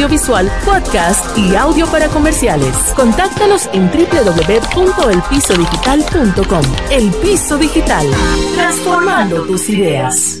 audiovisual, podcast y audio para comerciales. Contáctanos en www.elpisodigital.com. El Piso Digital, transformando tus ideas.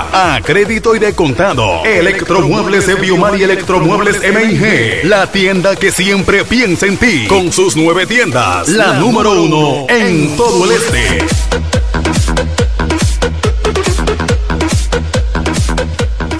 a crédito y de contado. Electromuebles de Biomar y Electromuebles MIG. La tienda que siempre piensa en ti. Con sus nueve tiendas. La, número uno en todo el este.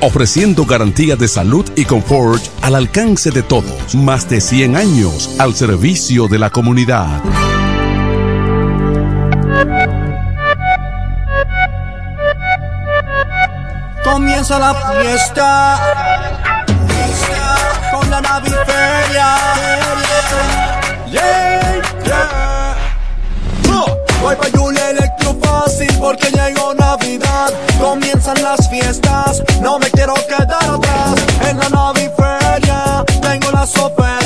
ofreciendo garantías de salud y confort al alcance de todos. Más de 100 años al servicio de la comunidad. Comienza la fiesta con la naviferia. Yeah, yeah. Voy fácil porque llegó Navidad. Comienzan las fiestas, no me quiero quedar atrás. En la naviferia tengo las ofertas,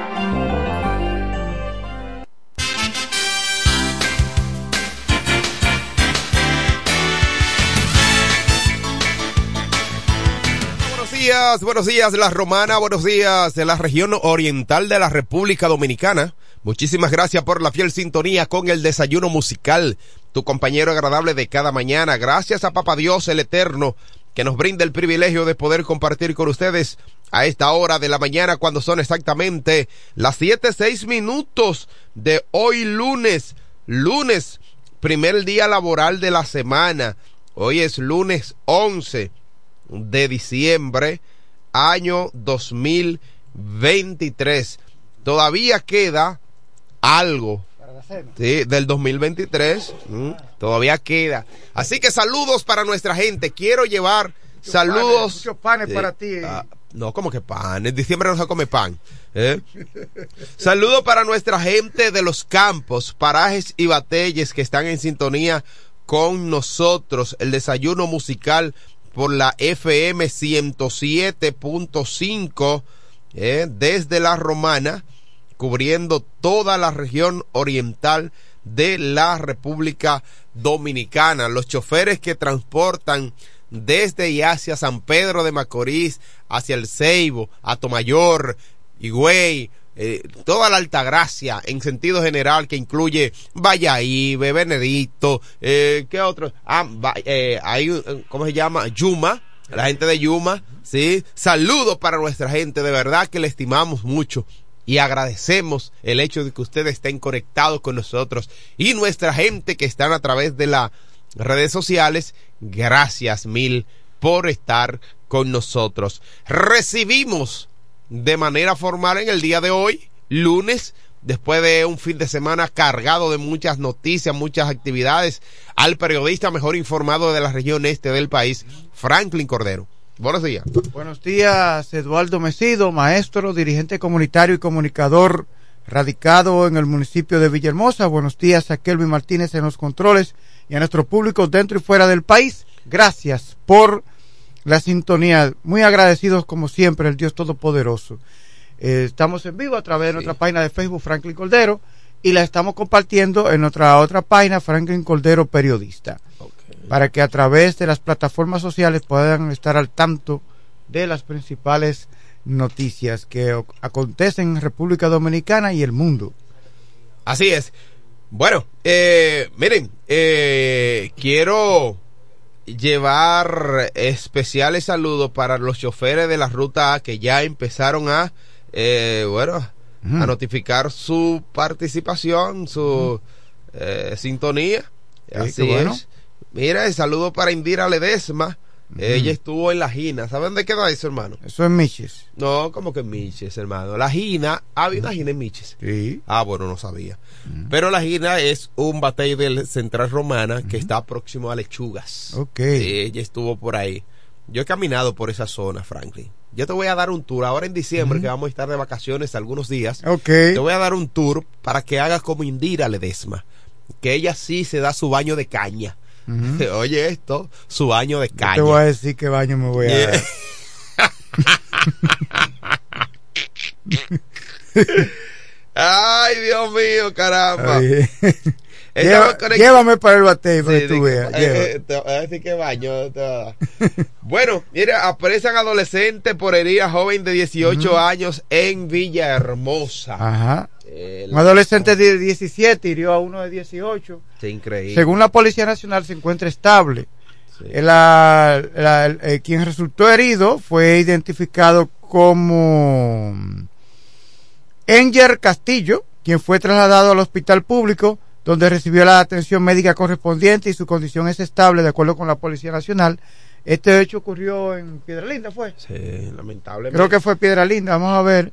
Días, buenos días la Romana, buenos días de la región oriental de la República Dominicana. Muchísimas gracias por la fiel sintonía con el desayuno musical, tu compañero agradable de cada mañana. Gracias a Papa Dios el Eterno que nos brinda el privilegio de poder compartir con ustedes a esta hora de la mañana cuando son exactamente las siete seis minutos de hoy lunes, lunes, primer día laboral de la semana. Hoy es lunes 11 de diciembre, año 2023. Todavía queda algo sí, del 2023. mm, todavía queda. Así que saludos para nuestra gente. Quiero llevar saludos. Muchos panes Sí. para ti. Ah, no, como que pan. En diciembre no se come pan. ¿eh? Saludos para nuestra gente de los campos, parajes y batelles que están en sintonía con nosotros. El desayuno musical por la FM 107.5 ¿eh? desde la Romana, cubriendo toda la región oriental de la República Dominicana. Los choferes que transportan desde y hacia San Pedro de Macorís, hacia el Ceibo, a Tomayor, Higüey, eh, toda la Altagracia en sentido general que incluye Valladolid, Benedicto, eh, ¿qué otro? Ah, eh, un- ¿cómo se llama? Yuma, la gente de Yuma, ¿sí? Saludos para nuestra gente, de verdad que le estimamos mucho y agradecemos el hecho de que ustedes estén conectados con nosotros y nuestra gente que están a través de las redes sociales, gracias mil por estar con nosotros. Recibimos de manera formal en el día de hoy, lunes, después de un fin de semana cargado de muchas noticias, muchas actividades, al periodista mejor informado de la región este del país, Franklin Cordero. Buenos días. Buenos días, Eduardo Mesido, maestro, dirigente comunitario y comunicador radicado en el municipio de Villahermosa. Buenos días a Kelvin Martínez en los controles y a nuestro público dentro y fuera del país. Gracias por la sintonía. Muy agradecidos como siempre, el Dios Todopoderoso. Eh, estamos en vivo a través de nuestra página de Facebook, Franklin Cordero, y la estamos compartiendo en nuestra otra página, Franklin Cordero Periodista para que a través de las plataformas sociales puedan estar al tanto de las principales noticias que acontecen en República Dominicana y el mundo. Así es. Bueno, eh, miren, eh, quiero llevar especiales saludos para los choferes de la ruta A que ya empezaron a, eh, bueno, a notificar su participación, su eh, sintonía. Sí, Así bueno. es. Mira, el saludo para Indira Ledesma. Ella estuvo en la Gina. ¿Saben dónde queda eso, hermano? Eso es Miches. No, como que Miches, hermano. La Gina, había una Gina en Miches. Sí. Ah, bueno, no sabía. Pero la Gina es un batey del Central Romana que está próximo a Lechugas. Ok. Ella estuvo por ahí. Yo he caminado por esa zona, Franklin. Yo te voy a dar un tour ahora en diciembre, que vamos a estar de vacaciones algunos días. Ok. Te voy a dar un tour para que hagas como Indira Ledesma. Que ella sí se da su baño de caña. Oye esto, su baño de Yo caña. te voy a decir qué baño me voy a Yeah. dar. Ay, Dios mío, caramba. Lleva- llévame para el para Sí, que tú veas. eh, eh, te voy a decir que baño. te bueno, mira, apresan adolescente por herida joven de 18 años en Villahermosa. Ajá. Un adolescente de 17 hirió a uno de 18. Sí, increíble. Según la Policía Nacional se encuentra estable. La- la- eh, quien resultó herido fue identificado como Enger Castillo, quien fue trasladado al hospital público donde recibió la atención médica correspondiente y su condición es estable de acuerdo con la Policía Nacional. Este hecho ocurrió en Piedra Linda, ¿fue? Sí, lamentablemente. Creo que fue Piedra Linda, vamos a ver.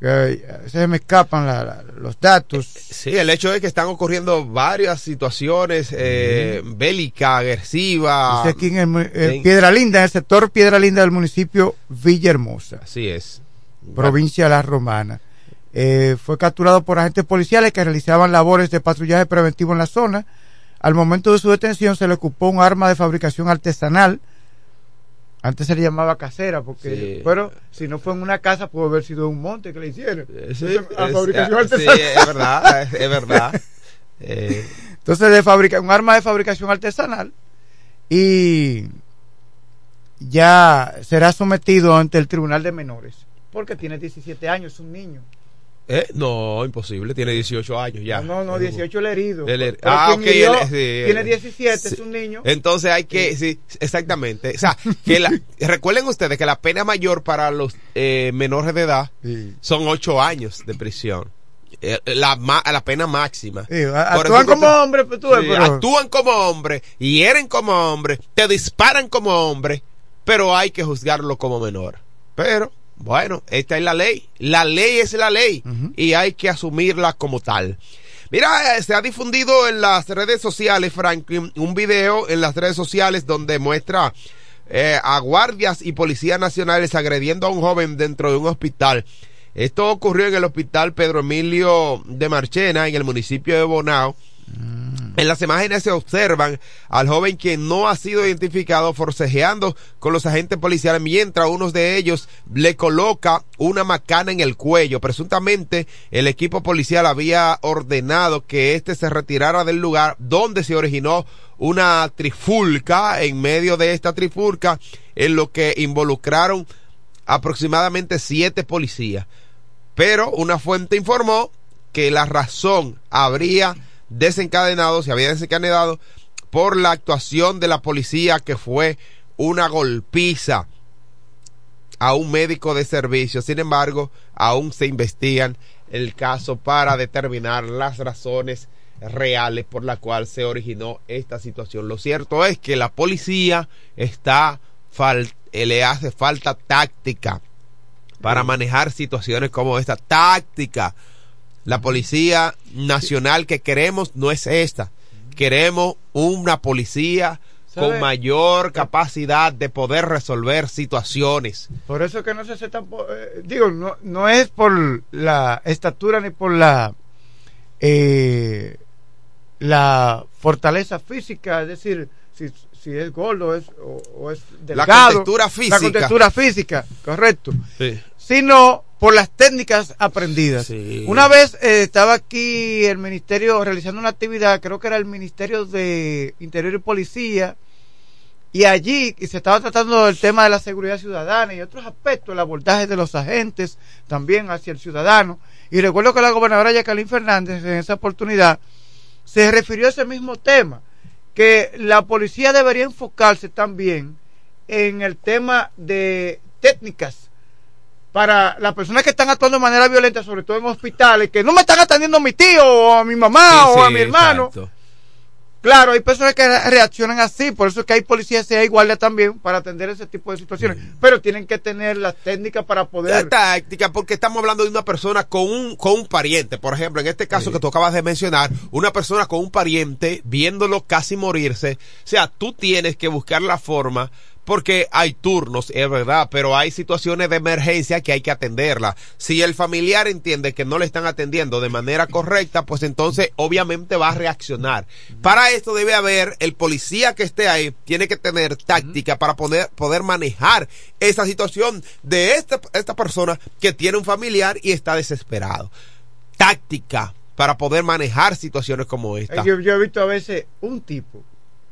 Que se me escapan la- la- los datos. Sí, el hecho es que están ocurriendo varias situaciones eh, bélicas, agresivas. Aquí en, el en en- Piedra Linda, en el sector Piedra Linda del municipio Villahermosa, Así es. provincia de La Romana. Eh, fue capturado por agentes policiales que realizaban labores de patrullaje preventivo en la zona. Al momento de su detención se le ocupó un arma de fabricación artesanal. Antes se le llamaba casera, porque, Sí. pero si no fue en una casa, pudo haber sido un monte que le hicieron. Eh, sí, Entonces, a es- fabricación sí, artesanal. es verdad, es, es verdad. Eh, Entonces, de fabrica, un arma de fabricación artesanal y ya será sometido ante el Tribunal de Menores, porque tiene 17 años, es un niño. Eh, no, imposible, tiene 18 años ya. No, no, 18 el herido. El her- Pero ah, ok, sí, tiene el- 17, sí. es un niño. Entonces hay que, sí, exactamente. O sea, que la, recuerden ustedes que la pena mayor para los eh, menores de edad son 8 años de prisión. Eh, La, ma- la pena máxima. Sí, actúan como hombres, pues pero- Actúan como hombres, hieren como hombres, te disparan como hombre, pero hay que juzgarlo como menor. Pero, bueno, esta es la ley. La ley es la ley y hay que asumirla como tal. Mira, eh, se ha difundido en las redes sociales, Franklin, un video en las redes sociales donde muestra eh, a guardias y policías nacionales agrediendo a un joven dentro de un hospital. Esto ocurrió en el hospital Pedro Emilio de Marchena, en el municipio de Bonao. En las imágenes se observan al joven que no ha sido identificado forcejeando con los agentes policiales mientras uno de ellos le coloca una macana en el cuello. Presuntamente el equipo policial había ordenado que éste se retirara del lugar donde se originó una trifulca. En medio de esta trifulca en lo que involucraron aproximadamente siete policías. Pero una fuente informó que la razón habría desencadenado, se había desencadenado por la actuación de la policía que fue una golpiza a un médico de servicio. Sin embargo, aún se investigan el caso para determinar las razones reales por la cual se originó esta situación. Lo cierto es que la policía está eh, le hace falta táctica para manejar situaciones como esta táctica. La policía nacional que queremos no es esta. Queremos una policía ¿Sabe? con mayor capacidad de poder resolver situaciones. Por eso que no se hace tan... eh, digo, no, no es por la estatura ni por la... eh, la fortaleza física, es decir, si, si es gordo es, o, o es delgado. contextura física. La contextura física, correcto. Sí. Sino por las técnicas aprendidas. Sí. Una vez eh, estaba aquí el ministerio realizando una actividad, creo que era el Ministerio de Interior y Policía, y allí y se estaba tratando el tema de la seguridad ciudadana y otros aspectos, el abordaje de los agentes también hacia el ciudadano. Y recuerdo que la gobernadora Jacqueline Fernández en esa oportunidad se refirió a ese mismo tema, que la policía debería enfocarse también en el tema de técnicas para las personas que están actuando de manera violenta, sobre todo en hospitales, que no me están atendiendo a mi tío o a mi mamá Sí, o a mi hermano. exacto. Claro, hay personas que re- reaccionan así, por eso es que hay policías y hay guardias también para atender ese tipo de situaciones, pero tienen que tener las técnicas para La poder... táctica, porque estamos hablando de una persona con un, con un pariente. Por ejemplo, en este caso que tú acabas de mencionar, una persona con un pariente viéndolo casi morirse. O sea, tú tienes que buscar la forma, porque hay turnos, es verdad, pero hay situaciones de emergencia que hay que atenderla. Si el familiar entiende que no le están atendiendo de manera correcta, pues entonces obviamente va a reaccionar. Para esto debe haber el policía que esté ahí, tiene que tener táctica para poder, poder manejar esa situación de esta, esta persona que tiene un familiar y está desesperado. Táctica para poder manejar situaciones como esta. Yo, yo he visto a veces un tipo,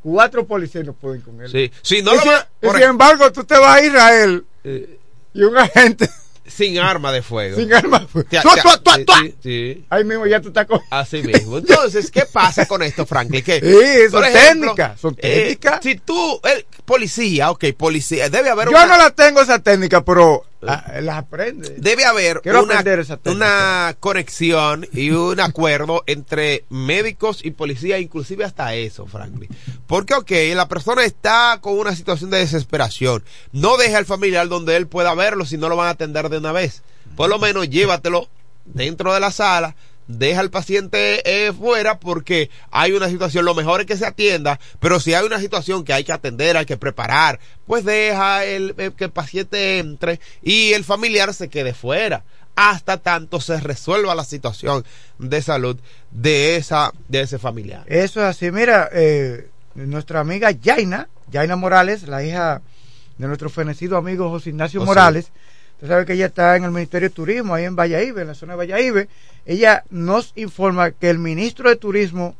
cuatro policías no pueden con él. Sí. Si no y lo va- por sin ej- embargo, tú te vas a Israel Eh, y un agente sin arma de fuego. Sin arma de fuego. Te- ¡Tua, te- tua, tua, sí, sí, sí. Ahí mismo ya tú estás con... Así mismo. Entonces, ¿qué pasa con esto, Franklin? Que, Sí, son técnicas, son eh, técnicas. si tú, el policía, ok, policía, debe haber Yo una, no la tengo esa técnica, pero ah, las aprende. debe haber Quiero una, conexión y un acuerdo entre médicos y policía, inclusive hasta eso, Franklin. Porque, ok, la persona está con una situación de desesperación. No deja al familiar donde él pueda verlo si no lo van a atender de una vez. Por lo menos llévatelo dentro de la sala. Deja al paciente eh, fuera porque hay una situación, lo mejor es que se atienda, pero si hay una situación que hay que atender, hay que preparar, pues deja el, eh, que el paciente entre y el familiar se quede fuera hasta tanto se resuelva la situación de salud de esa de ese familiar. Eso es así. Mira, eh, nuestra amiga Yaina, Yaina Morales, la hija de nuestro fenecido amigo José Ignacio Oh, sí. Usted sabe que ella está en el Ministerio de Turismo, ahí en Valladolid, en la zona de Valladolid. Ella nos informa que el ministro de Turismo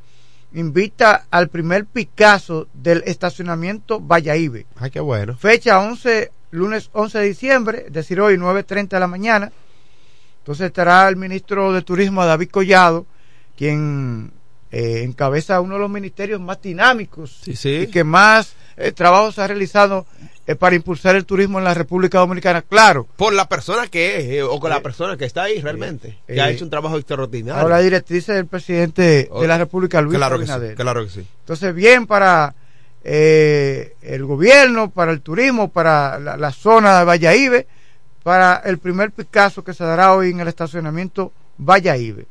invita al primer Picasso del estacionamiento Valladolid. Ay, qué bueno. Fecha 11, lunes 11 de diciembre, es decir, hoy 9.30 de la mañana. Entonces estará el ministro de Turismo, David Collado, quien eh, encabeza uno de los ministerios más dinámicos Sí, sí. y que más eh, trabajos ha realizado eh, para impulsar el turismo en la República Dominicana. Claro, Por la persona que es, eh, o con Eh, la persona que está ahí realmente, eh, que ha hecho un trabajo extraordinario. ahora directriz del presidente Oh, de la República, Luis claro que sí, claro que sí. Entonces, bien para eh, el gobierno, para el turismo, para la, la zona de Valladolid, para el primer Picasso que se dará hoy en el estacionamiento Valladolid.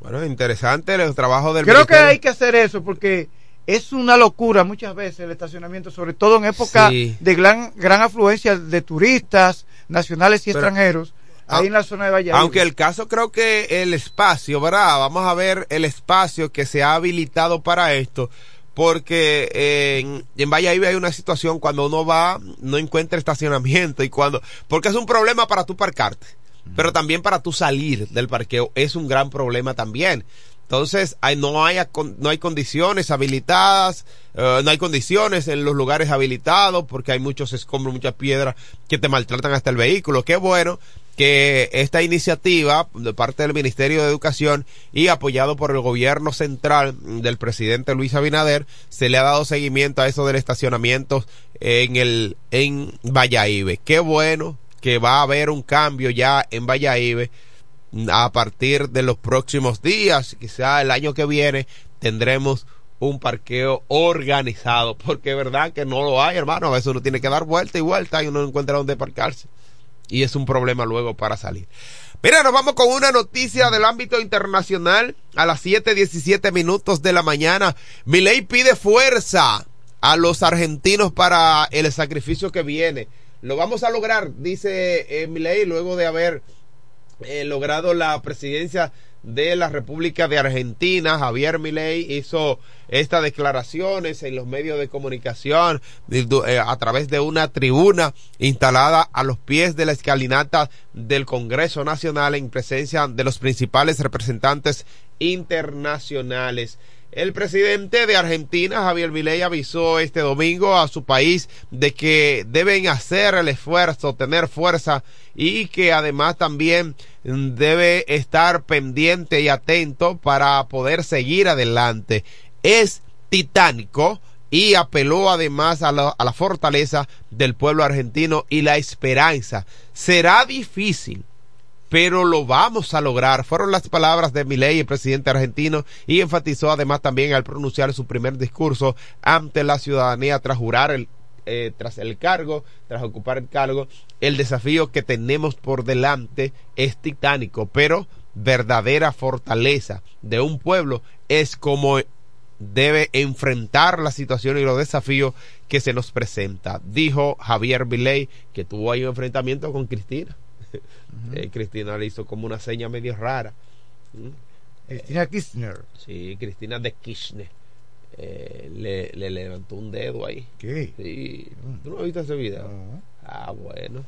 Bueno, interesante el trabajo del Creo que hay que hacer eso porque es una locura muchas veces el estacionamiento, sobre todo en época Sí. de gran, gran afluencia de turistas nacionales y Pero- extranjeros, ahí Ah, en la zona de Valladolid. Aunque el caso creo que el espacio, ¿verdad? Vamos a ver el espacio que se ha habilitado para esto. Porque eh, en, en Valladolid hay una situación cuando uno va, no encuentra estacionamiento y cuando, porque es un problema para tu parcarte, pero también para tu salir del parqueo es un gran problema también. Entonces, hay, no, hay, no hay condiciones habilitadas, eh, no hay condiciones en los lugares habilitados porque hay muchos escombros, muchas piedras que te maltratan hasta el vehículo. Qué bueno que esta iniciativa de parte del Ministerio de Educación y apoyado por el gobierno central del presidente Luis Abinader se le ha dado seguimiento a eso del estacionamiento en el en Valladolid. Qué bueno que va a haber un cambio ya en Valladolid a partir de los próximos días, quizá el año que viene tendremos un parqueo organizado, porque es verdad que no lo hay, hermano, a veces uno tiene que dar vuelta y vuelta y uno no encuentra dónde parcarse. Y es un problema luego para salir. Mira, nos vamos con una noticia del ámbito internacional a las 7:17 minutos de la mañana. Milei pide fuerza a los argentinos para el sacrificio que viene. Lo vamos a lograr, dice eh, luego de haber eh, logrado la presidencia de la República de Argentina. Javier Milei hizo estas declaraciones en los medios de comunicación eh, a través de una tribuna instalada a los pies de la escalinata del Congreso Nacional en presencia de los principales representantes internacionales. El presidente de Argentina, Javier Milei, avisó este domingo a su país de que deben hacer el esfuerzo, tener fuerza y que además también debe estar pendiente y atento para poder seguir adelante. Es titánico y apeló además a la, a la fortaleza del pueblo argentino y la esperanza. Será difícil, pero lo vamos a lograr. Fueron las palabras de Milei, el presidente argentino, y enfatizó además también al pronunciar su primer discurso ante la ciudadanía tras jurar el, eh, tras el cargo, tras ocupar el cargo, el desafío que tenemos por delante es titánico, pero verdadera fortaleza de un pueblo es como debe enfrentar la situación y los desafíos que se nos presenta. Dijo Javier Milei que tuvo ahí un enfrentamiento con Cristina. Uh -huh. eh, Cristina le hizo como una seña medio rara. ¿Mm? Cristina Kirchner. Sí, Cristina de Kirchner. Eh, le, le, levantó un dedo ahí. ¿Qué? Sí. ¿Tú no has visto ese video? Ah, bueno.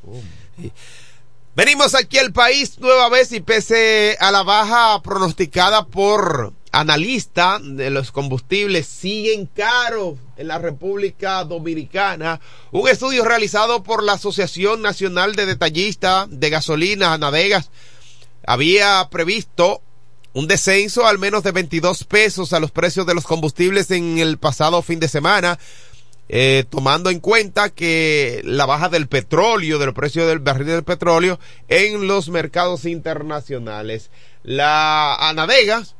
Venimos aquí al país nueva vez y pese a la baja pronosticada por analista de los combustibles siguen caros en la República Dominicana. Un estudio realizado por la Asociación Nacional de Detallistas de Gasolina, Anadegas, había previsto un descenso al menos de 22 pesos a los precios de los combustibles en el pasado fin de semana, eh, tomando en cuenta que la baja del petróleo, del precio del barril del petróleo en los mercados internacionales. La Anadegas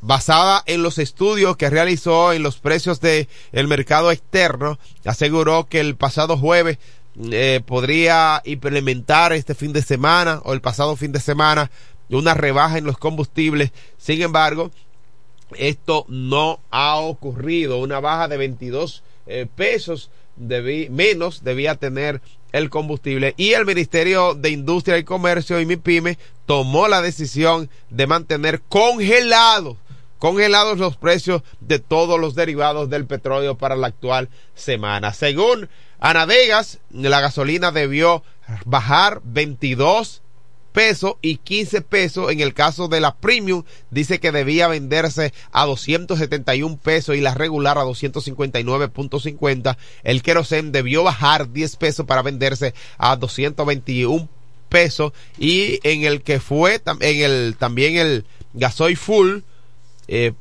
basada en los estudios que realizó en los precios del el mercado externo, aseguró que el pasado jueves eh, podría implementar este fin de semana o el pasado fin de semana una rebaja en los combustibles. Sin embargo, esto no ha ocurrido. Una baja de 22 eh, pesos menos debía tener el combustible y el Ministerio de Industria y Comercio y MIPYME tomó la decisión de mantener congelados congelados los precios de todos los derivados del petróleo para la actual semana. Según Anadegas, la gasolina debió bajar 22 pesos y 15 pesos. En el caso de la premium dice que debía venderse a 271 pesos y la regular a 259.50 el kerosene debió bajar 10 pesos para venderse a 221 pesos. Y en el que fue en el también el gasoil full eh,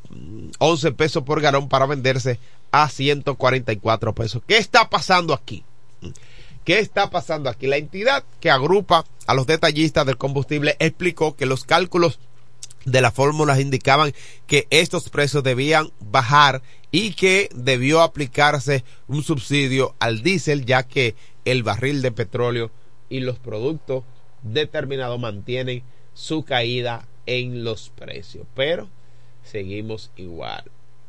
11 pesos por galón para venderse a 144 pesos. ¿Qué está pasando aquí? ¿Qué está pasando aquí? La entidad que agrupa a los detallistas del combustible explicó que los cálculos de las fórmulas indicaban que estos precios debían bajar y que debió aplicarse un subsidio al diésel ya que el barril de petróleo y los productos determinados mantienen su caída en los precios. Pero seguimos igual.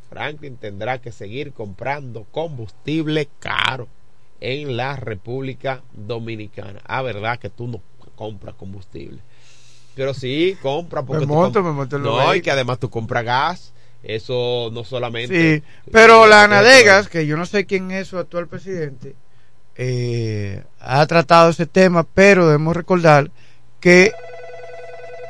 Franklin tendrá que seguir comprando combustible caro en la República Dominicana. Ah, verdad que tú no compras combustible. Pero sí, compra porque me monto, me monto No, y que además tú compras gas. Eso no solamente. Sí, pero la Anadegas, que yo no sé quién es su actual presidente, eh, ha tratado ese tema, pero debemos recordar que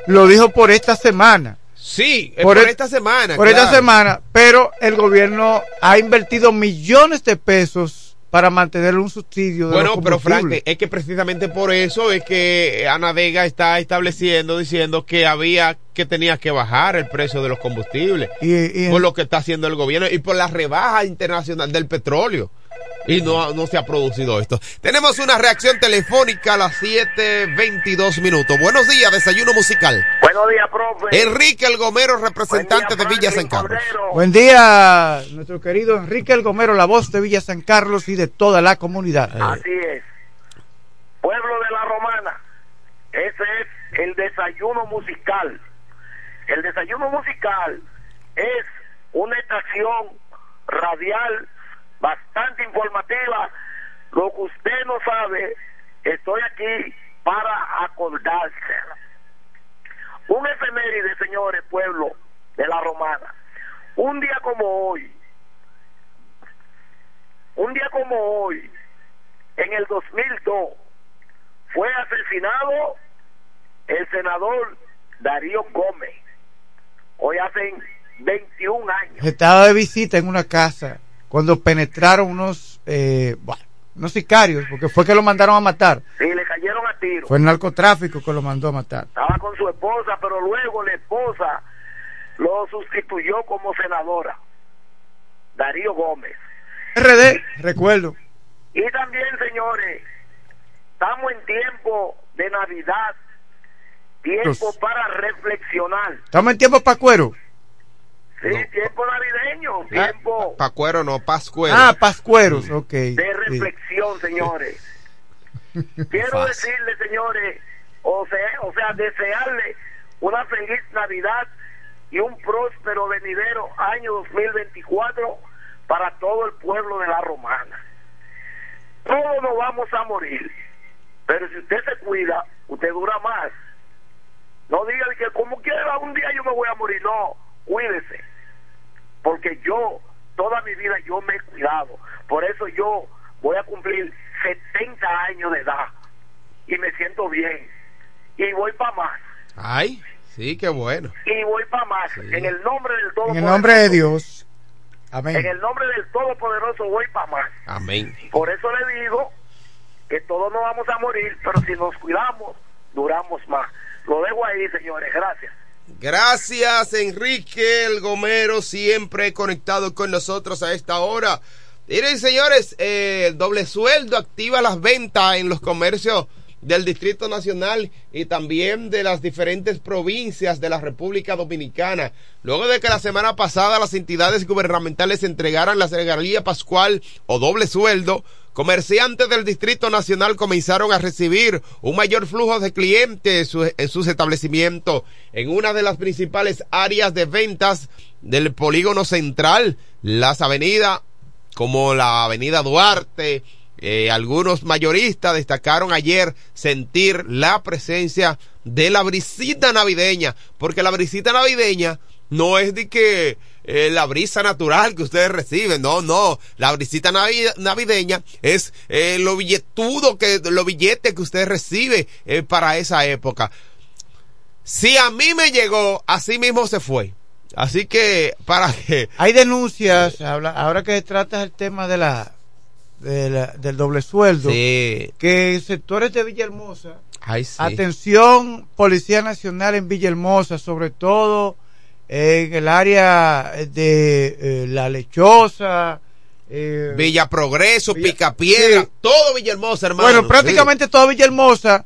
lo dijo por esta semana. Sí, por, e- esta semana. Por esta semana, pero el gobierno ha invertido millones de pesos para mantener un subsidio. De bueno, pero Frank, es que precisamente por eso es que Ana Vega está estableciendo, diciendo que había que tenía que bajar el precio de los combustibles. por lo que está haciendo el gobierno y por la rebaja internacional del petróleo y no, no se ha producido esto. Tenemos una reacción telefónica a las 7.22 minutos. Buenos días, desayuno musical. Buenos días, profe. Enrique El Gomero, representante de Villa San Carlos. Buen día, nuestro querido Enrique El Gomero, la voz de Villa San Carlos y de toda la comunidad. Así es. Pueblo de la Romana, ese es el desayuno musical. El desayuno musical es una estación radial bastante informativa. Lo que usted no sabe, estoy aquí para acordarse. Un efeméride, señores, pueblo de la Romana. Un día como hoy, un día como hoy, en el 2002, fue asesinado el senador Darío Gómez. Hoy hacen 21 años. Estaba de visita en una casa cuando penetraron unos, eh, bueno, unos sicarios, porque fue que lo mandaron a matar. Sí, le cayeron a tiro. Fue el narcotráfico que lo mandó a matar. Estaba con su esposa, pero luego la esposa lo sustituyó como senadora. Darío Gómez. RD, recuerdo. Y también, señores, estamos en tiempo de Navidad, tiempo para reflexionar. Estamos en tiempo para cuero. Sí, tiempo navideño, ah, tiempo. Pacuero, no, pascuero. Ah, pascueros, ok. De reflexión, señores. Quiero decirle, señores, o sea, o sea, desearle una feliz Navidad y un próspero venidero año 2024 para todo el pueblo de la Romana. Todos nos vamos a morir, pero si usted se cuida, usted dura más. No diga que como quiera un día yo me voy a morir, no, cuídese porque yo toda mi vida yo me he cuidado. Por eso yo voy a cumplir 70 años de edad y me siento bien y voy para más. Ay. Sí, qué bueno. Y voy para más. En el nombre del En Todopoderoso. el nombre de Dios. Amén. En el nombre del Todopoderoso voy para más. Amén. Por eso le digo que todos no vamos a morir, pero si nos cuidamos, duramos más. Lo dejo ahí, señores. Gracias. Gracias, Enrique el Gomero, siempre conectado con nosotros a esta hora. Miren, señores, eh, el doble sueldo activa las ventas en los comercios del Distrito Nacional y también de las diferentes provincias de la República Dominicana. Luego de que la semana pasada las entidades gubernamentales entregaran la regalía pascual o doble sueldo, comerciantes del Distrito Nacional comenzaron a recibir un mayor flujo de clientes en sus establecimientos en una de las principales áreas de ventas del polígono central, las avenidas como la avenida Duarte, eh, algunos mayoristas destacaron ayer sentir la presencia de la brisita navideña, porque la brisita navideña no es de que eh, la brisa natural que ustedes reciben, no, no, la brisita navi- navideña es eh, lo billetudo que, lo billete que usted recibe eh, para esa época. Si a mí me llegó, así mismo se fue. Así que, para que... Hay denuncias, ahora que tratas el tema de la, del doble sueldo, Sí. que sectores de Villahermosa, Ay, sí. atención Policía Nacional en Villahermosa, sobre todo en el área de eh, La Lechosa, eh, Villa Progreso, Villa- Picapiedra, sí. todo Villahermosa, hermano. Bueno, prácticamente todo Villahermosa,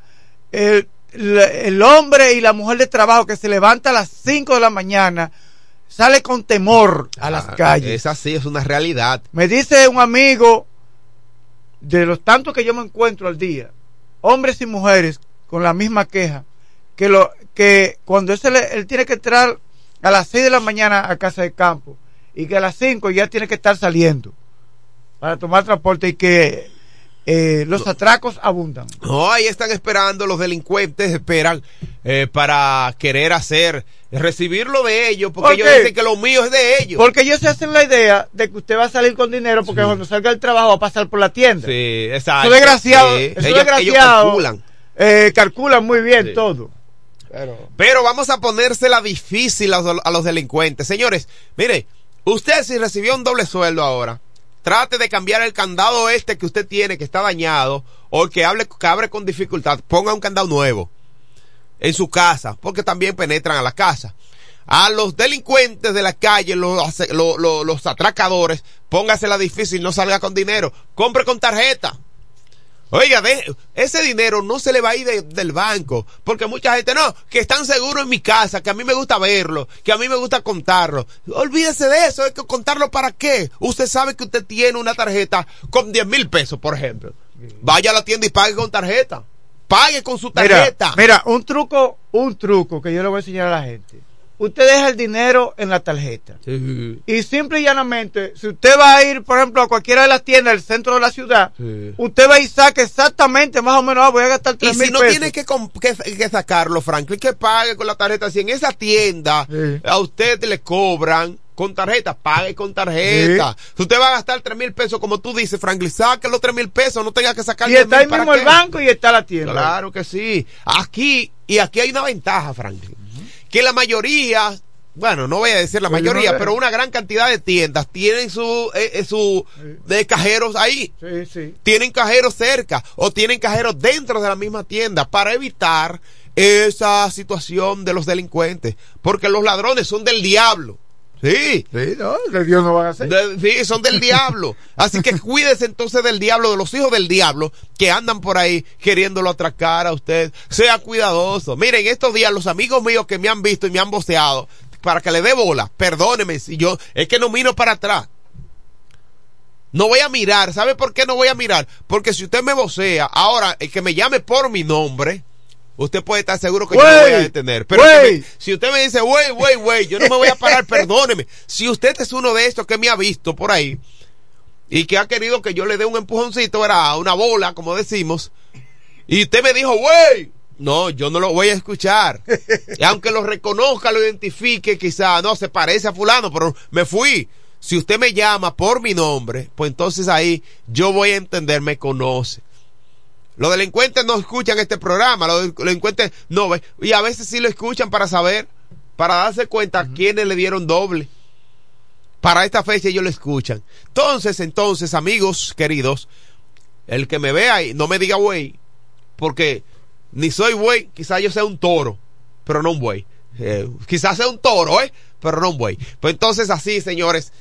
el, el- el hombre y la mujer de trabajo que se levanta a las 5 de la mañana, sale con temor a las Ah, calles. Es así, es una realidad. Me dice un amigo, de los tantos que yo me encuentro al día, hombres y mujeres con la misma queja, que lo que cuando él, le- él tiene que entrar a las 6 de la mañana a casa de campo y que a las 5 ya tiene que estar saliendo para tomar transporte y que eh, los atracos abundan. No, ahí están esperando los delincuentes, esperan eh, para querer hacer, recibirlo de ellos, porque ¿Por ellos qué? dicen que lo mío es de ellos. Porque ellos se hacen la idea de que usted va a salir con dinero porque cuando salga del trabajo va a pasar por la tienda. Sí, exacto. Eso desgraciado, Sí, eso ellos- desgraciado. ellos calculan. Eh, calculan muy bien Sí. todo. Pero vamos a ponérsela difícil a, los- a los delincuentes. Señores, mire, usted si recibió un doble sueldo ahora, trate de cambiar el candado este que usted tiene, que está dañado, o que, hable, que abre con dificultad, ponga un candado nuevo en su casa, porque también penetran a la casa. A los delincuentes de la calle, los, ace- lo- lo- los atracadores, póngasela difícil, no salga con dinero, compre con tarjeta. Oiga, de- ese dinero no se le va a ir de- del banco, porque mucha gente no, que están seguros en mi casa, que a mí me gusta verlo, que a mí me gusta contarlo. Olvídese de eso, hay que contarlo para qué. Usted sabe que usted tiene una tarjeta con 10 mil pesos, por ejemplo. Vaya a la tienda y pague con tarjeta. Pague con su Mira, tarjeta. mira, un truco, un truco que yo le voy a enseñar a la gente. Usted deja el dinero en la tarjeta. Sí, Y simple y llanamente, si usted va a ir, por ejemplo, a cualquiera de las tiendas del centro de la ciudad, sí. usted va y saca exactamente, más o menos, ah, voy a gastar Y tres si mil no pesos. tiene que, que, que sacarlo, Franklin, que pague con la tarjeta. Si en esa tienda Sí. a usted le cobran con tarjeta, pague con tarjeta. Si usted va a gastar tres mil pesos, como tú dices, Franklin, saque los tres mil pesos, no tenga que sacar y 10 está ahí mil, ¿para mismo el banco y está la tienda. Claro que sí. Aquí, y aquí hay una ventaja, Franklin, que la mayoría, bueno, no voy a decir la no mayoría, pero una gran cantidad de tiendas tienen su, eh, eh, su, de cajeros ahí Sí, sí. tienen cajeros cerca o tienen cajeros dentro de la misma tienda para evitar esa situación de los delincuentes. Porque los ladrones son del diablo. Sí. Sí, no, de Dios no van a. De- sí, son del diablo. Así que cuídese entonces del diablo, de los hijos del diablo que andan por ahí queriéndolo atracar a usted. Sea cuidadoso. Miren, estos días los amigos míos que me han visto y me han voceado para que le dé bola, perdóneme si yo, es que no miro para atrás. No voy a mirar. ¿Sabe por qué no voy a mirar? Porque si usted me vocea, ahora el que me llame por mi nombre, usted puede estar seguro que yo no voy a detener. Pero me- si usted me dice, wey, wey, wey, yo no me voy a parar, perdóneme. Si usted es uno de estos que me ha visto por ahí y que ha querido que yo le dé un empujoncito, era una bola, como decimos, y usted me dijo, wey, no, yo no lo voy a escuchar. Y aunque lo reconozca, lo identifique, quizá, no, se parece a fulano, pero me fui. Si usted me llama por mi nombre, pues entonces ahí yo voy a entender, me conoce. Los delincuentes no escuchan este programa, los delincuentes no ven. Y a veces sí lo escuchan para saber, para darse cuenta quiénes le dieron doble. Para esta fecha ellos lo escuchan. Entonces, entonces, amigos queridos, el que me vea y no me diga güey, porque ni soy güey, quizás yo sea un toro, pero no un buey. Eh, quizás sea un toro, ¿eh? Pero no un buey. Pues entonces así, señores,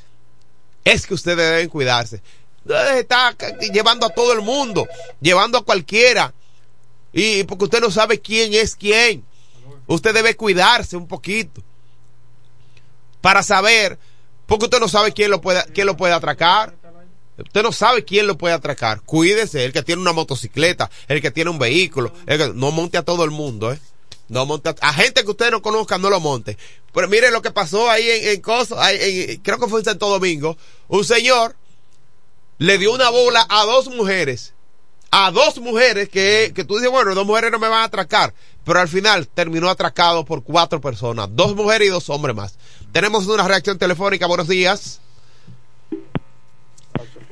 es que ustedes deben cuidarse. Está llevando a todo el mundo, llevando a cualquiera. Y porque usted no sabe quién es quién. Usted debe cuidarse un poquito. Para saber, porque usted no sabe quién lo puede, quién lo puede atracar. Usted no sabe quién lo puede atracar. Cuídese, el que tiene una motocicleta, el que tiene un vehículo. El que, no monte a todo el mundo, ¿eh? No monte a, gente que usted no conozca, no lo monte. Pero mire lo que pasó ahí en, en, Coso, ahí creo que fue en Santo Domingo. Un señor le dio una bola a dos mujeres. A dos mujeres que, que tú dices, bueno, dos mujeres no me van a atracar. Pero al final terminó atracado por cuatro personas. Dos mujeres y dos hombres más. Tenemos una reacción telefónica. Buenos días.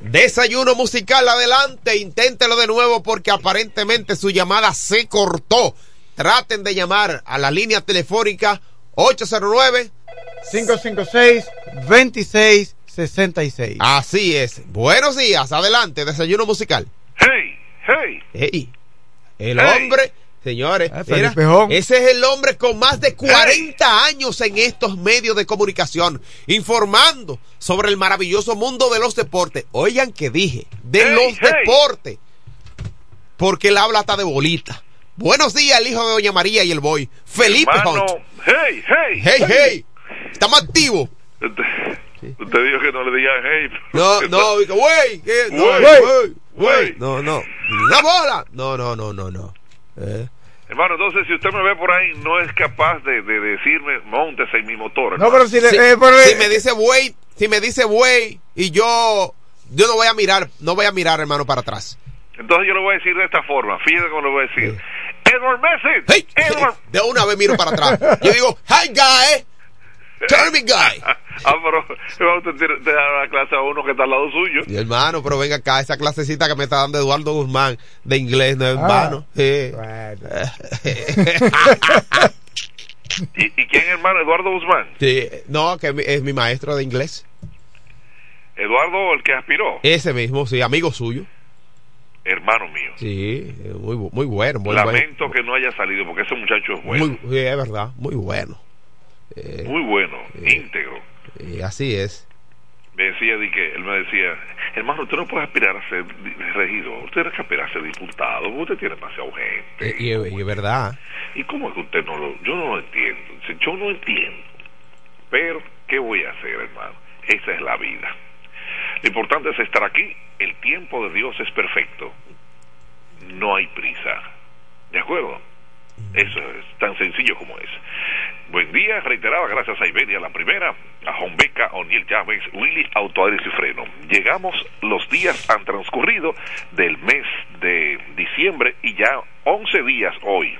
Desayuno musical, adelante, inténtelo de nuevo porque aparentemente su llamada se cortó. Traten de llamar a la línea telefónica 809 556 2666. Así es. Buenos días, adelante, desayuno musical. Hey, hey. Hey. El Hey. hombre, señores, Ah, ese es el hombre con más de 40 años en estos medios de comunicación, informando sobre el maravilloso mundo de los deportes. Oigan que dije, de Hey, los hey. deportes. Porque él habla hasta de bolita. Buenos días, el hijo de Doña María y el boy. Felipe Hermano, Hunt. hey, hey. Hey, hey. Estamos activos. Usted dijo que no le diga hey. No, no, digo, güey, no, Güey. güey. No, no. La bola. No, no, no, no, no. Eh. Hermano, entonces si usted me ve por ahí, no es capaz de, de decirme, montese en mi motor. No, pero si, le- Si, eh, pero, si me dice güey, si me dice güey y yo yo no voy a mirar, no voy a mirar, hermano, para atrás. Entonces yo lo voy a decir de esta forma. Fíjate cómo lo voy a decir. Edward Messi. Hey, Edward. de una vez miro para atrás. Yo digo, "Hi guy, me guy." Ah, pero usted te da la clase a uno que está al lado suyo. Y hermano, pero venga acá, esa clasecita que me está dando Eduardo Guzmán de inglés no es en Ah. vano. Sí. ¿Y, y quién, hermano? Eduardo Guzmán. Sí, no, que mi- es mi maestro de inglés. Eduardo, el que aspiró. Ese mismo, sí, amigo suyo. Hermano mío. Sí, muy, muy bueno, muy Lamento que no haya salido porque ese muchacho es bueno. bueno. Muy, sí, es verdad, muy bueno. Eh, Muy bueno, íntegro. eh, así es. Me decía, di que, él me decía, hermano, usted no puede aspirar a ser regidor, usted tiene que aspirar a ser diputado, usted tiene demasiado gente. Eh, y, y es verdad. ¿Y cómo es que usted no lo, yo no lo entiendo? Yo no entiendo. Pero, ¿qué voy a hacer, hermano? Esa es la vida. Lo importante es estar aquí. El tiempo de Dios es perfecto. No hay prisa. ¿De acuerdo? Eso es tan sencillo como es. Buen día, reiterada, gracias a Iberia, la primera, a Jombeca, O'Neill Chávez, Willy Autoaires y Freno. Llegamos, los días han transcurrido del mes de diciembre y ya 11 días hoy.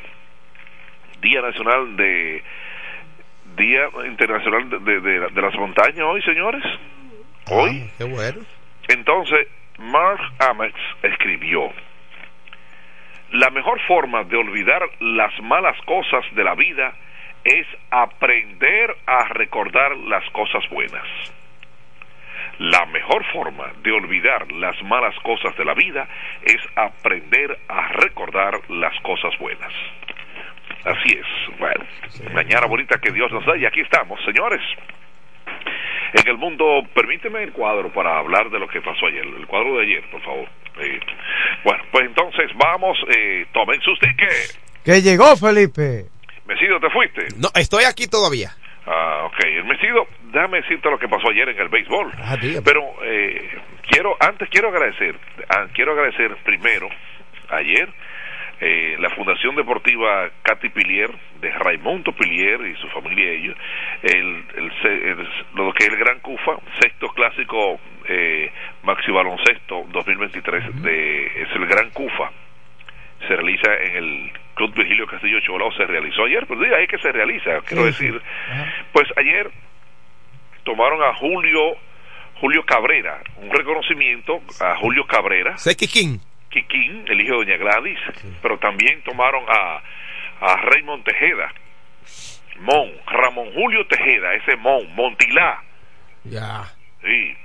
Día Nacional de Día Internacional de, de- de- de las Montañas hoy, señores. Hoy. Ah, qué bueno. Entonces, Mark Amex escribió, la mejor forma de olvidar las malas cosas de la vida es aprender a recordar las cosas buenas. La mejor forma de olvidar las malas cosas de la vida es aprender a recordar las cosas buenas. Así es. Bueno, mañana bonita que Dios nos da y aquí estamos, señores. En el mundo, permíteme el cuadro para hablar de lo que pasó ayer, el cuadro de ayer, por favor. Eh, bueno, pues entonces vamos, eh, tomen sus tickets. que llegó Felipe. Mesido, ¿te fuiste? No, estoy aquí todavía. Ah, ok. El Mesido, déjame decirte lo que pasó ayer en el béisbol. Ah. Pero eh, quiero, antes quiero agradecer, ah, quiero agradecer primero, ayer, eh, la Fundación Deportiva Katy Pilier, de Raimundo Pilier y su familia ellos, el, el, lo que es el Gran Cufa, sexto clásico eh, Maxi Baloncesto 2023, de, es el Gran Cufa, se realiza en el Club Virgilio Castillo Cholau, se realizó ayer, pero diga ahí que se realiza, quiero Sí, sí. decir, pues ayer tomaron a Julio Julio Cabrera, un reconocimiento a Julio Cabrera, King. Quiquín, el hijo de Doña Gladys, pero también tomaron a, a Raymond Tejeda, Mon, Ramón Julio Tejeda, ese Mon, Montilá. Ya. Sí.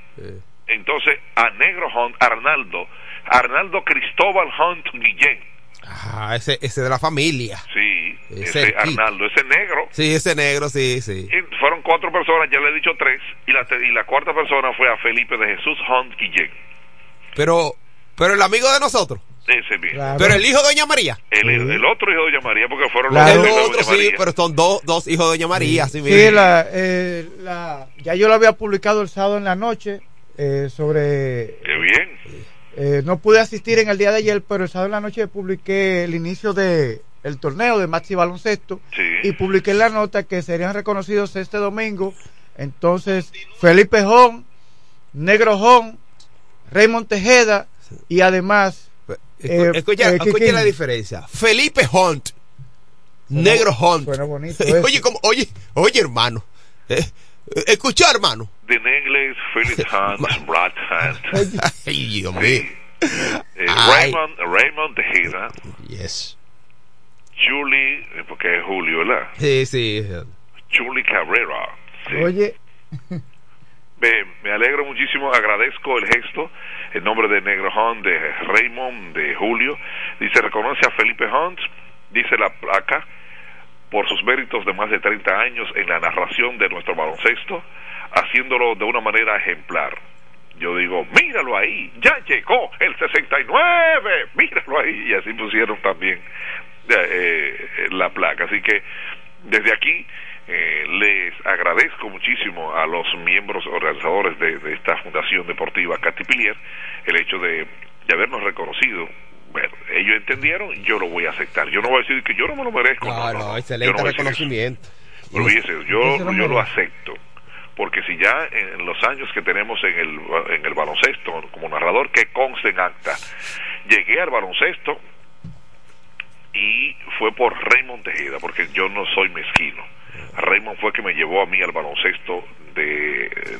Entonces, a Negro Hunt, Arnaldo, Arnaldo Cristóbal Hunt Guillén. Ah, ese, ese de la familia. Sí, Ese ese. Arnaldo, ese negro. Sí, ese negro, sí, sí. Y fueron cuatro personas, ya le he dicho tres, y la, y la cuarta persona fue a Felipe de Jesús Hunt Guillén. Pero, pero el amigo de nosotros. Ese mismo. Pero el hijo de Doña María. El, el otro hijo de Doña María, porque fueron Claro. los dos hijos de otro Doña sí, María. pero son dos, dos hijos de Doña María. Sí, mismo. la, eh, la- ya yo lo había publicado el sábado en la noche eh, sobre... Qué bien. eh, no pude asistir en el día de ayer, pero el sábado en la noche publiqué el inicio de el torneo de Maxi Baloncesto y publiqué la nota que serían reconocidos este domingo. Entonces, Felipe Jón, Negro Jón, Raymond Tejeda y además... Escu- eh, escucha, eh, escucha la diferencia. Felipe Hunt. Negro Hunt. Suena bonito oye, como, oye, oye, hermano. Eh, eh, escucha, hermano. De Negles, Philip Hunt, Brad Hunt. Ay, Dios mío. Eh, Ay. Raymond, Raymond Tejeda. Yes. Julie, porque es Julio, ¿verdad? Sí, sí. Julie Cabrera. Sí. Oye, Me, me alegro muchísimo, agradezco el gesto en nombre de Negro Hunt, de Raymond, de Julio. Dice, reconoce a Felipe Hunt, dice la placa, por sus méritos de más de 30 años en la narración de nuestro baloncesto, haciéndolo de una manera ejemplar. Yo digo, míralo ahí, ya llegó el 69, míralo ahí, y así pusieron también eh, eh, la placa. Así que desde aquí eh, les agradezco muchísimo a los miembros organizadores de, de esta Fundación Deportiva Catipilier el hecho de, de habernos reconocido. Bueno, ellos entendieron, yo lo voy a aceptar. Yo no voy a decir que yo no me lo merezco. no, no, no. Yo excelente no reconocimiento. Pero fíjese, yo, lo yo lo merece. acepto. Porque si ya en los años que tenemos en el, en el baloncesto como narrador, que conste en acta, llegué al baloncesto y fue por Raymond Tejeda, porque yo no soy mezquino. Raymond fue que me llevó a mí al baloncesto de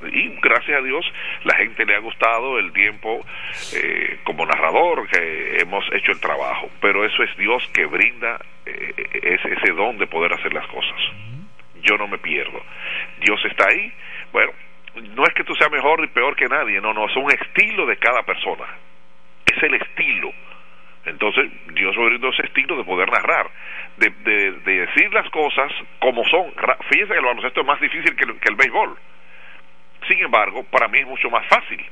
y gracias a Dios la gente le ha gustado el tiempo eh, como narrador que hemos hecho el trabajo. Pero eso es Dios que brinda eh, ese, ese don de poder hacer las cosas. Yo no me pierdo. Dios está ahí. Bueno no es que tú seas mejor ni peor que nadie. No no es un estilo de cada persona. Es el estilo entonces Dios me brindó ese estilo de poder narrar, de, de, de decir las cosas como son. Fíjense que el baloncesto es más difícil que el, béisbol. Sin embargo, para mí es mucho más fácil.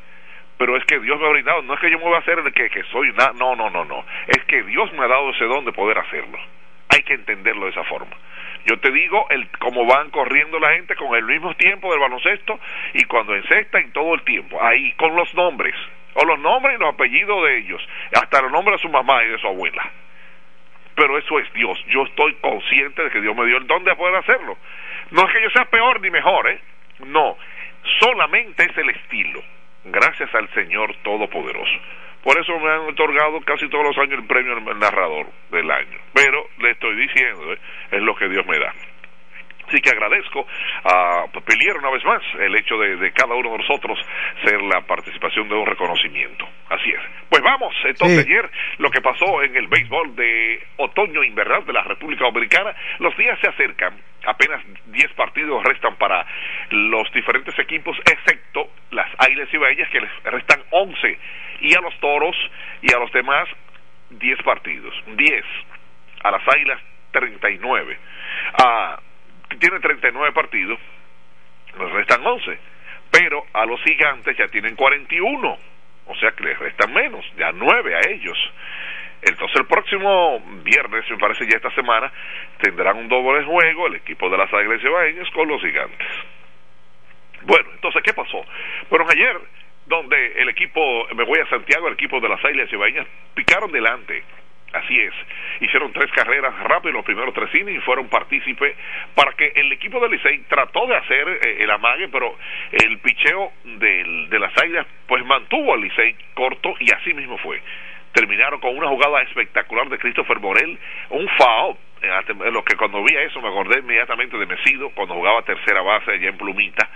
Pero es que Dios me ha brindado, no es que yo me voy a hacer el que, que soy nada, no, no, no, no. Es que Dios me ha dado ese don de poder hacerlo. Hay que entenderlo de esa forma. Yo te digo el cómo van corriendo la gente con el mismo tiempo del baloncesto y cuando encestan todo el tiempo, ahí, con los nombres, o los nombres y los apellidos de ellos, hasta los nombres de su mamá y de su abuela. Pero eso es Dios. Yo estoy consciente de que Dios me dio el don de poder hacerlo. No es que yo sea peor ni mejor, ¿eh? No. Solamente es el estilo. Gracias al Señor Todopoderoso. Por eso me han otorgado casi todos los años el premio narrador del año. Pero le estoy diciendo, ¿eh? es lo que Dios me da. Así que agradezco a Pelier una vez más el hecho de, de cada uno de nosotros ser la participación de un reconocimiento. Así es. Pues vamos, entonces Sí. ayer lo que pasó en el béisbol de otoño invernal de la República Dominicana, los días se acercan, apenas 10 partidos restan para los diferentes equipos, excepto las Águilas Ibaeñas que les restan 11 y a los Toros y a los demás 10 partidos. 10 a las Águilas 39. A tiene 39 partidos, les restan 11, pero a los gigantes ya tienen 41, o sea que les restan menos, ya 9 a ellos. Entonces el próximo viernes, me parece ya esta semana, tendrán un doble juego el equipo de las Águilas Ibaeñas con los gigantes. Bueno, entonces, ¿qué pasó? Bueno, ayer, donde el equipo, me voy a Santiago, el equipo de las Águilas Ibaeñas, picaron delante. Así es. Hicieron tres carreras rápido en los primeros tres innings y fueron partícipe para que el equipo del Licey trató de hacer eh, el amague, pero el picheo del, de las Águilas pues mantuvo al Licey corto y así mismo fue. Terminaron con una jugada espectacular de Christopher Morel, un foul. eh, hasta- Lo que cuando vi eso me acordé inmediatamente de Mesido cuando jugaba tercera base allá en Plumita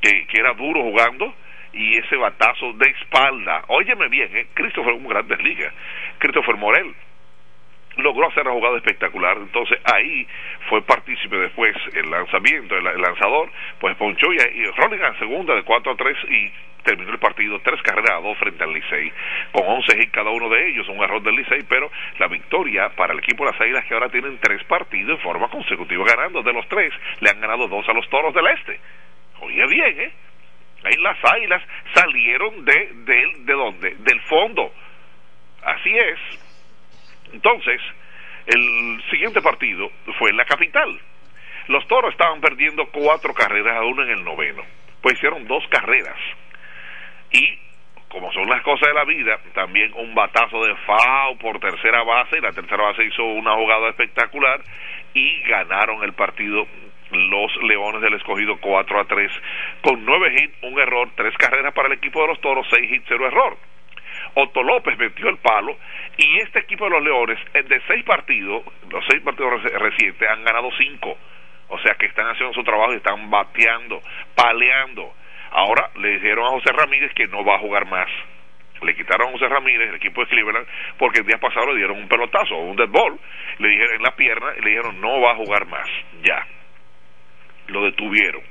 que, que era duro jugando y ese batazo de espalda. Óyeme bien, ¿eh? Christopher un grandes ligas. Christopher Morel logró hacer una jugada espectacular. Entonces ahí fue partícipe después el lanzamiento, el, lanzador, pues ponchó y, y Rolling a segunda de 4 a 3 y terminó el partido tres carreras a dos frente al Licey, con 11 hits cada uno de ellos, un error del Licey, pero la victoria para el equipo de las Águilas que ahora tienen tres partidos en forma consecutiva ganando. De los tres, le han ganado dos a los Toros del Este. Oye bien, ¿eh? Ahí las Águilas salieron de, de, de dónde? Del fondo. Así es. Entonces, el siguiente partido fue en la capital. Los toros estaban perdiendo cuatro carreras a uno en el noveno. Pues hicieron dos carreras. Y, como son las cosas de la vida, también un batazo de FAO por tercera base. Y la tercera base hizo una jugada espectacular. Y ganaron el partido los Leones del Escogido 4 a 3. Con nueve hits, un error, tres carreras para el equipo de los toros, seis hits, cero error. Otto López metió el palo y este equipo de los Leones, de seis partidos, los seis partidos recientes, han ganado cinco. O sea que están haciendo su trabajo y están bateando, paleando. Ahora le dijeron a José Ramírez que no va a jugar más. Le quitaron a José Ramírez, el equipo de Cleveland, porque el día pasado le dieron un pelotazo, un dead ball, le dijeron en la pierna y le dijeron no va a jugar más. Ya. Lo detuvieron.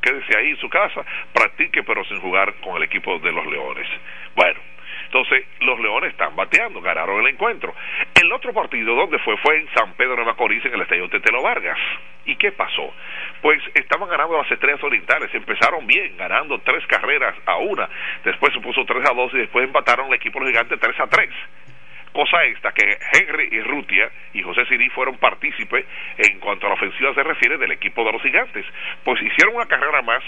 Quédese ahí en su casa, practique pero sin jugar con el equipo de los Leones. Bueno, entonces, los Leones están bateando, ganaron el encuentro. El otro partido, donde fue? Fue en San Pedro de Macorís, en el estadio Tetelo Vargas. ¿Y qué pasó? Pues estaban ganando las estrellas orientales, empezaron bien, ganando tres carreras a una, después se puso tres a dos y después empataron el equipo gigante tres a tres cosa esta que Henry y Rutia y José Sirí fueron partícipes en cuanto a la ofensiva se refiere del equipo de los gigantes. Pues hicieron una carrera más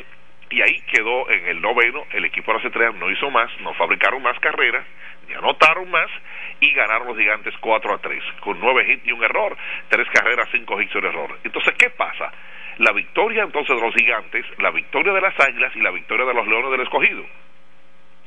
y ahí quedó en el noveno, el equipo de las estrellas no hizo más, no fabricaron más carreras, ni anotaron más y ganaron los gigantes 4 a 3, con 9 hits y un error, 3 carreras, 5 hits y un error. Entonces, ¿qué pasa? La victoria entonces de los gigantes, la victoria de las águilas y la victoria de los leones del escogido.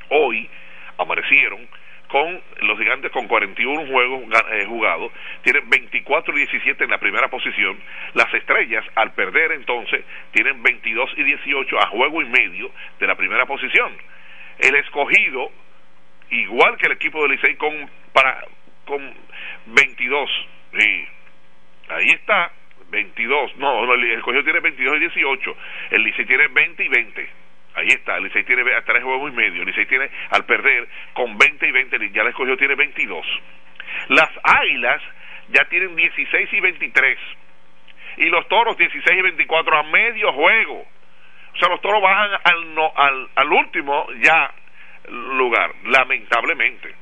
Hoy amanecieron con los gigantes con 41 juegos eh, jugados, tienen 24 y 17 en la primera posición. Las estrellas, al perder entonces, tienen 22 y 18 a juego y medio de la primera posición. El escogido, igual que el equipo de Licey, con, con 22. y ahí está, 22. No, el escogido tiene 22 y 18. El Licey tiene 20 y 20 Ahí está, el Licey tiene a tres juegos y medio. El Licey tiene, al perder, con 20 y 20, ya le escogió, tiene 22. Las Águilas ya tienen 16 y 23. Y los Toros 16 y 24 a medio juego. O sea, los Toros bajan al, no, al, al último ya lugar, lamentablemente.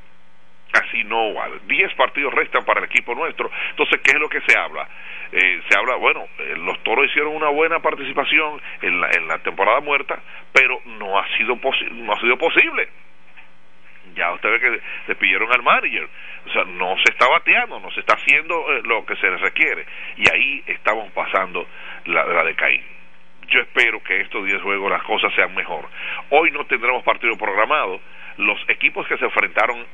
Así no vale. 10 partidos restan para el equipo nuestro. Entonces, ¿qué es lo que se habla? Eh, se habla, bueno, eh, los toros hicieron una buena participación en la, en la temporada muerta, pero no ha sido, no ha sido posible. Ya usted ve que le pidieron al manager. O sea, no se está bateando, no se está haciendo eh, lo que se le requiere. Y ahí estamos pasando la, la de yo espero que estos 10 juegos las cosas sean mejor. Hoy no tendremos partido programado. Los equipos que se enfrentaron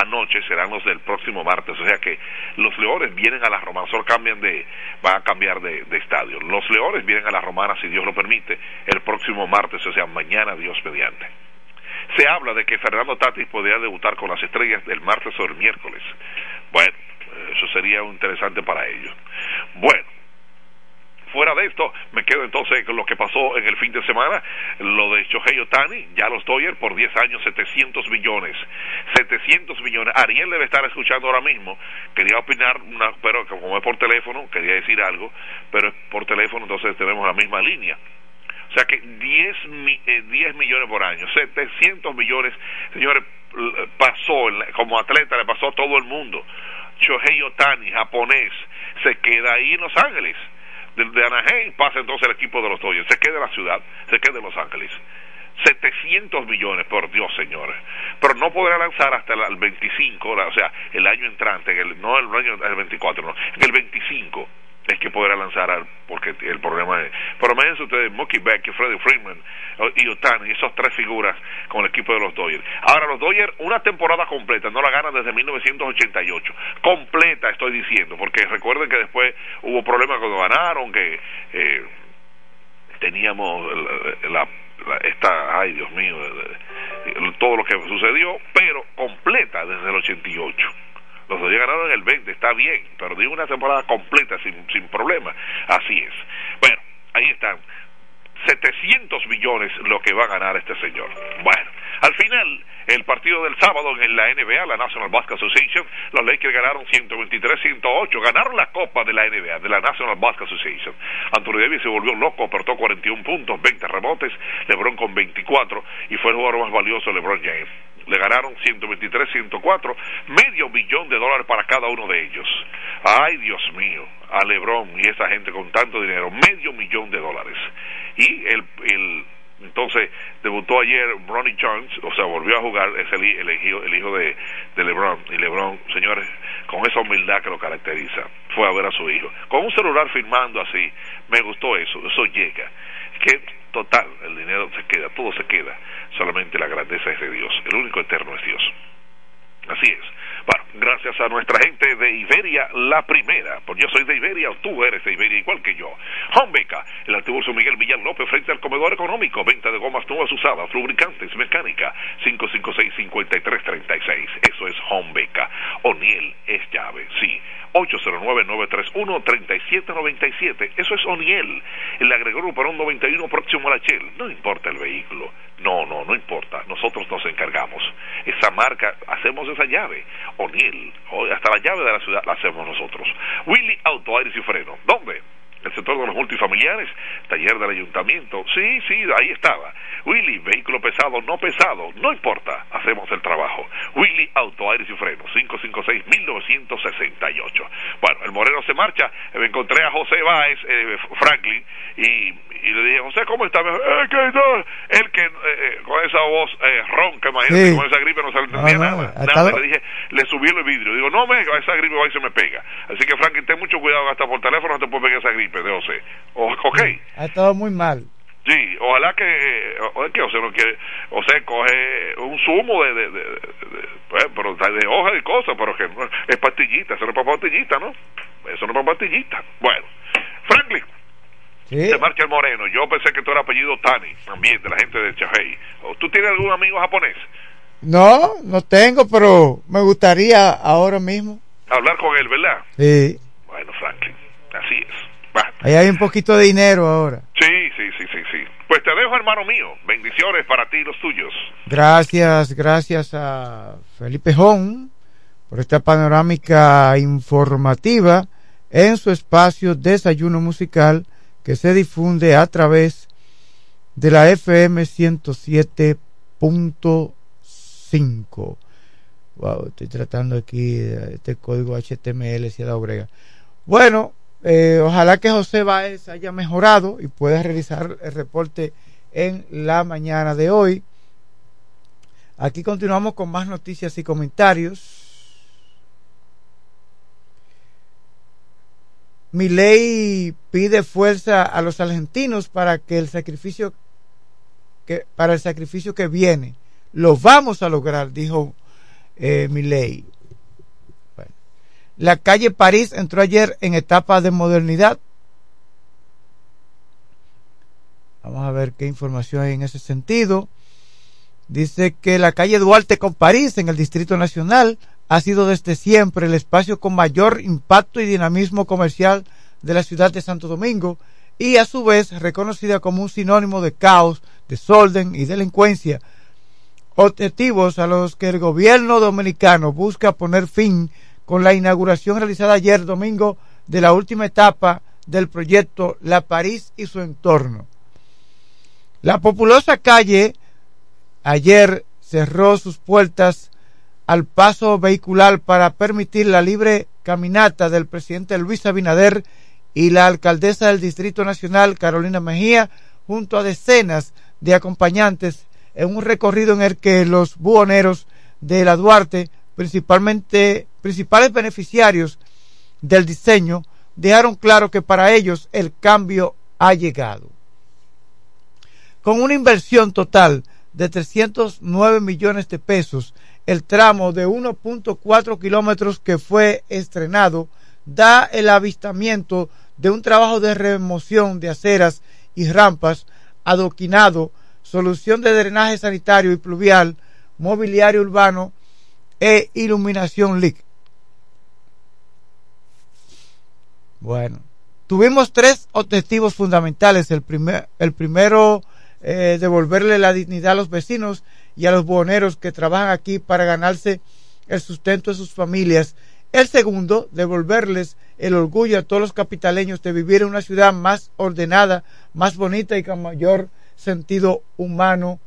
anoche serán los del próximo martes. O sea que los Leones vienen a la Romana, solo cambian de, van a cambiar de, estadio. Los Leones vienen a la Romana, si Dios lo permite, el próximo martes, o sea, mañana Dios mediante. Se habla de que Fernando Tatis podría debutar con las estrellas del martes o el miércoles. Bueno, eso sería interesante para ellos. Bueno, Fuera de esto, me quedo entonces con lo que pasó en el fin de semana, lo de Shohei Otani, ya los Dodgers por 10 años 700 millones. 700 millones. Ariel debe estar escuchando ahora mismo. Quería opinar, una, pero como es por teléfono, quería decir algo, pero por teléfono entonces tenemos la misma línea. O sea que 10, 10 eh, millones por año, 700 millones, señores, pasó, como atleta le pasó a todo el mundo. Shohei Otani, japonés, se queda ahí en Los Ángeles de, de Anaheim pasa entonces el equipo de los Dodgers, se queda en la ciudad, se queda en Los Ángeles. 700 millones, por Dios, señores. Pero no podrá lanzar hasta el 25, o sea, el año entrante, el, no el año el 24, no, el 25 es que podrá lanzar porque el problema es pero imagínense ustedes Mookie Beck Freddie Freeman y Otani esas tres figuras con el equipo de los Dodgers ahora los Dodgers una temporada completa no la ganan desde 1988 completa estoy diciendo porque recuerden que después hubo problemas cuando ganaron que eh, teníamos la, esta, ay Dios mío, todo lo que sucedió, pero completa desde el 88. Los dos ganaron en el 20, está bien, pero digo una temporada completa sin, sin problema. Así es. Bueno, ahí están. 700 millones lo que va a ganar este señor. Bueno, al final, el partido del sábado en la NBA, la National Basketball Association, los Lakers ganaron 123-108, ganaron la copa de la NBA, de la National Basketball Association. Anthony Davis se volvió loco, apertó 41 puntos, 20 rebotes, LeBron con 24 y fue el jugador más valioso LeBron James. Le ganaron 123-104, medio billón de dólares para cada uno de ellos. Ay, Dios mío, a LeBron y esa gente con tanto dinero, medio millón de dólares. Y el, el entonces debutó ayer Ronnie Jones, o sea, volvió a jugar, es el, el, hijo, el hijo de, de, LeBron. Y LeBron, señores, con esa humildad que lo caracteriza, fue a ver a su hijo. Con un celular firmando así, me gustó eso, eso llega. Que total, el dinero se queda, todo se queda, solamente la grandeza es de Dios, el único eterno es Dios. Así es. Bueno, gracias a nuestra gente de Iberia, la primera. Porque yo soy de Iberia, tú eres de Iberia, igual que yo. Homebeca, el antiguo Miguel Villan López, frente al comedor económico. Venta de gomas nuevas usadas, lubricantes, mecánica. 556-5336. Eso es Homebeca. O'Neill es llave, sí. 809-931-3797. Eso es O'Neill. El agregó un 91 próximo a la Shell. No importa el vehículo. No, no, no importa. Nosotros nos encargamos. Esa marca, hacemos esa llave. O'Neill, hasta la llave de la ciudad la hacemos nosotros. Willy Auto, Aires y Freno. ¿Dónde? El sector de los multifamiliares, taller del ayuntamiento, sí, sí, ahí estaba. Willy, vehículo pesado, no pesado, no importa, hacemos el trabajo. Willy, auto, aires y frenos, 556-1968. Bueno, el Moreno se marcha, me encontré a José Báez, eh, Franklin, y, le dije, José, ¿cómo está? Eh, él que, eh, con esa voz ronca, imagínate, con esa gripe no se le entendía nada. nada. Le dije, le subí el vidrio, digo, no me, esa gripe va y se me pega. Así que Franklin, ten mucho cuidado, hasta por teléfono no te puede pegar esa gripe de José. ok. Ha estado muy mal. Sí, ojalá que, o que José no quiere, José coge un zumo de, de, de, pues, pero de hoja y cosas, pero que es pastillita, eso no es para pastillita, ¿no? Eso no es para pastillita. Bueno, Franklin, se marcha el moreno. Yo pensé que tú eras apellido Tani, también, de la gente de Chahei. ¿Tú tienes algún amigo japonés? No, no tengo, pero me gustaría ahora mismo. Hablar con él, ¿verdad? Sí. Bueno, Franklin, así es. Ahí hay un poquito de dinero ahora. Sí, sí, sí, sí, sí. Pues te dejo, hermano mío. Bendiciones para ti y los tuyos. Gracias, gracias a Felipe Jón por esta panorámica informativa en su espacio Desayuno Musical que se difunde a través de la FM 107.5. Wow, estoy tratando aquí este código HTML, si da obrega. Bueno, eh, ojalá que José Báez haya mejorado y pueda realizar el reporte en la mañana de hoy. Aquí continuamos con más noticias y comentarios. Mi ley pide fuerza a los argentinos para que el sacrificio que para el sacrificio que viene lo vamos a lograr, dijo eh, la calle París entró ayer en etapa de modernidad. Vamos a ver qué información hay en ese sentido. Dice que la calle Duarte con París en el Distrito Nacional ha sido desde siempre el espacio con mayor impacto y dinamismo comercial de la ciudad de Santo Domingo y a su vez reconocida como un sinónimo de caos, desorden y delincuencia, objetivos a los que el gobierno dominicano busca poner fin con la inauguración realizada ayer domingo de la última etapa del proyecto La París y su entorno. La populosa calle ayer cerró sus puertas al paso vehicular para permitir la libre caminata del presidente Luis Abinader y la alcaldesa del Distrito Nacional Carolina Mejía junto a decenas de acompañantes en un recorrido en el que los buhoneros de la Duarte principalmente, principales beneficiarios del diseño, dejaron claro que para ellos el cambio ha llegado. Con una inversión total de 309 millones de pesos, el tramo de 1.4 kilómetros que fue estrenado da el avistamiento de un trabajo de remoción de aceras y rampas adoquinado solución de drenaje sanitario y pluvial, mobiliario urbano e iluminación. Bueno, tuvimos tres objetivos fundamentales. El, primer, el primero, eh, devolverle la dignidad a los vecinos y a los buhoneros que trabajan aquí para ganarse el sustento de sus familias. El segundo, devolverles el orgullo a todos los capitaleños de vivir en una ciudad más ordenada, más bonita y con mayor sentido humano,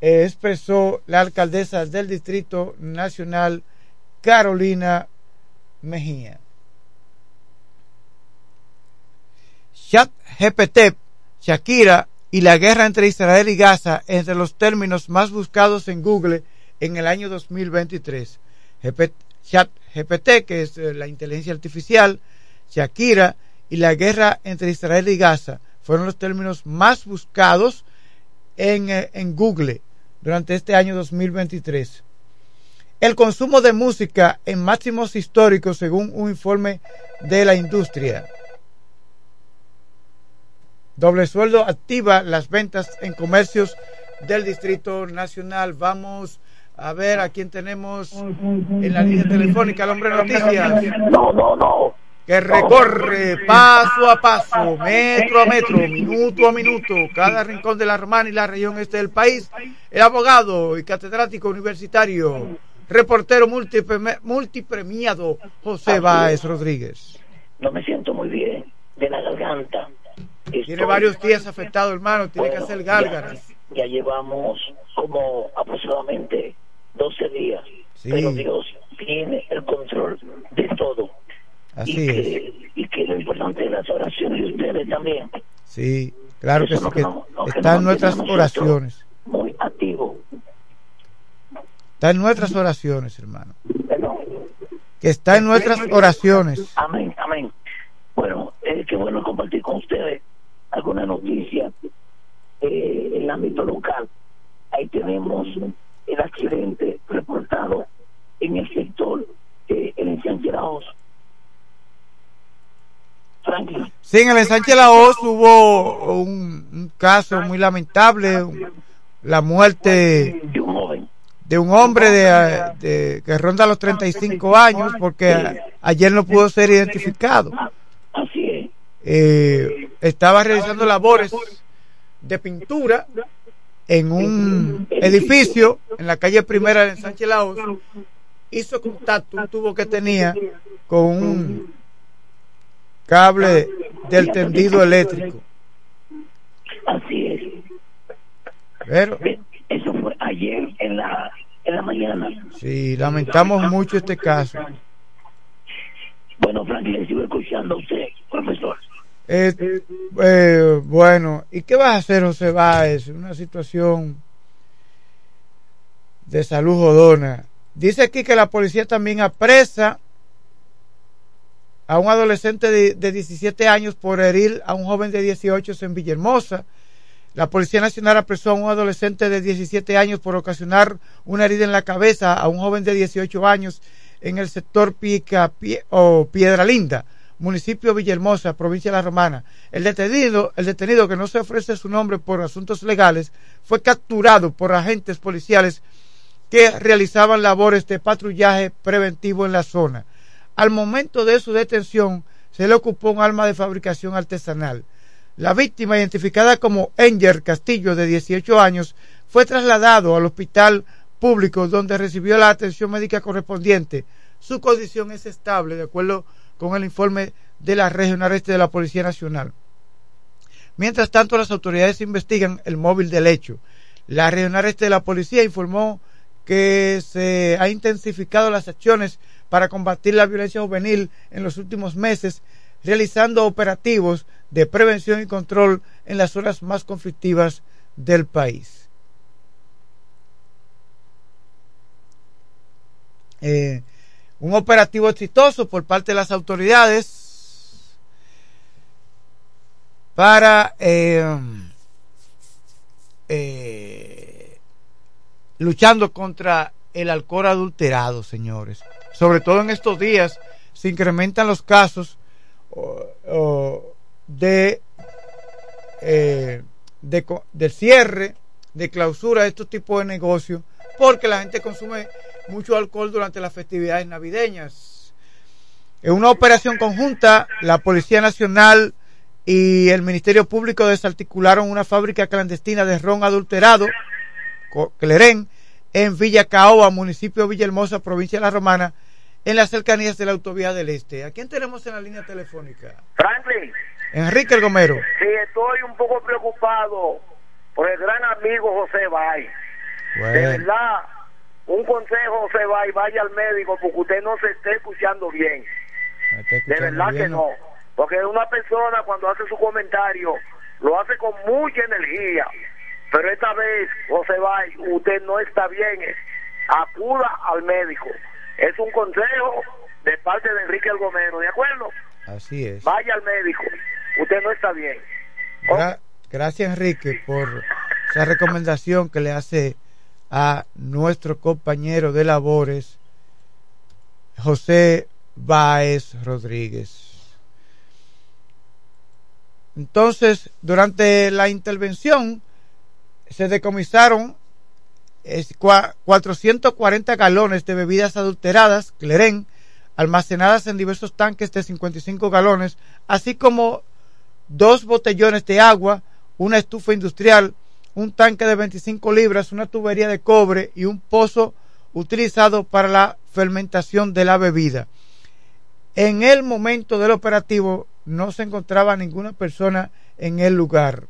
eh, expresó la alcaldesa del Distrito Nacional, Carolina Mejía. Chat GPT, Shakira y la guerra entre Israel y Gaza entre los términos más buscados en Google en el año 2023. Chat GPT, que es eh, la inteligencia artificial, Shakira y la guerra entre Israel y Gaza fueron los términos más buscados en, eh, en Google durante este año 2023. El consumo de música en máximos históricos según un informe de la industria. Doble sueldo activa las ventas en comercios del Distrito Nacional. Vamos a ver a quién tenemos en la línea telefónica, el hombre de noticias. No, no, no. Que recorre paso a paso, metro a metro, minuto a minuto, cada rincón de la Romana y la región este del país. El abogado y catedrático universitario, reportero multipremiado José Báez Rodríguez. No me siento muy bien de la garganta. Tiene varios días afectado, hermano, tiene que hacer gárgaras. Ya, llevamos como aproximadamente 12 días, pero Dios tiene el control de todo. Así y es. Que, y que lo importante es las oraciones de ustedes también. Sí, claro que Eso sí, es que lo que no- lo que está nos en nuestras oraciones. Está en nuestras oraciones, hermano. Que está en nuestras oraciones. Amén, amén. Bueno, eh, qué bueno compartir con ustedes alguna noticia eh, en el ámbito local. Ahí tenemos el accidente reportado en el sector eh, el ensanche La Hoz. Franklin, Sí, en el ensanche La Hoz hubo un, un caso muy lamentable, la muerte de un joven. De un hombre de, de- que ronda los 35 años porque ayer no pudo ser identificado. Así es. Eh, estaba realizando labores de pintura en un edificio en la calle primera de Sánchez Laos. Hizo contacto un tubo que tenía con un cable del tendido eléctrico. Así es. Pero Eso fue ayer en la, en la mañana. sí, lamentamos mucho este caso. Bueno, Franklin, sigo escuchando a usted, profesor. Eh, eh, bueno, ¿y qué vas a hacer, José Báez? Una situación de salud jodona. Dice aquí que la policía también apresa a un adolescente de, de 17 años por herir a un joven de 18 en Villahermosa. La Policía Nacional apresó a un adolescente de 17 años por ocasionar una herida en la cabeza a un joven de 18 años en el sector Pica, o Piedra Linda, municipio Villahermosa, provincia de La Romana. El detenido, el detenido que no se ofrece su nombre por asuntos legales, fue capturado por agentes policiales que realizaban labores de patrullaje preventivo en la zona. Al momento de su detención, se le ocupó un arma de fabricación artesanal. La víctima, identificada como Enger Castillo, de 18 años, fue trasladado al hospital público donde recibió la atención médica correspondiente. Su condición es estable, de acuerdo con el informe de la Regional Este de la Policía Nacional. Mientras tanto, las autoridades investigan el móvil del hecho. La Regional Este de la Policía informó que se ha intensificado las acciones para combatir la violencia juvenil en los últimos meses, realizando operativos de prevención y control en las zonas más conflictivas del país. Eh, un operativo exitoso por parte de las autoridades para eh, eh, luchando contra el alcohol adulterado, señores. Sobre todo en estos días se incrementan los casos de eh, de, cierre, de clausura de estos tipos de negocios, porque la gente consume mucho alcohol durante las festividades navideñas. En una operación conjunta, la Policía Nacional y el Ministerio Público desarticularon una fábrica clandestina de ron adulterado, Clerén, en Villa Caoba, municipio de Villahermosa, provincia de La Romana, en las cercanías de la autovía del Este. ¿A quién tenemos en la línea telefónica? Franklin. Enrique El Gomero. Sí, estoy un poco preocupado por el gran amigo José Bay. De verdad, un consejo, José Bay, vaya al médico porque usted no se esté escuchando bien. de verdad que no. Porque una persona cuando hace su comentario lo hace con mucha energía. Pero esta vez, José Bay, usted no está bien. Acuda al médico. Es un consejo de parte de Enrique El Gomero, ¿de acuerdo? Así es. Vaya al médico. Usted no está bien. gracias, Enrique, por esa recomendación que le hace a nuestro compañero de labores, José Báez Rodríguez. Entonces, durante la intervención, se decomisaron 440 galones de bebidas adulteradas, Clerén, almacenadas en diversos tanques de 55 galones, así como dos botellones de agua, una estufa industrial, un tanque de 25 libras, una tubería de cobre y un pozo utilizado para la fermentación de la bebida. En el momento del operativo no se encontraba ninguna persona en el lugar.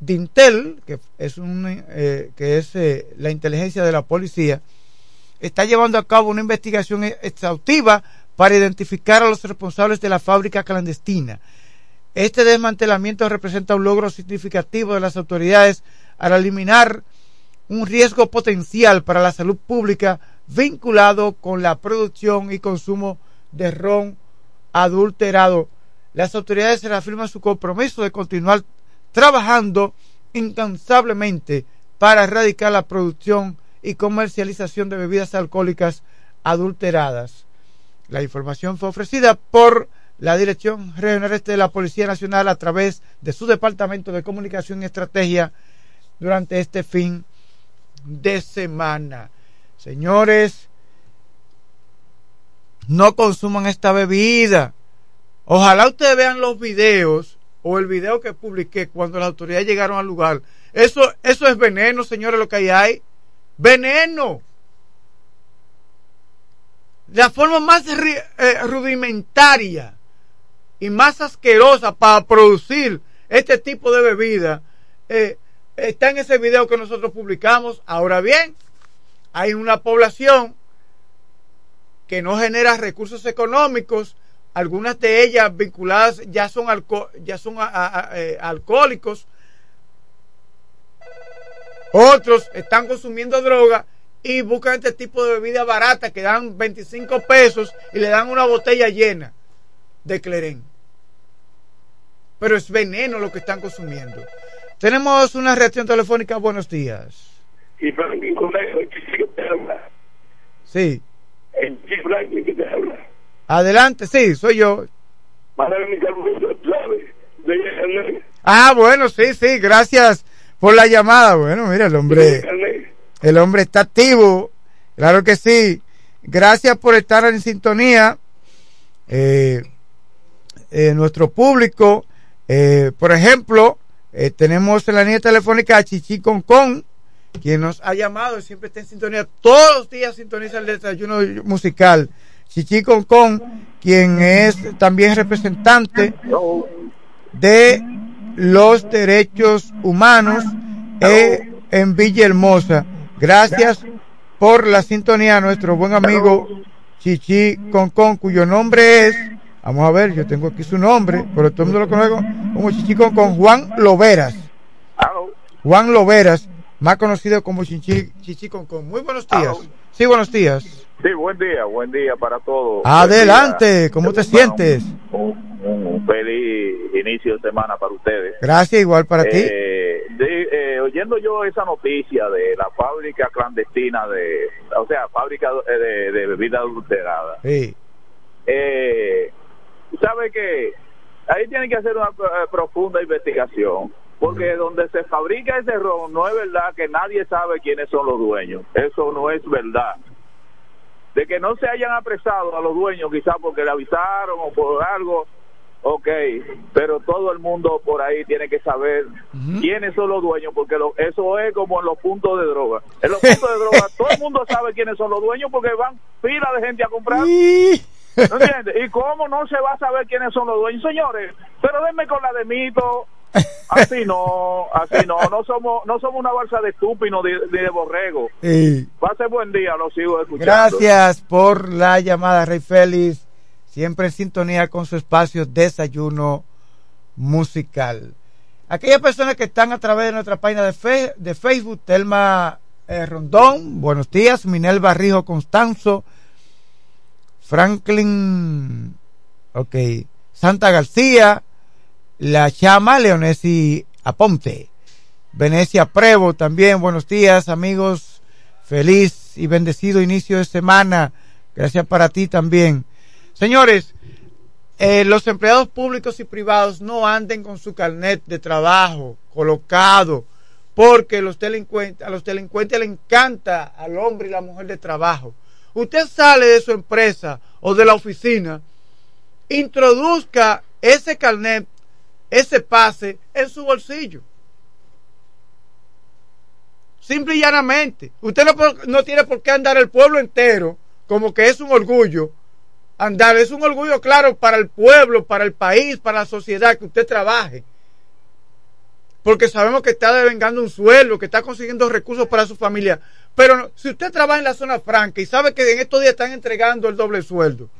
Dintel, que es, un, eh, eh, la inteligencia de la policía, está llevando a cabo una investigación exhaustiva para identificar a los responsables de la fábrica clandestina. Este desmantelamiento representa un logro significativo de las autoridades al eliminar un riesgo potencial para la salud pública vinculado con la producción y consumo de ron adulterado. Las autoridades reafirman su compromiso de continuar trabajando incansablemente para erradicar la producción y comercialización de bebidas alcohólicas adulteradas. La información fue ofrecida por la Dirección Regional Este de la Policía Nacional a través de su Departamento de Comunicación y Estrategia durante este fin de semana. Señores, no consuman esta bebida. Ojalá ustedes vean los videos o el video que publiqué cuando las autoridades llegaron al lugar. Eso, eso es veneno, señores, lo que hay ahí. Veneno. La forma más eh, rudimentaria y más asquerosa para producir este tipo de bebida eh, está en ese video que nosotros publicamos. Ahora bien, hay una población que no genera recursos económicos, algunas de ellas vinculadas ya son, ya son eh, alcohólicos, otros están consumiendo droga y buscan este tipo de bebida barata que dan 25 pesos y le dan una botella llena de clerén. Pero es veneno lo que están consumiendo. Tenemos una reacción telefónica. Buenos días. Sí. Adelante, sí, soy yo. Ah, bueno, sí, sí, gracias por la llamada. Bueno, mira, el hombre, el hombre está activo, claro que sí. Gracias por estar en sintonía. Eh, eh, nuestro público, eh, por ejemplo, eh, tenemos en la línea telefónica a Chichi Concon, quien nos ha llamado y siempre está en sintonía. Todos los días sintoniza el desayuno musical. Chichi Concon, quien es también representante de los derechos humanos eh, en Villahermosa. Gracias por la sintonía a nuestro buen amigo Chichi Concon, cuyo nombre es, vamos a ver, yo tengo aquí su nombre, pero todo el mundo lo conoce como Chichi Concon, Juan Loveras. Juan Loveras, más conocido como Chichi, Chichi Concon. Muy buenos días. Sí, buenos días. Sí, buen día, buen día para todos. Adelante, ¿cómo te sientes? Un, feliz inicio de semana para ustedes. Gracias, igual para ti. Eh, eh, oyendo yo esa noticia de la fábrica clandestina de, o sea, fábrica de, de bebida adulterada. Sí. Eh, ¿Sabe que ahí tienen que hacer una profunda investigación? Porque donde se fabrica ese ron no es verdad que nadie sabe quiénes son los dueños. Eso no es verdad. De que no se hayan apresado a los dueños, quizás porque le avisaron o por algo, ok, pero todo el mundo por ahí tiene que saber quiénes son los dueños, porque lo- eso es como en los puntos de droga. En los puntos de droga todo el mundo sabe quiénes son los dueños porque van fila de gente a comprar. ¿No entiendes? ¿Y cómo no se va a saber quiénes son los dueños? Señores, pero denme con la de mito. Así no, así no. No somos no somos una balsa de estúpidos ni, ni de borrego. Sí. Va a ser buen día, lo sigo escuchando. Gracias por la llamada, Rey Félix. Siempre en sintonía con su espacio Desayuno Musical. Aquellas personas que están a través de nuestra página de, fe- de Facebook, Telma eh, Rondón, buenos días, Minel Barrijo Constanzo, Franklin, ok, Santa García, La Chama, Leonesi Aponte, Venecia Prevo también, buenos días amigos, feliz y bendecido inicio de semana, gracias para ti también. Señores, eh, los empleados públicos y privados no anden con su carnet de trabajo colocado, porque los a los delincuentes les encanta al hombre y la mujer de trabajo. Usted sale de su empresa o de la oficina, introduzca ese carnet, ese pase en su bolsillo. Simple y llanamente. Usted no, tiene por qué andar el pueblo entero como que es un orgullo. Andar es un orgullo, claro, para el pueblo, para el país, para la sociedad, que usted trabaje. Porque sabemos que está devengando un sueldo, que está consiguiendo recursos para su familia. Pero si usted trabaja en la zona franca y sabe que en estos días están entregando el doble sueldo,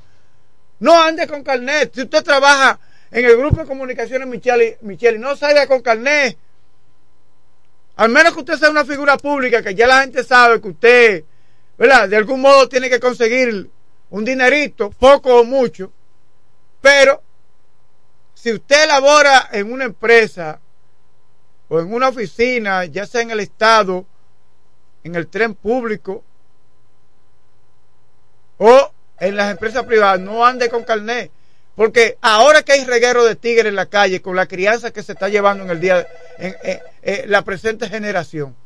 no ande con carnet. Si usted trabaja en el grupo de comunicaciones Micheli, Micheli no salga con carnet. Al menos que usted sea una figura pública, que ya la gente sabe que usted, ¿verdad? De algún modo tiene que conseguir un dinerito, poco o mucho. Pero, si usted labora en una empresa o en una oficina, ya sea en el Estado, en el tren público o en las empresas privadas, no ande con carnet. Porque ahora que hay reguero de tigres en la calle con la crianza que se está llevando en el día, en, en la presente generación.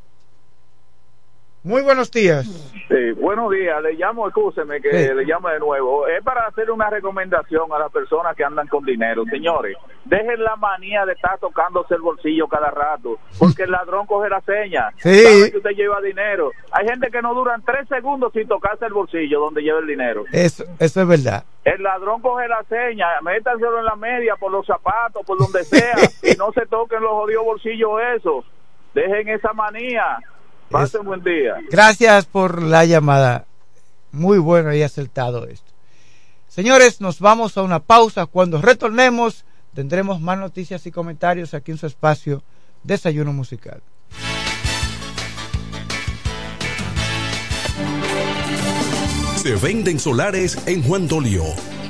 Muy buenos días. Sí, buenos días. Le llamo, escúcheme que Sí. le llamo de nuevo. Es para hacer una recomendación a las personas que andan con dinero. Señores, dejen la manía de estar tocándose el bolsillo cada rato, porque el ladrón coge la seña. Sí. Sabe que usted lleva dinero. Hay gente que no duran tres segundos sin tocarse el bolsillo donde lleva el dinero. Eso, eso es verdad. El ladrón coge la seña, métanselo en la media, por los zapatos, por donde sea, y no se toquen los jodidos bolsillos esos. Dejen esa manía. Pasen buen día. Gracias por la llamada. Muy bueno y acertado esto. Señores, nos vamos a una pausa. Cuando retornemos, tendremos más noticias y comentarios aquí en su espacio Desayuno Musical. Se venden solares en Juan Dolio,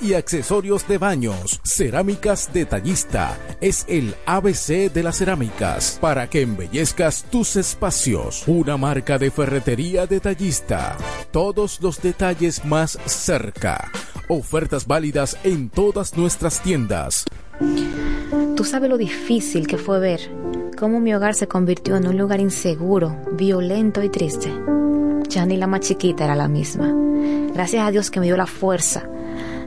y accesorios de baños. Cerámicas Detallista es el ABC de las cerámicas para que embellezcas tus espacios. Una marca de ferretería detallista. Todos los detalles más cerca. Ofertas válidas en todas nuestras tiendas. Tú sabes lo difícil que fue ver cómo mi hogar se convirtió en un lugar inseguro, violento y triste. Ya ni la más chiquita era la misma. Gracias a Dios que me dio la fuerza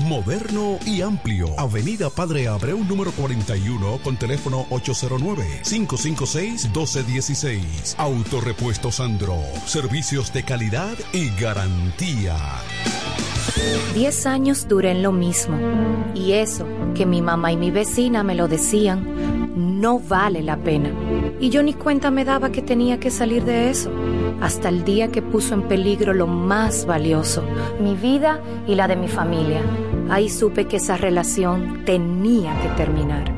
Moderno y amplio. Avenida Padre Abreu número 41 con teléfono 809-556-1216. Autorepuesto Sandro. Servicios de calidad y garantía. Diez años duré en lo mismo. Y eso, que mi mamá y mi vecina me lo decían, no vale la pena. Y yo ni cuenta me daba que tenía que salir de eso. Hasta el día que puso en peligro lo más valioso, mi vida y la de mi familia. Ahí supe que esa relación tenía que terminar.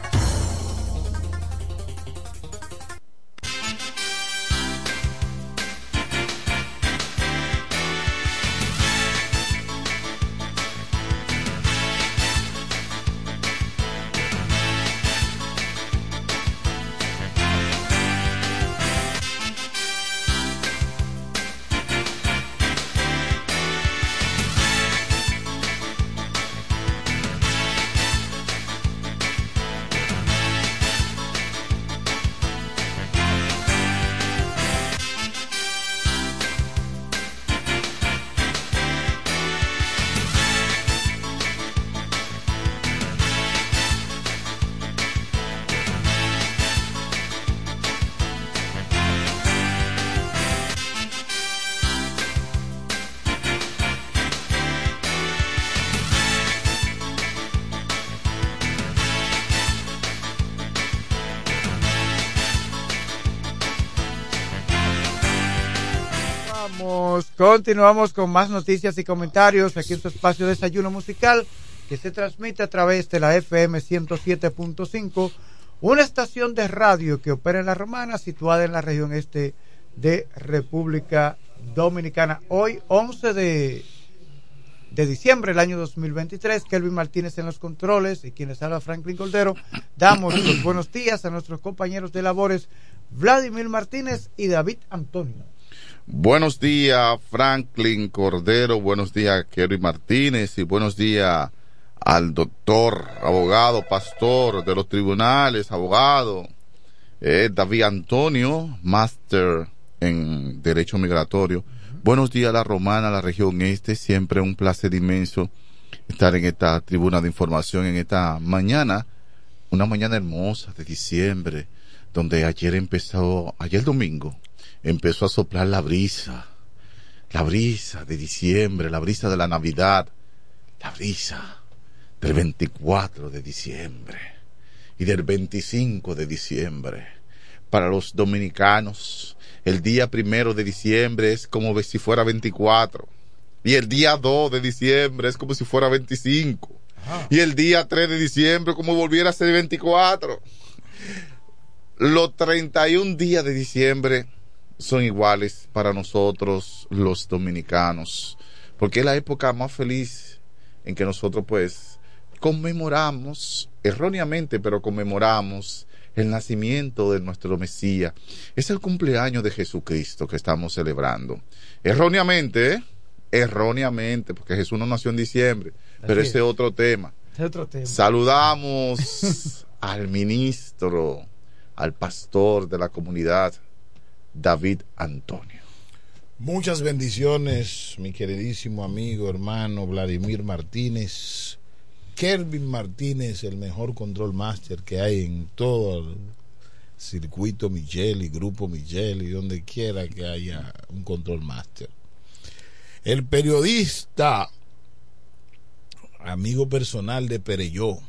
Continuamos con más noticias y comentarios aquí en su espacio de desayuno musical que se transmite a través de la FM 107.5, una estación de radio que opera en La Romana, situada en la región este de República Dominicana. Hoy, 11 de, de diciembre del año 2023, Kelvin Martínez en los controles y quienes habla Franklin Coldero, damos los buenos días a nuestros compañeros de labores Vladimir Martínez y David Antonio. Buenos días, Franklin Cordero. Buenos días, Kerry Martínez. Y buenos días al doctor, abogado, pastor de los tribunales, abogado, eh, David Antonio, máster en Derecho Migratorio. Buenos días a la Romana, a la región este. Siempre un placer inmenso estar en esta tribuna de información en esta mañana. Una mañana hermosa de diciembre, donde ayer empezó, ayer domingo, empezó a soplar la brisa, la brisa de diciembre, la brisa de la Navidad, la brisa del 24 de diciembre y del 25 de diciembre. Para los dominicanos, el día primero de diciembre es como si fuera 24 y el día 2 de diciembre es como si fuera 25 y el día 3 de diciembre como volviera a ser 24. Los 31 días de diciembre son iguales para nosotros los dominicanos, porque es la época más feliz en que nosotros pues conmemoramos, erróneamente, pero conmemoramos el nacimiento de nuestro Mesías. Es el cumpleaños de Jesucristo que estamos celebrando. Erróneamente, ¿eh? erróneamente, porque Jesús no nació en diciembre, pero ese es otro tema. Es otro tema. Saludamos al ministro, al pastor de la comunidad, David Antonio. Muchas bendiciones, mi queridísimo amigo, hermano Vladimir Martínez. Kelvin Martínez, el mejor control master que hay en todo el circuito Micheli, grupo Micheli, donde quiera que haya un control master. El periodista, amigo personal de Pereyó,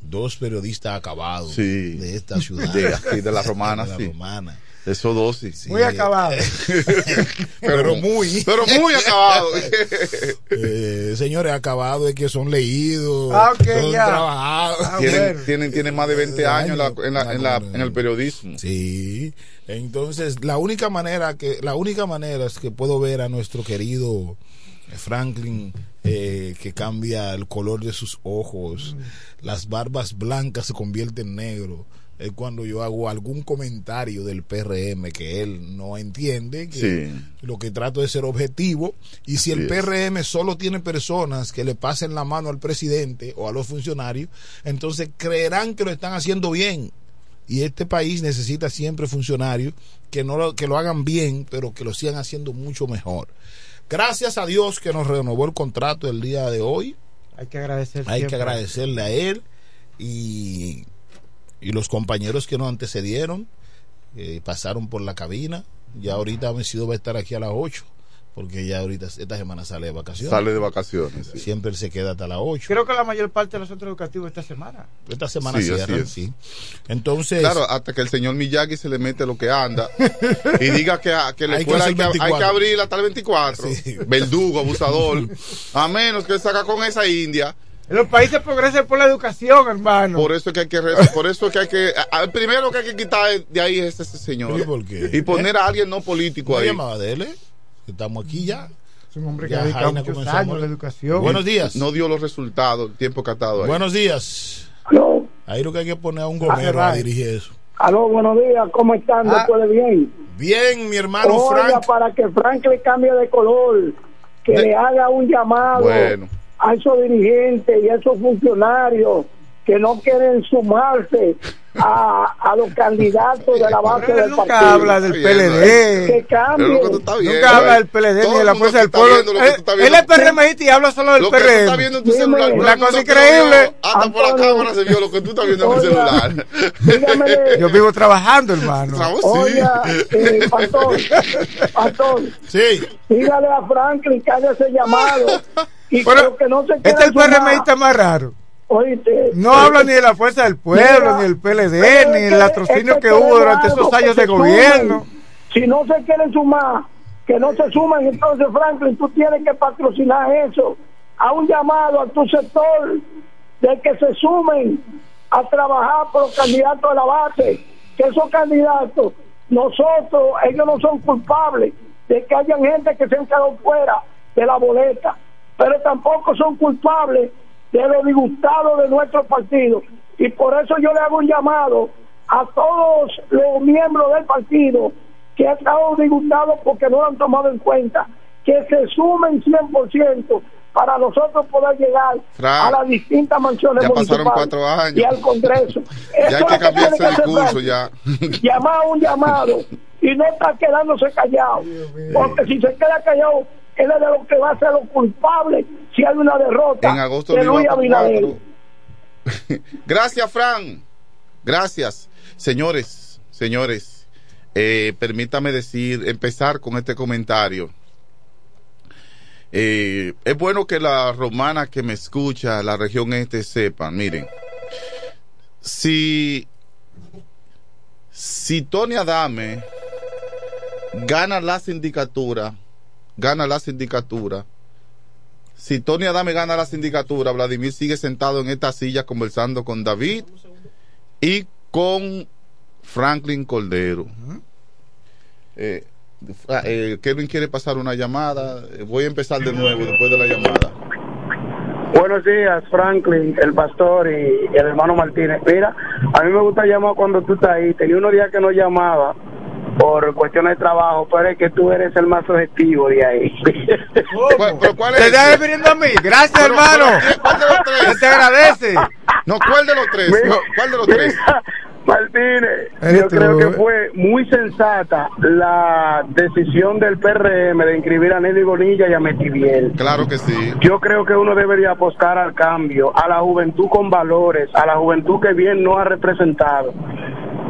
dos periodistas acabados Sí. de esta ciudad. De aquí, de la Romana, De la sí. Romana. Eso dos, sí. Muy acabado. pero muy. Pero muy acabado. Eh, señores, acabado es que son leídos. Ah, ok, son ya. trabajados. Ah, tienen, bueno. tienen, tienen más de 20 años en, la- en, la- en, la- en el periodismo. Sí. Entonces, la única manera que, la única manera es que puedo ver a nuestro querido Franklin eh, que cambia el color de sus ojos, las barbas blancas se convierten en negro. Es cuando yo hago algún comentario del PRM que él no entiende, que Sí. lo que trato es ser objetivo. Y si el es. PRM solo tiene personas que le pasen la mano al presidente o a los funcionarios, entonces creerán que lo están haciendo bien. Y este país necesita siempre funcionarios que no lo, que lo hagan bien, pero que lo sigan haciendo mucho mejor. Gracias a Dios que nos renovó el contrato el día de hoy. Hay que Hay agradecerle a él y, y los compañeros que nos antecedieron, eh, pasaron por la cabina. Ya ahorita Vencido va a estar aquí a las 8, porque ya ahorita esta semana sale de vacaciones. Sale de vacaciones. sí. Siempre él se queda hasta las 8. Creo que la mayor parte de los centros educativos esta semana. Esta semana Sí, así cierran, es. sí. Entonces, Claro, hasta que el señor Miyagi se le mete lo que anda y diga que, que la Hay que escuela hay que, hay 24. que abrir hasta el 24. Verdugo, abusador. A menos que saca con esa india. Los países progresan por la educación, hermano. Por eso es que hay que, por eso es que hay que, primero que hay que quitar de ahí es ese señor. ¿Y por qué? Y poner a alguien no político ¿no ahí. llamaba de él? Estamos aquí ya. Es un hombre que ha dedicado muchos años a- a la educación. Buenos días. No dio los resultados, el tiempo que ha estado ahí. Buenos días. Ahí lo que hay que poner a un Ah, gomero a right. dirigir eso. Aló, buenos días, ¿cómo están? Ah. ¿Después de bien? Bien, mi hermano Oiga, Frank. para que Frank le cambie de color, que le haga un llamado Bueno. a esos dirigentes y a esos funcionarios que no quieren sumarse a, a los candidatos de la base del nunca partido. habla del PLD. Que cambie. Nunca habla del PLD ni de la fuerza del pueblo. Él él es PRMista y habla solo del Lo que tú estás PRM. viendo en tu celular. todo Una cosa increíble. Hasta por la cámara se vio lo que tú estás viendo en el celular. Yo vivo trabajando, hermano. Oiga, eh, pastor, pastor, sí. dígale a Franklin que haga ese llamado y Pero que no se Este es quede el PRMista más raro. Oíste, No habla ni de la fuerza del pueblo, Mira, ni del PLD, ni del que- latrocinio que hubo durante esos años de sumen. gobierno. Si no se quieren sumar, que no se sumen, entonces Franklin, tú tienes que patrocinar eso. A un llamado a tu sector de que se sumen a trabajar por los candidatos de la base, que esos candidatos, nosotros, ellos no son culpables de que hayan gente que se han quedado fuera de la boleta, pero tampoco son culpables de los disgustados de nuestro partido. Y por eso yo le hago un llamado a todos los miembros del partido que han estado disgustados porque no lo han tomado en cuenta, que se sumen 100% para nosotros poder llegar a las distintas mansiones ya pasaron cuatro años. y al Congreso. Ya hay que lo cambiar ese discurso ya. llamar a un llamado y no está quedándose callado. Porque si se queda callado, él es de lo que va a ser los culpables si hay una derrota En agosto de Luis Abinader. Gracias, Fran. Gracias. Señores, señores, eh, permítame decir, empezar con este comentario. Eh, es bueno que la romana que me escucha, la región este, sepan, miren, si, si Tony Adame gana la sindicatura, gana la sindicatura, si Tony Adame gana la sindicatura, Vladimir sigue sentado en esta silla conversando con David y con Franklin Cordero. Eh, eh, Kevin quiere pasar una llamada. Eh, Voy a empezar de nuevo después de la llamada. Buenos días, Franklin, el pastor y el hermano Martínez. Mira, a mí me gusta llamar cuando tú estás ahí. Tenía unos días que no llamaba por cuestiones de trabajo, pero es que tú eres el más objetivo de ahí. ¿Te estás refiriendo a mí? Gracias, hermano. Se te agradece. No, ¿cuál de los tres? No, ¿Cuál de los tres? Martínez, Eres yo tú, creo que fue muy sensata la decisión del PRM de inscribir a Nelly Bonilla y a Metiviel. Claro que sí. Yo creo que uno debería apostar al cambio, a la juventud con valores, a la juventud que bien no ha representado.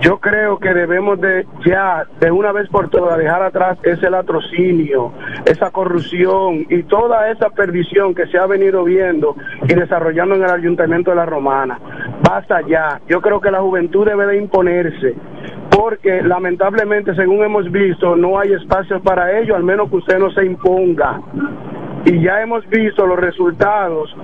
Yo creo que debemos de ya, de una vez por todas, dejar atrás ese latrocinio, esa corrupción y toda esa perdición que se ha venido viendo y desarrollando en el Ayuntamiento de La Romana. Basta ya. Yo creo que la juventud debe de imponerse porque lamentablemente, según hemos visto, no hay espacio para ello, al menos que usted no se imponga. Y ya hemos visto los resultados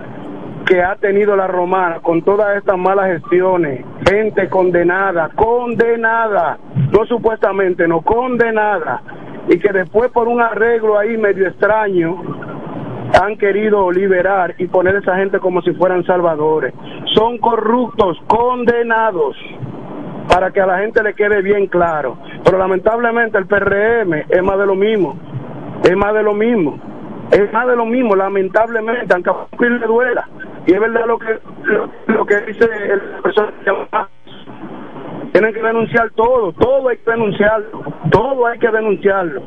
que ha tenido la romana con todas estas malas gestiones, gente condenada, condenada, no supuestamente, no condenada, y que después por un arreglo ahí medio extraño han querido liberar y poner a esa gente como si fueran salvadores. Son corruptos, condenados, para que a la gente le quede bien claro. Pero lamentablemente el PRM es más de lo mismo, es más de lo mismo, es más de lo mismo, lamentablemente, aunque a le duela. Y es verdad lo que, lo, lo que dice el profesor tienen que denunciar todo, todo hay que denunciarlo, todo hay que denunciarlo.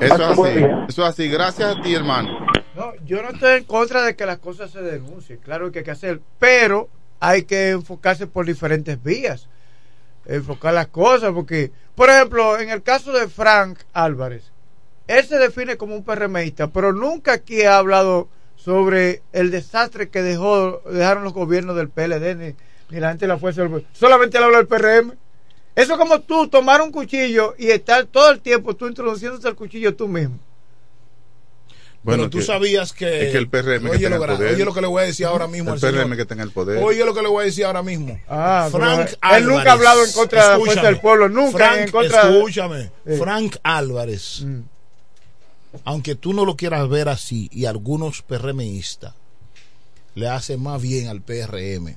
Eso es así, eso es así. Gracias a ti, hermano. No, yo no estoy en contra de que las cosas se denuncien, claro que hay que hacer, pero hay que enfocarse por diferentes vías, enfocar las cosas, porque, por ejemplo, en el caso de Frank Álvarez, él se define como un PRMista, pero nunca aquí ha hablado sobre el desastre que dejó dejaron los gobiernos del PLD ni, ni la gente de la fuerza del pueblo. solamente él habla del PRM. Eso es como tú tomar un cuchillo y estar todo el tiempo tú introduciéndote el cuchillo tú mismo. Bueno, Pero tú que- sabías que. es que el PRM que oye, tenga lo, el gra- poder. oye lo que le voy a decir ahora mismo El al señor. PRM que tenga el poder. Oye lo que le voy a decir ahora mismo. Ah, Frank él nunca ha hablado en contra de la fuerza escúchame. del pueblo, nunca Frank, en contra Escúchame. Frank Álvarez, aunque tú no lo quieras ver así, y algunos PRMistas le hacen más bien al PRM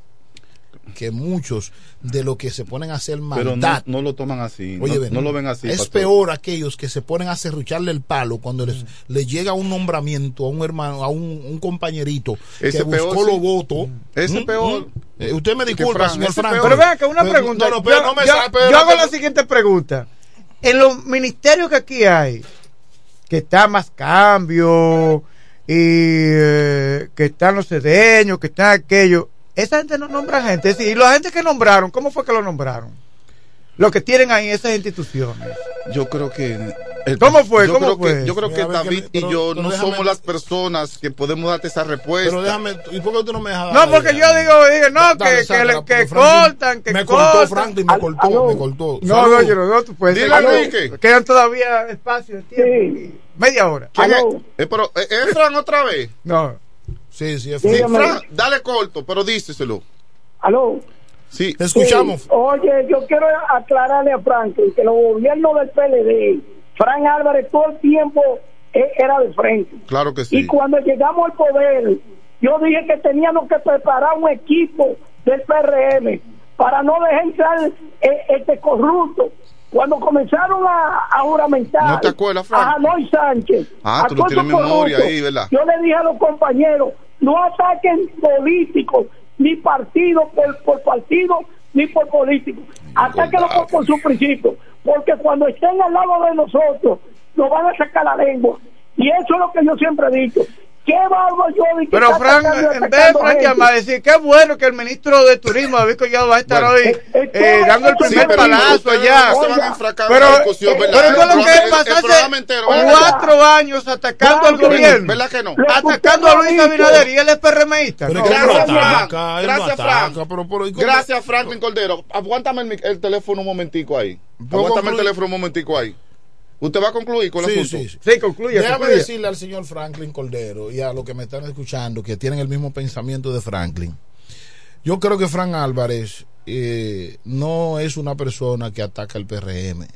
que muchos de los que se ponen a hacer Pero no, maldad. no lo toman así. Oye, no, ven, no lo ven así. Es pastor. peor aquellos que se ponen a serrucharle el palo cuando Mm. les, les llega un nombramiento a un hermano, a un, un compañerito Ese que buscó peor, sí. los votos. Ese ¿Mm? peor. ¿Mm? Eh, usted me disculpa, Frank, señor Frank. Pero vean que una pregunta. No, no, pero yo, hago la siguiente pregunta. En los ministerios que aquí hay, que está más cambio y eh, que están los cedeños, que están aquellos, esa gente no nombra gente. Es decir, y la gente que nombraron, ¿cómo fue que lo nombraron? Lo que tienen ahí esas instituciones. Yo creo que. el- ¿Cómo fue? Yo ¿Cómo creo fue? que, yo creo Mira, que David que- y pero- yo no déjame- somos las personas que podemos darte esa respuesta. Pero déjame, ¿y por qué tú no me dejas? No, porque yo digo, digo, no, que, que, Sandra, que Franklin- cortan, que me cortan. cortó Franklin, me cortó, me cortó. No, Salud. no, yo no, no, tú puedes Dile. Enrique. Quedan todavía espacio, tiempo. Media hora. Eh, pero, eh, ¿es Fran otra vez? No. Sí, sí, es Sí. Fran, dale corto, pero díceselo. Aló. Sí, te escuchamos. Sí. Oye, yo quiero aclararle a Franklin que los gobiernos del PLD, Frank Álvarez todo el tiempo eh, era de frente. Claro que Y sí. cuando llegamos al poder, yo dije que teníamos que preparar un equipo del PRM para no dejar entrar eh, este corrupto. Cuando comenzaron a, a juramentar ¿No te acuerdas, Frank? a Hanoi Sánchez, Ah. Yo le dije a los compañeros, no ataquen políticos, ni partido por, por partido, ni por político. Atáquenlo por, por su principio, porque cuando estén al lado de nosotros, nos van a sacar la lengua. Y eso es lo que yo siempre he dicho. ¿Qué valgo yo de que Pero Frank, en vez de Frank llamar a decir, qué bueno que el ministro de Turismo, David Collado, va a estar Bueno. hoy eh, dando el primer pero palazo allá. no se van a enfracar en Pero, discusión, ¿verdad? pero es lo que ¿verdad? cuatro años atacando al gobierno, ¿verdad que no? atacando a Luis Abinader y él es PRMista. No, Gracias. Frank. Gracias, Frank. Gracias, Franklin Cordero. Aguántame el, el teléfono un momentico ahí. ¿Puedo Aguántame el teléfono un momentico ahí. ¿Usted va a concluir con el Sí, asunto? sí, sí. Sí, concluye, Déjame concluye. decirle al señor Franklin Cordero y a los que me están escuchando que tienen el mismo pensamiento de Franklin. Yo creo que Frank Álvarez eh, no es una persona que ataca el PRM.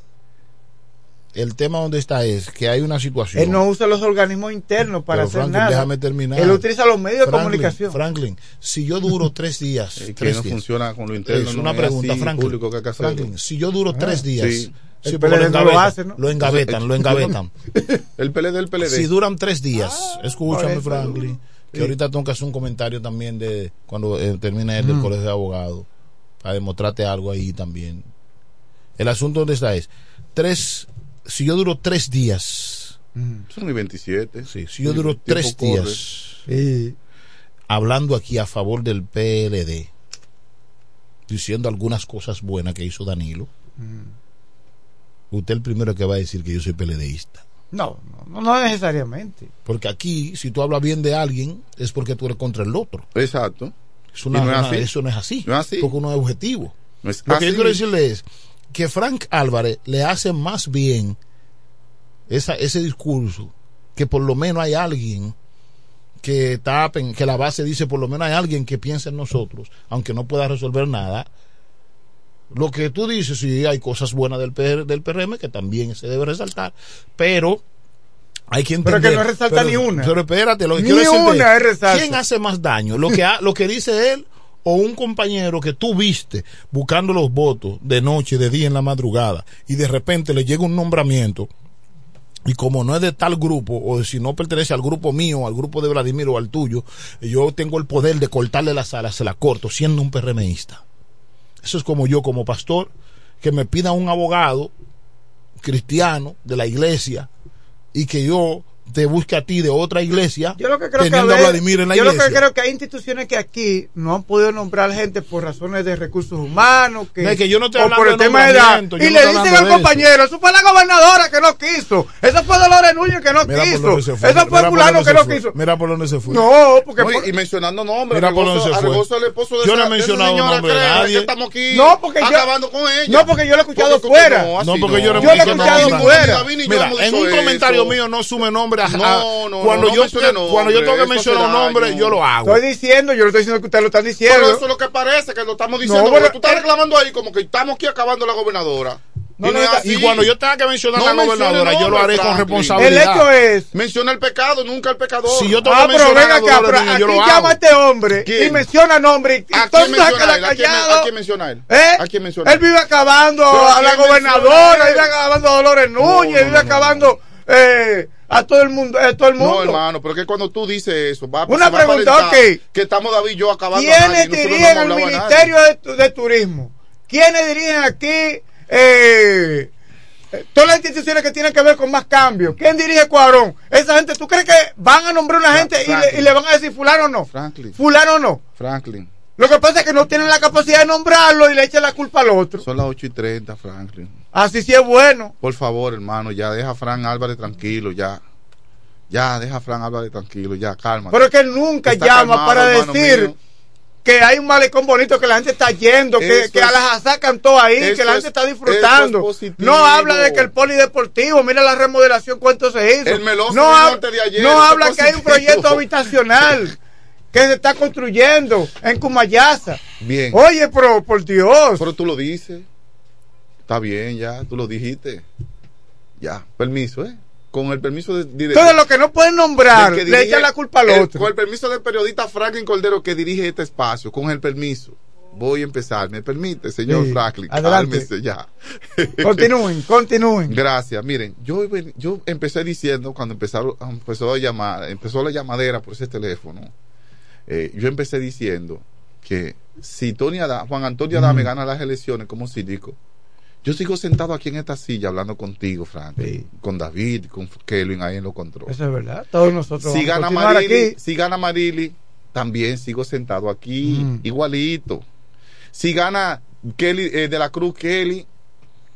El tema donde está es que hay una situación. Él no usa los organismos internos para Pero, hacer Franklin, nada. déjame terminar. Él utiliza los medios de comunicación. Franklin, si yo duro tres días, Es que tres no días, funciona con lo interno. es no una pregunta, así, Franklin. público que hay que. Franklin, si yo duro tres días, Sí. El no lo engavetan, hace, ¿no? lo engavetan, lo engavetan. El PLD, el PLD. Si duran tres días, escúchame, por eso. Franklin, que Sí. ahorita tengo que hacer un comentario también de cuando eh, termine el del colegio de abogados, para demostrarte algo ahí también. El asunto donde está es, tres, si yo duro tres días, Son y 27. sí, si yo duro tres corre. días Sí. hablando aquí a favor del PLD, diciendo algunas cosas buenas que hizo Danilo, usted el primero que va a decir que yo soy PLDista. No, no, no necesariamente. Porque aquí, si tú hablas bien de alguien, es porque tú eres contra el otro. Exacto. Es una- Y no es una- así. eso no es así. No es así. Porque uno es objetivo. No es Lo que yo quiero decirle es que Frank Álvarez le hace más bien esa, ese discurso que por lo menos hay alguien que tapen, que la base dice por lo menos hay alguien que piensa en nosotros, aunque no pueda resolver nada. Lo que tú dices, sí, hay cosas buenas del, PR del PRM que también se debe resaltar, pero Hay que Pero entender. que no resalta pero- ni una. Pero espérate, lo que Ni quiero una es. ¿quién hace más daño? Lo que, ha- lo que dice él o un compañero que tú viste buscando los votos de noche, de día, en la madrugada y de repente le llega un nombramiento y como no es de tal grupo o si no pertenece al grupo mío, al grupo de Vladimir o al tuyo, yo tengo el poder de cortarle las alas, se la corto siendo un PRMista. Eso es como yo, como pastor, que me pida un abogado cristiano de la iglesia y que yo te busque a ti de otra iglesia Yo lo que creo que, teniendo a ver, Vladimir en la yo lo iglesia. que creo que hay instituciones que aquí no han podido nombrar gente por razones de recursos humanos, que, No, es que yo no estoy o por el de tema de edad. yo Y le dicen al eso. compañero, eso fue la gobernadora que no quiso, eso fue Dolores Núñez que no Mira quiso, eso fue mira fulano que no quiso. Mira por dónde se fue. No, porque No, y- por- y, mencionando nombres. Mira por Arregoso- dónde se fue. Arregoso es el esposo de Yo no he mencionado señora, nombre de nadie. que estamos aquí No, porque yo- acabando con ella. no, porque yo lo he escuchado fuera. no, porque yo no Yo lo he escuchado fuera. Yo Mira, en un comentario mío no sume nombre. A- a- No, no, cuando no, yo no mencione nombre, cuando yo tengo que mencionar un nombre, yo lo hago. Estoy diciendo, yo no estoy diciendo que ustedes lo están Pero diciendo. eso es lo que parece, que lo estamos diciendo. Pero- tú estás reclamando ahí como que estamos aquí acabando la gobernadora. No, y, no, cuando yo tenga que mencionar No a la gobernadora, yo lo haré con responsabilidad. El hecho es Menciona el pecado, nunca el pecador. Si yo tengo Ah, que pero mencionar venga a acá, pero aquí lo llama a este hombre y menciona nombre y, y ¿A todo quién menciona él? ¿A quién. ¿A quién menciona él? ¿Eh? ¿A quién menciona Él vive acabando ¿Pero a a la gobernadora, él? vive acabando a Dolores Núñez, no, vive no, acabando eh, a todo el mundo, a todo el mundo. No, hermano, pero que cuando tú dices eso, va, Una va a pregunta, ok. Que estamos David y yo acabando. a ¿Quiénes no dirigen hemos el a. Ministerio de, de Turismo? ¿Quiénes dirigen aquí eh, todas las instituciones que tienen que ver con más cambios? ¿Quién dirige Cuadrón? Esa gente, ¿tú crees que van a nombrar una gente y le, y le van a decir fulano o no? Franklin. Fulano o no. Franklin, Lo que pasa es que no tienen la capacidad de nombrarlo y le echan la culpa al otro. son las 8 y 30, Franklin. Así sí es bueno. Por favor, hermano, ya deja a Fran Álvarez tranquilo, ya. Ya, deja a Fran Álvarez tranquilo, ya, calma. Pero es que nunca Está llama calmado, para decir mío. que hay un malecón bonito, que la gente está yendo, que, que a las sacan todo ahí, que la es- gente está disfrutando. es no habla de que el polideportivo, mira la remodelación, cuánto se hizo. El Meloso no antes de ayer, no habla que hay un proyecto habitacional que se está construyendo en Cumayasa. Bien. Oye, pero por Dios. Pero tú lo dices. Está bien, ya, tú lo dijiste. Ya, permiso, ¿eh? Con el permiso de... de- Todo lo que no pueden nombrar, le echan la culpa al el- otro. Con el permiso del periodista Franklin Cordero que dirige este espacio, con el permiso. Voy a empezar, ¿me permite, señor Sí, Franklin? adelante. Cálmese ya. Continúen, continúen. Gracias. Miren, yo, yo empecé diciendo cuando empezaron, empezó a llamar, empezó la llamadera por ese teléfono. eh, yo empecé diciendo que si Tony Ada- Juan Antonio Adame gana las elecciones como síndico, yo sigo sentado aquí en esta silla hablando contigo, Frank, con David, con Kelvin ahí en los controles. Eso es verdad. Todos nosotros Si vamos gana Marili, aquí. si gana Marili, también sigo sentado aquí, igualito. Si gana Kelly eh, de la Cruz Kelly,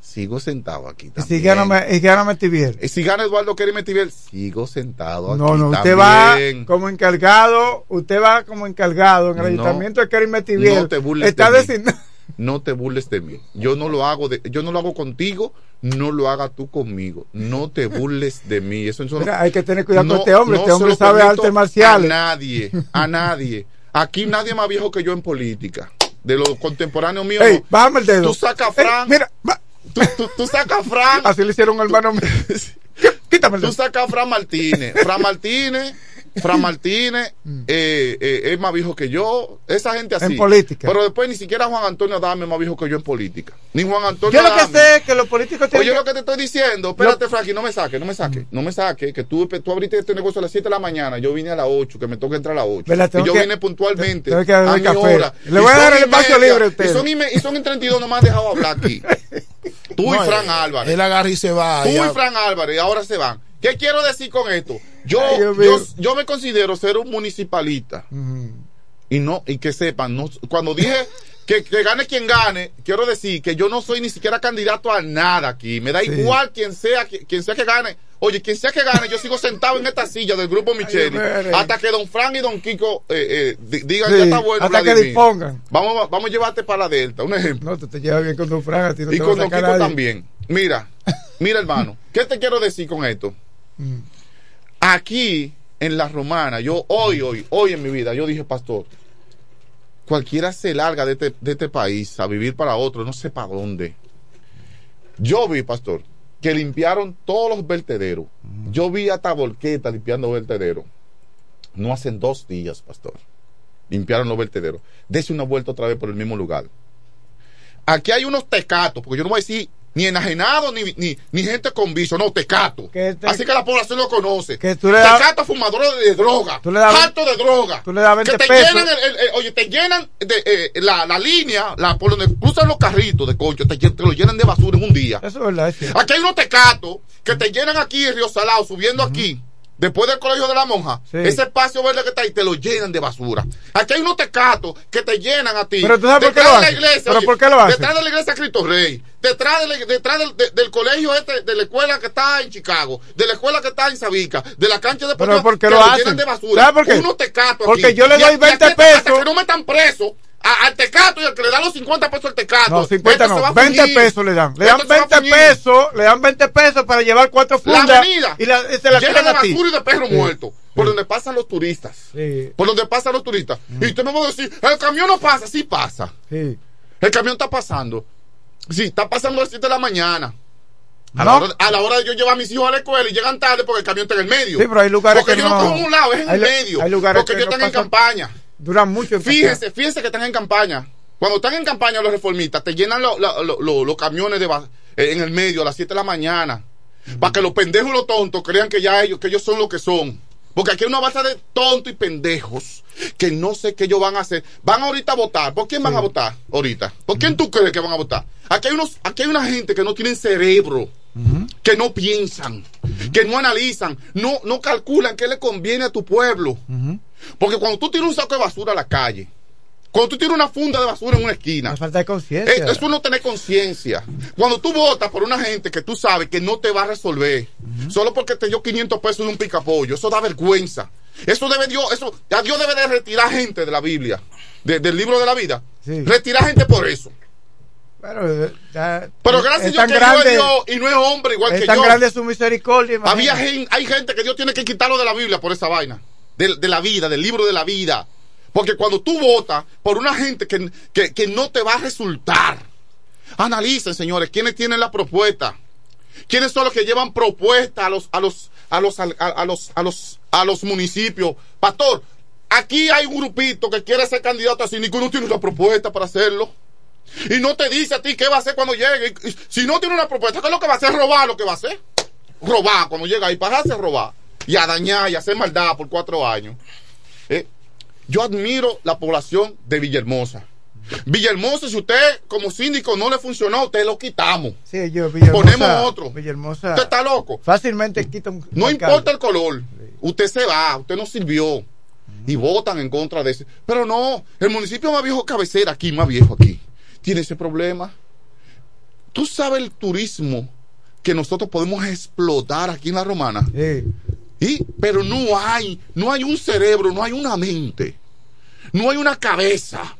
sigo sentado aquí también. si gana, y gana Metivier. Si gana Eduardo Kelly Metivier, sigo sentado No, aquí no, usted también. va como encargado, usted va como encargado en el No, ayuntamiento de Kerim Metivier. No te burles Está de mí. No te burles de mí. Yo no lo hago de, yo no lo hago contigo, no lo hagas tú conmigo. No te burles de mí. Eso, eso no- hay que tener cuidado con no- este hombre. no este hombre lo sabe artes marciales. A nadie, a nadie. Aquí nadie más viejo que yo en política. De los contemporáneos míos. Ey, bájame el dedo. Tú sacas Ey, Fran. mira, tú, tú, tú sacas a Fran. Así le hicieron al hermano mío. Quítame el Tú dedo. sacas a Fran Martínez. Fran Martínez. Fran Martínez eh, eh, es más viejo que yo. Esa gente así. En política. Pero después ni siquiera Juan Antonio Adame es más viejo que yo en política. Ni Juan Antonio Yo lo que sé es que los políticos tienen Oye, que- lo que te estoy diciendo, espérate, Frankie, no me saques, no me saques, no me saques, que tú, tú abriste este negocio a las 7 de la mañana, yo vine a las 8, que me toca entrar a las 8. Verdad, tengo Y yo que- vine puntualmente tengo que a mi café. hora. Le Y voy a dar el y espacio libre a ustedes. Y son, y, me- y son en 32, no me han dejado hablar aquí. Tú No, y Fran él- Álvarez. Él agarra y se va. Tú ya. y Fran Álvarez, ahora se van. ¿Qué quiero decir con esto? Yo, Ay, yo, yo me considero ser un municipalista y no y que sepan no, cuando dije que, que gane quien gane quiero decir que yo no soy ni siquiera candidato a nada aquí me da Sí. igual quien sea que- quien sea que gane oye quien sea que gane yo sigo sentado en esta silla del grupo Micheli hasta que don Frank y don Kiko eh, eh, di- digan Sí, ya está bueno hasta que dispongan. vamos a- vamos a llevarte para la Delta un ejemplo No, tú te llevas bien con Don Fran, a ti no y te con Don Kiko nadie. también. Mira, mira hermano, ¿qué te quiero decir con esto? Mm. Aquí en la romana, yo hoy, hoy, hoy en mi vida, yo dije, pastor, cualquiera se larga de este, de este país a vivir para otro, no sé para dónde. Yo vi, pastor, que limpiaron todos los vertederos. Yo vi hasta Volqueta limpiando vertederos. No hacen dos días, pastor. Limpiaron los vertederos. Dese una vuelta otra vez por el mismo lugar. Aquí hay unos tecatos, porque yo no voy a decir ni enajenado ni, ni, ni gente con vicio, no, tecato. Así que la población lo conoce. Que tú le tecato fumadores de, droga, Tú le das- harto de droga. tú le das 20 que te pesos. llenan, el- el- el- oye, te llenan de, eh, la, la línea, la, por donde cruzan los carritos de concho, te, lo llenan de basura en un día. Eso es verdad, es. Aquí hay unos tecatos que te llenan aquí en Río Salado, subiendo aquí. Después del colegio de la monja, Sí. ese espacio verde que está ahí te lo llenan de basura. Aquí hay unos tecatos que te llenan a ti. Pero tú sabes por qué Detrás lo de la hacen. iglesia, Pero oye, ¿por qué lo hacen? Detrás de la iglesia Cristo Rey. Detrás, de la- detrás del, de- del colegio este, de la escuela que está en Chicago. De la escuela que está en Sabica. De la cancha de Pero ¿por qué que lo hacen? llenan de basura. ¿Sabes por qué? Unos tecatos Porque aquí. yo le doy y a 20 ti, Hasta pesos. que no metan preso a- al tecato y al que le da los 50 pesos al tecato. No, 50 este no, a 20 fuñir. pesos le dan. Le dan se va a 20 fuñir. pesos, le dan 20 pesos para llevar cuatro La fundas. avenida y, la, y se la llena de basura y de perros Sí. muertos. Por donde pasan los turistas. Sí. Por donde pasan los turistas. Y usted me va a decir, el camión no pasa. Sí pasa. Sí. El camión está pasando. Sí, está pasando a las 7 de la mañana. A, No. la hora, a la hora de yo llevar a mis hijos a la escuela y llegan tarde porque el camión está en el medio. Sí, pero hay lugares porque que yo no no- cojo en un lado, es en hay el medio. hay lugares porque que ellos no están en pasan- campaña. Duran mucho en Fíjense, fíjense que están en campaña. Cuando están en campaña los reformistas, te llenan lo- lo- lo- lo- los camiones de eh, en el medio a las 7 de la mañana. Para que los pendejos y los tontos crean que ya ellos, que ellos son lo que son. Porque aquí hay una base de tontos y pendejos que no sé qué ellos van a hacer. Van ahorita a votar. ¿Por quién van a votar ahorita? ¿Por quién tú crees que van a votar? Aquí hay, unos, aquí hay una gente que no tienen cerebro, que no piensan, que no analizan, no, no calculan qué le conviene a tu pueblo. Porque cuando tú tiras un saco de basura a la calle, cuando tú tiras una funda de basura en una esquina, Falta de conciencia. eh, eso no tener conciencia. Cuando tú votas por una gente que tú sabes que no te va a resolver, solo porque te dio 500 pesos de un picapollo, eso da vergüenza. Eso debe Dios, eso, ya Dios debe de retirar gente de la Biblia, de- del libro de la vida. Retirar gente por eso. Pero, eh, ya- Pero es gracias a Dios tan que grande- Dios es Dios y no es hombre igual es que tan yo. grande su misericordia. Había hay gente que Dios tiene que quitarlo de la Biblia por esa vaina. De, la vida, del libro de la vida. Porque cuando tú votas por una gente que, que, que no te va a resultar, analicen, señores, quiénes tienen la propuesta. ¿Quiénes son los que llevan propuesta a los, a los, a los, a, los, a los, a los municipios? Pastor, aquí hay un grupito que quiere ser candidato así, ninguno tiene una propuesta para hacerlo. Y no te dice a ti qué va a hacer cuando llegue. Si no tiene una propuesta, ¿qué es lo que va a hacer? Robar lo que va a hacer. Robar cuando llega ahí, para hacer robar. Y a dañar y a hacer maldad por cuatro años. Eh, Yo admiro la población de Villahermosa. Villahermosa, si usted como síndico no le funcionó, usted lo quitamos. Sí, yo, Villahermosa, Ponemos otro. Villahermosa. Usted está loco. Fácilmente quita un. No alcalde. importa el color. Usted se va, usted no sirvió. Y votan en contra de ese. Pero no, el municipio más viejo cabecera aquí, más viejo aquí, tiene ese problema. Tú sabes el turismo que nosotros podemos explotar aquí en la romana. Y, pero no hay, no hay un cerebro, no hay una mente, no hay una cabeza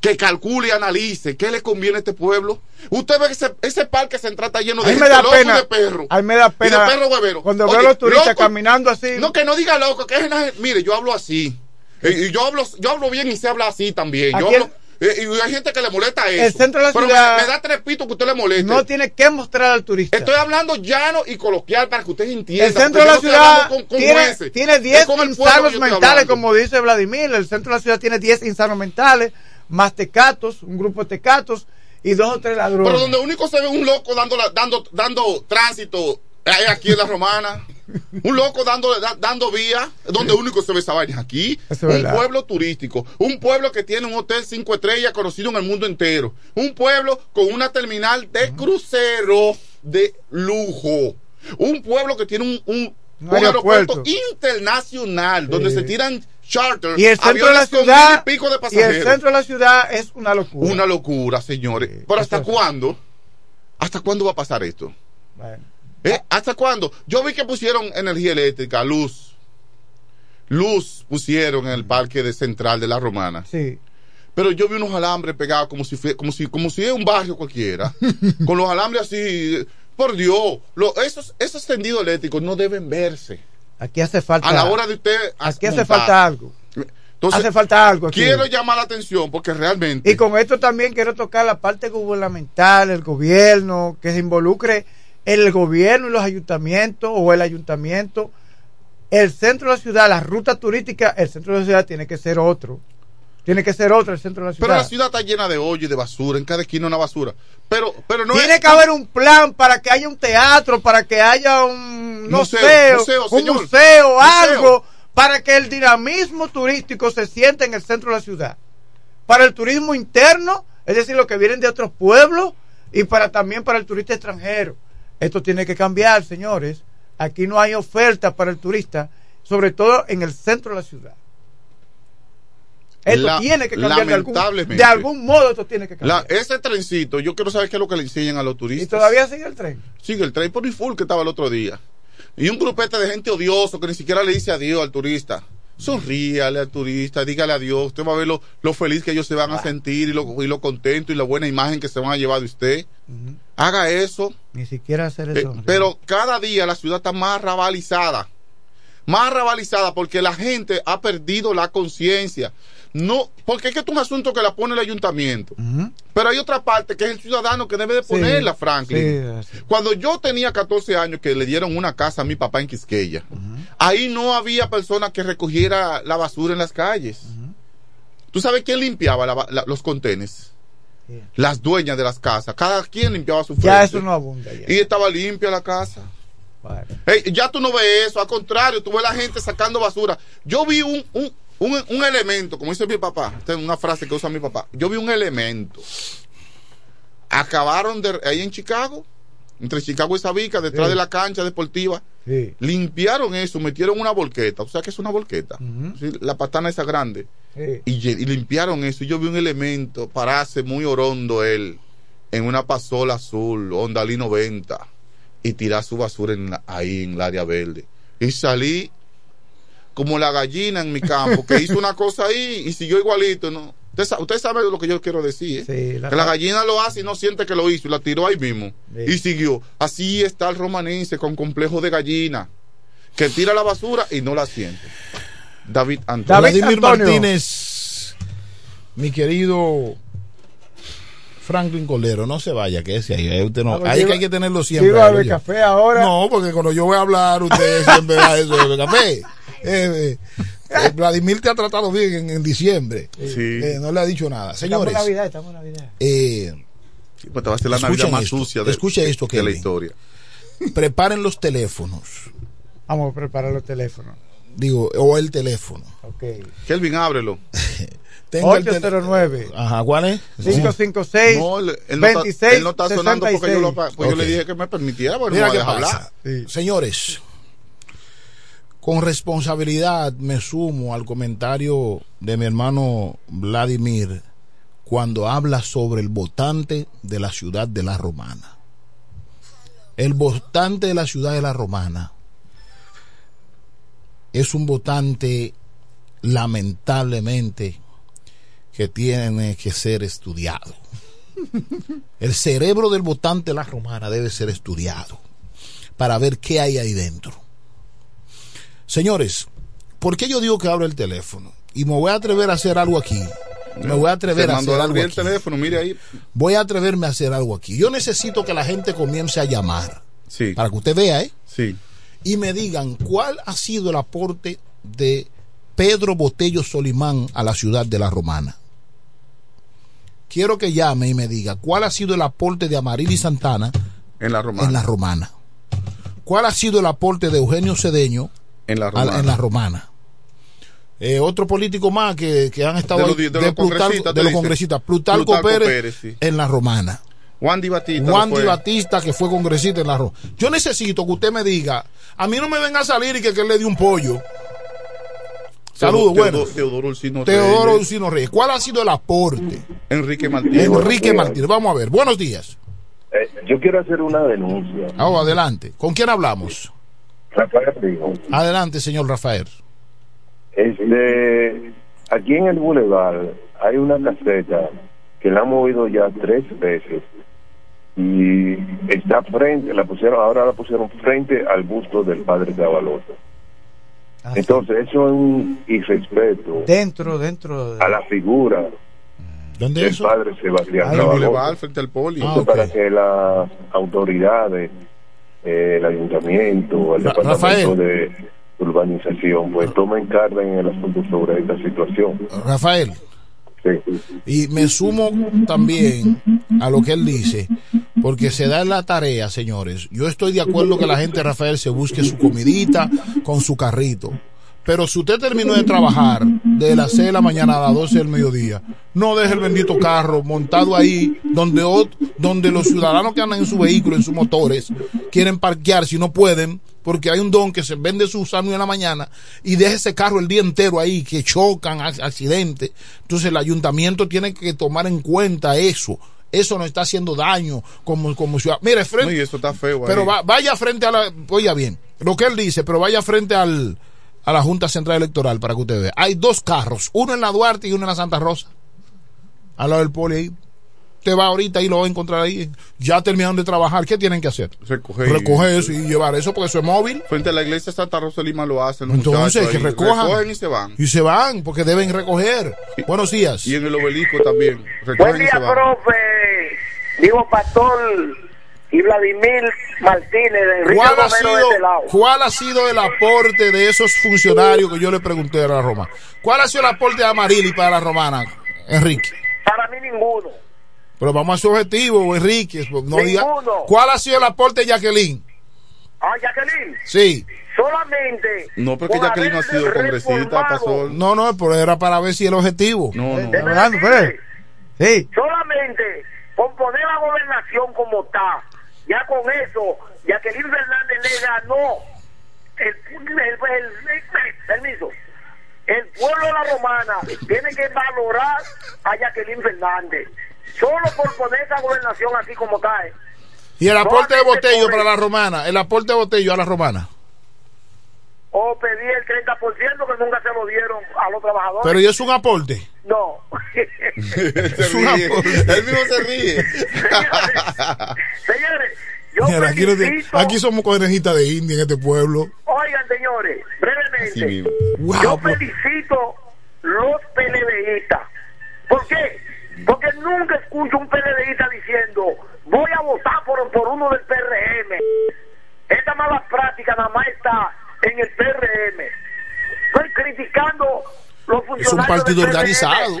que calcule y analice qué le conviene a este pueblo. Usted ve que ese, ese parque central está lleno de me gente da loco y pena. de perro. A mí me da Y pena. de perro huevero. Cuando Oye, veo a los turistas loco- caminando así. No, que no diga loco, que es Mire, yo hablo así. Y, y yo hablo yo hablo bien y sé hablar así también. Yo hablo- eh, y hay gente que le molesta eso. El centro de la Pero ciudad- Me, me da tres pitos que usted le moleste. No tiene que mostrar al turista. Estoy hablando llano y coloquial para que ustedes entiendan. El centro de la ciudad con- con tiene, tiene Es 10 con el pueblo que insanos mentales, como dice Vladimir. El centro de la ciudad tiene 10 insanos mentales, más tecatos, un grupo de tecatos y dos o tres ladrones. Pero donde único se ve un loco dando, dando, dando tránsito es aquí en la romana. Un loco dando, da- dando vía, donde único se ve esa vaina aquí. Es un verdad. pueblo turístico, un pueblo que tiene un hotel cinco estrellas conocido en el mundo entero. Un pueblo con una terminal de crucero de lujo. Un pueblo que tiene un, un, Un un aeropuerto, aeropuerto. internacional donde Sí. se tiran charter y el centro de la ciudad mil y pico de y el centro de la ciudad es una locura. Una locura, señores. Pero ¿hasta cuándo? ¿Hasta cuándo va a pasar esto? Bueno. ¿Eh? ¿Hasta cuándo? Yo vi que pusieron energía eléctrica, luz. Luz pusieron en el parque de central de la Romana. Sí. Pero yo vi unos alambres pegados como si fue, como si, como si es un barrio cualquiera. con los alambres así. Por Dios, lo- esos, esos tendidos eléctricos no deben verse. Aquí hace falta. A la hora de usted. Aquí hace falta algo. Entonces, hace falta algo. aquí. Quiero llamar la atención porque realmente. Y con esto también quiero tocar la parte gubernamental, el gobierno, que se involucre el gobierno y los ayuntamientos o el ayuntamiento, el centro de la ciudad, la ruta turística, el centro de la ciudad tiene que ser otro. Tiene que ser otro el centro de la ciudad. Pero la ciudad está llena de hoyo y de basura, en cada esquina una basura. Pero, pero no Tiene es- que haber un plan para que haya un teatro, para que haya un no Museo, sé, museo, un señor. museo, Museo. algo, para que el dinamismo turístico se sienta en el centro de la ciudad. Para el turismo interno, es decir, los que vienen de otros pueblos, y para también para el turista extranjero. Esto tiene que cambiar, señores. Aquí no hay oferta para el turista, sobre todo en el centro de la ciudad. Esto La- tiene que cambiar de algún, lamentablemente. de algún modo. Esto tiene que cambiar. La- ese trencito, yo quiero saber qué es lo que le enseñan a los turistas. ¿Y todavía sigue el tren? Sigue el tren por el full que estaba el otro día. Y un grupete de gente odioso que ni siquiera le dice adiós al turista. Sonríale al turista, dígale adiós. Usted va a ver lo, lo feliz que ellos se van a sentir y lo, y lo contento y la buena imagen que se van a llevar de usted. Haga eso. Ni siquiera hacer Eh, eso. pero cada día la ciudad está más rabalizada. Más rabalizada porque la gente ha perdido la conciencia. No, porque es que es un asunto que la pone el ayuntamiento. Pero hay otra parte que es el ciudadano que debe de ponerla, Franklin. sí, Cuando yo tenía 14 años que le dieron una casa a mi papá en Quisqueya, ahí no había persona que recogiera la basura en las calles. ¿Tú sabes quién limpiaba la ba- la- los contenes? Las dueñas de las casas. Cada quien limpiaba su frente. Ya eso no abunda. Ya. Y estaba limpia la casa. Ya tú no ves eso, al contrario, tú ves la gente sacando basura. Yo vi un, un, un, un elemento, como dice mi papá, esta es una frase que usa mi papá. Yo vi un elemento. Acabaron de, ahí en Chicago, entre Chicago y Sabica, detrás Sí. de la cancha deportiva. Sí. Limpiaron eso, metieron una volqueta. ¿O sea que es una volqueta? La patana esa grande. Sí. Y limpiaron eso. Y yo vi un elemento pararse muy orondo él en una pasola azul, Ondalí 90, y tirar su basura en la- ahí en el área verde. Y salí como la gallina en mi campo, que hizo una cosa ahí y siguió igualito. ¿no? Usted, usted sabe lo que yo quiero decir. ¿eh? la- que la gallina lo hace y no siente que lo hizo y la tiró ahí mismo. Sí. Y siguió. Así está el romanense con complejo de gallina, que tira la basura y no la siente. David Antonio. Vladimir Martínez, mi querido Franklin Colero, no se vaya, que ese ahí, usted no, Ah, pues ahí que hay que tenerlo siempre. iba a beber café ahora. No, porque cuando yo voy a hablar, usted siempre da eso de beber café. Eh, eh, eh, Vladimir te ha tratado bien en, en diciembre. Eh, no le ha dicho nada. Señores, Estamos en Navidad, estamos en Navidad. eh, Pues te va a ser la Navidad más esto, sucia de, escuche esto, de la historia. preparen los teléfonos, Vamos a preparar los teléfonos. digo, o el teléfono. Ok. Kelvin, ábrelo. Tengo el tele- 809 Ajá, ¿cuál es? 556 No, él, él no está, 26 él no está sonando porque yo, lo, pues yo le dije que me permitiera, porque Mira no qué va a dejar pasa. hablar. Señores, con responsabilidad me sumo al comentario de mi hermano Vladimir cuando habla sobre el votante de la ciudad de la Romana. El votante de la ciudad de la Romana es un votante lamentablemente que tiene que ser estudiado. El cerebro del votante de la romana debe ser estudiado para ver qué hay ahí dentro. Señores, ¿por qué yo digo que abro el teléfono? Y me voy a atrever a hacer algo aquí. Me voy a atrever a hacer algo aquí. teléfono, mire ahí. Voy a atreverme a hacer algo aquí. Yo necesito que la gente comience a llamar. Para que usted vea, ¿eh? Sí. Y me digan cuál ha sido el aporte de Pedro Botello Solimán a la ciudad de la Romana. Quiero que llame y me diga cuál ha sido el aporte de Amarili Santana en la Romana. En la Romana. ¿Cuál ha sido el aporte de Eugenio Cedeño en la a- Romana? en la Romana? Eh, otro político más que, que han estado De los di- de los Plutarco- congresistas, de te los dice. congresistas. Plutarco, Plutarco Pérez, Pérez, sí. en la Romana. Juan Di Batista. Juan lo Di fue. Batista, que fue congresista en la Romana. Yo necesito que usted me diga, a mí no me venga a salir y que, que él le dé un pollo. Saludos, bueno. Teodoro Ursino Teodoro. Ursino Reyes. ¿Cuál ha sido el aporte? Enrique Martínez. Enrique Martínez. Vamos a ver. Buenos días. Eh, yo quiero hacer una denuncia. Vamos, adelante. ¿Con quién hablamos? Rafael Rigo. Adelante, señor Rafael. Este, aquí en el Boulevard hay una caseta que la han movido ya tres veces y está frente, la pusieron, ahora la pusieron frente al busto del padre Cabalota. Entonces, eso es un irrespeto Dentro, dentro. a la figura ¿Dónde del padre Sebastián En el Cabalota. Boulevard, frente al poli. Esto para que las autoridades eh, el ayuntamiento, el Ra- departamento Rafael. de urbanización, pues tomen carga en el asunto sobre esta situación. Rafael, y me sumo también a lo que él dice, porque se da la tarea, señores. Yo estoy de acuerdo que la gente, Rafael, se busque su comidita con su carrito. Pero si usted terminó de trabajar de las 6 de la mañana a las 12 del mediodía, no deje el bendito carro montado ahí donde, donde los ciudadanos que andan en su vehículo, en sus motores, quieren parquear si no pueden, porque hay un don que se vende su sándwich en la mañana y deja ese carro el día entero ahí, que chocan, ac- accidentes. Entonces el ayuntamiento tiene que tomar en cuenta eso. Eso no está haciendo daño como, como ciudad. Mire, frente, No, y está feo. pero va- vaya frente a la, oiga bien, lo que él dice, pero vaya frente al, a la Junta Central Electoral para que usted vea. Hay dos carros, uno en la Duarte y uno en la Santa Rosa. Al lado del poli ahí. Usted va ahorita y lo va a encontrar ahí. Ya terminaron de trabajar. ¿Qué tienen que hacer? Recoger. Recoger eso y llevar eso porque eso es móvil. Frente a la iglesia de Santa Rosa de Lima lo hacen. los Entonces, que recojan. Recogen y se van. Y se van porque deben recoger. Buenos días. Y en el obelisco también. Buen y día, se van. profe. Digo, Pastor y Vladimir Martínez, de Enrique ¿Cuál ha, sido, de este lado. ¿Cuál ha sido el aporte de esos funcionarios que yo le pregunté a la Roma? ¿Cuál ha sido el aporte de Amarili para la romana, Enrique? Para mí ninguno. Pero vamos a su objetivo, Enrique. No diga. ¿Cuál ha sido el aporte de Jacqueline? Ah, Jacqueline, Sí. solamente. No, porque por Jacqueline ha haber sido congresista, pasó. No, no, pero era para ver si el objetivo. No, no. Hablando, pues. Sí. Solamente con poner la gobernación como está, ya con eso, Jacqueline Fernández le ganó el, el, el- permiso. El pueblo de la romana tiene que valorar a Jacqueline Fernández. Solo por poner esa gobernación así como está. ¿eh? Y el aporte de Botello para la romana, el aporte de Botello a la romana. El 30% que nunca se lo dieron a los trabajadores. Pero ¿y es un aporte? No. se ríe. Él mismo se ríe. Señores, yo Mira, aquí, felicito- aquí somos conejitas de India en este pueblo. Oigan, señores, brevemente. Wow, yo pues. felicito los PLDistas. ¿Por qué? Porque nunca escucho un PLDista diciendo voy a votar por, por uno del PRM. Esta mala práctica nada más está en el PRM. Estoy criticando los funcionarios Es un partido organizado.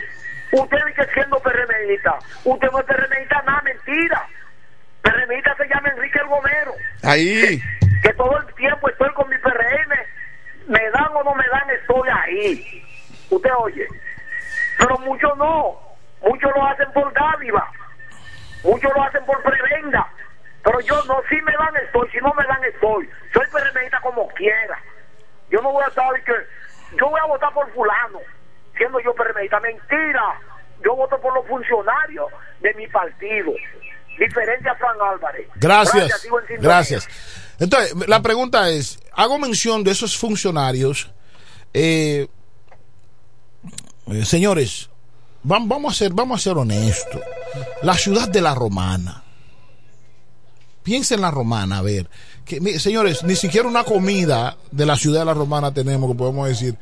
Usted dice siendo PRMista. Usted no es PRMista, nada, mentira. PRMista se llama Enrique El Gomero Ahí. que todo el tiempo estoy con mi PRM, me dan o no me dan, estoy ahí. Usted oye, pero muchos no, muchos lo hacen por dádiva, muchos lo hacen por prebenda, pero yo no, si me dan estoy, si no me dan estoy, soy PRMista como quiera. Yo no voy a de que yo voy a votar por fulano, siendo yo PRMista, mentira. Yo voto por los funcionarios de mi partido, diferente a Fran Álvarez. Gracias. Gracias. Entonces, la pregunta es, hago mención de esos funcionarios. eh, eh, señores, vam- vamos a ser, vamos a ser honestos. La ciudad de la Romana. Piensa en la Romana, a ver. Que, señores, ni siquiera una comida de la ciudad de la Romana tenemos que podemos decir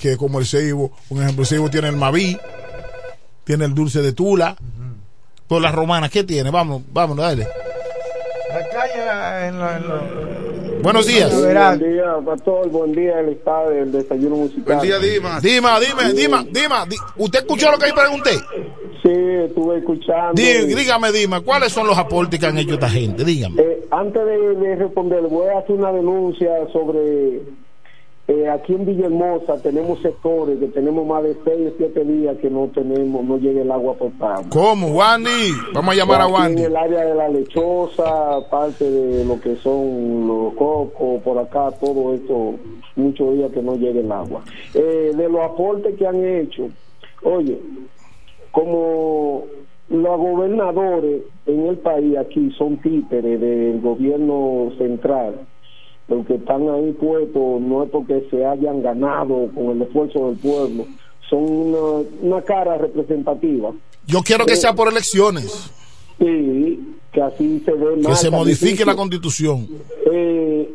que como el Ceibo, un ejemplo, el Ceibo tiene el Maví, tiene el dulce de Tula. Por la Romana, ¿qué tiene? Vamos, vamos, dale. Acá ya en la- en la- Buenos días. Buen día, pastor. Buen día, el estado del desayuno musical. Dima. Dima, dime, Dima, Dima. di- ¿Usted escuchó lo que ahí pregunté? Sí, estuve escuchando. Dí- dígame, Dima, ¿cuáles son los aportes que han hecho esta gente? Dígame. Eh, antes de, de responder, voy a hacer una denuncia sobre. eh, aquí en Villahermosa tenemos sectores que tenemos más de 6 o 7 días que no tenemos, no llega el agua potable. ¿Cómo, Wandy? Vamos a llamar a Wandy. En el área de la lechosa, parte de lo que son los cocos, por acá, todo esto, muchos días que no llega el agua. Eh, de los aportes que han hecho, oye, como los gobernadores en el país aquí son títeres del gobierno central, los que están ahí puestos no es porque se hayan ganado con el esfuerzo del pueblo, son una, una cara representativa. Yo quiero que sea por elecciones, Sí, que así se ve que más. se modifique la constitución. eh,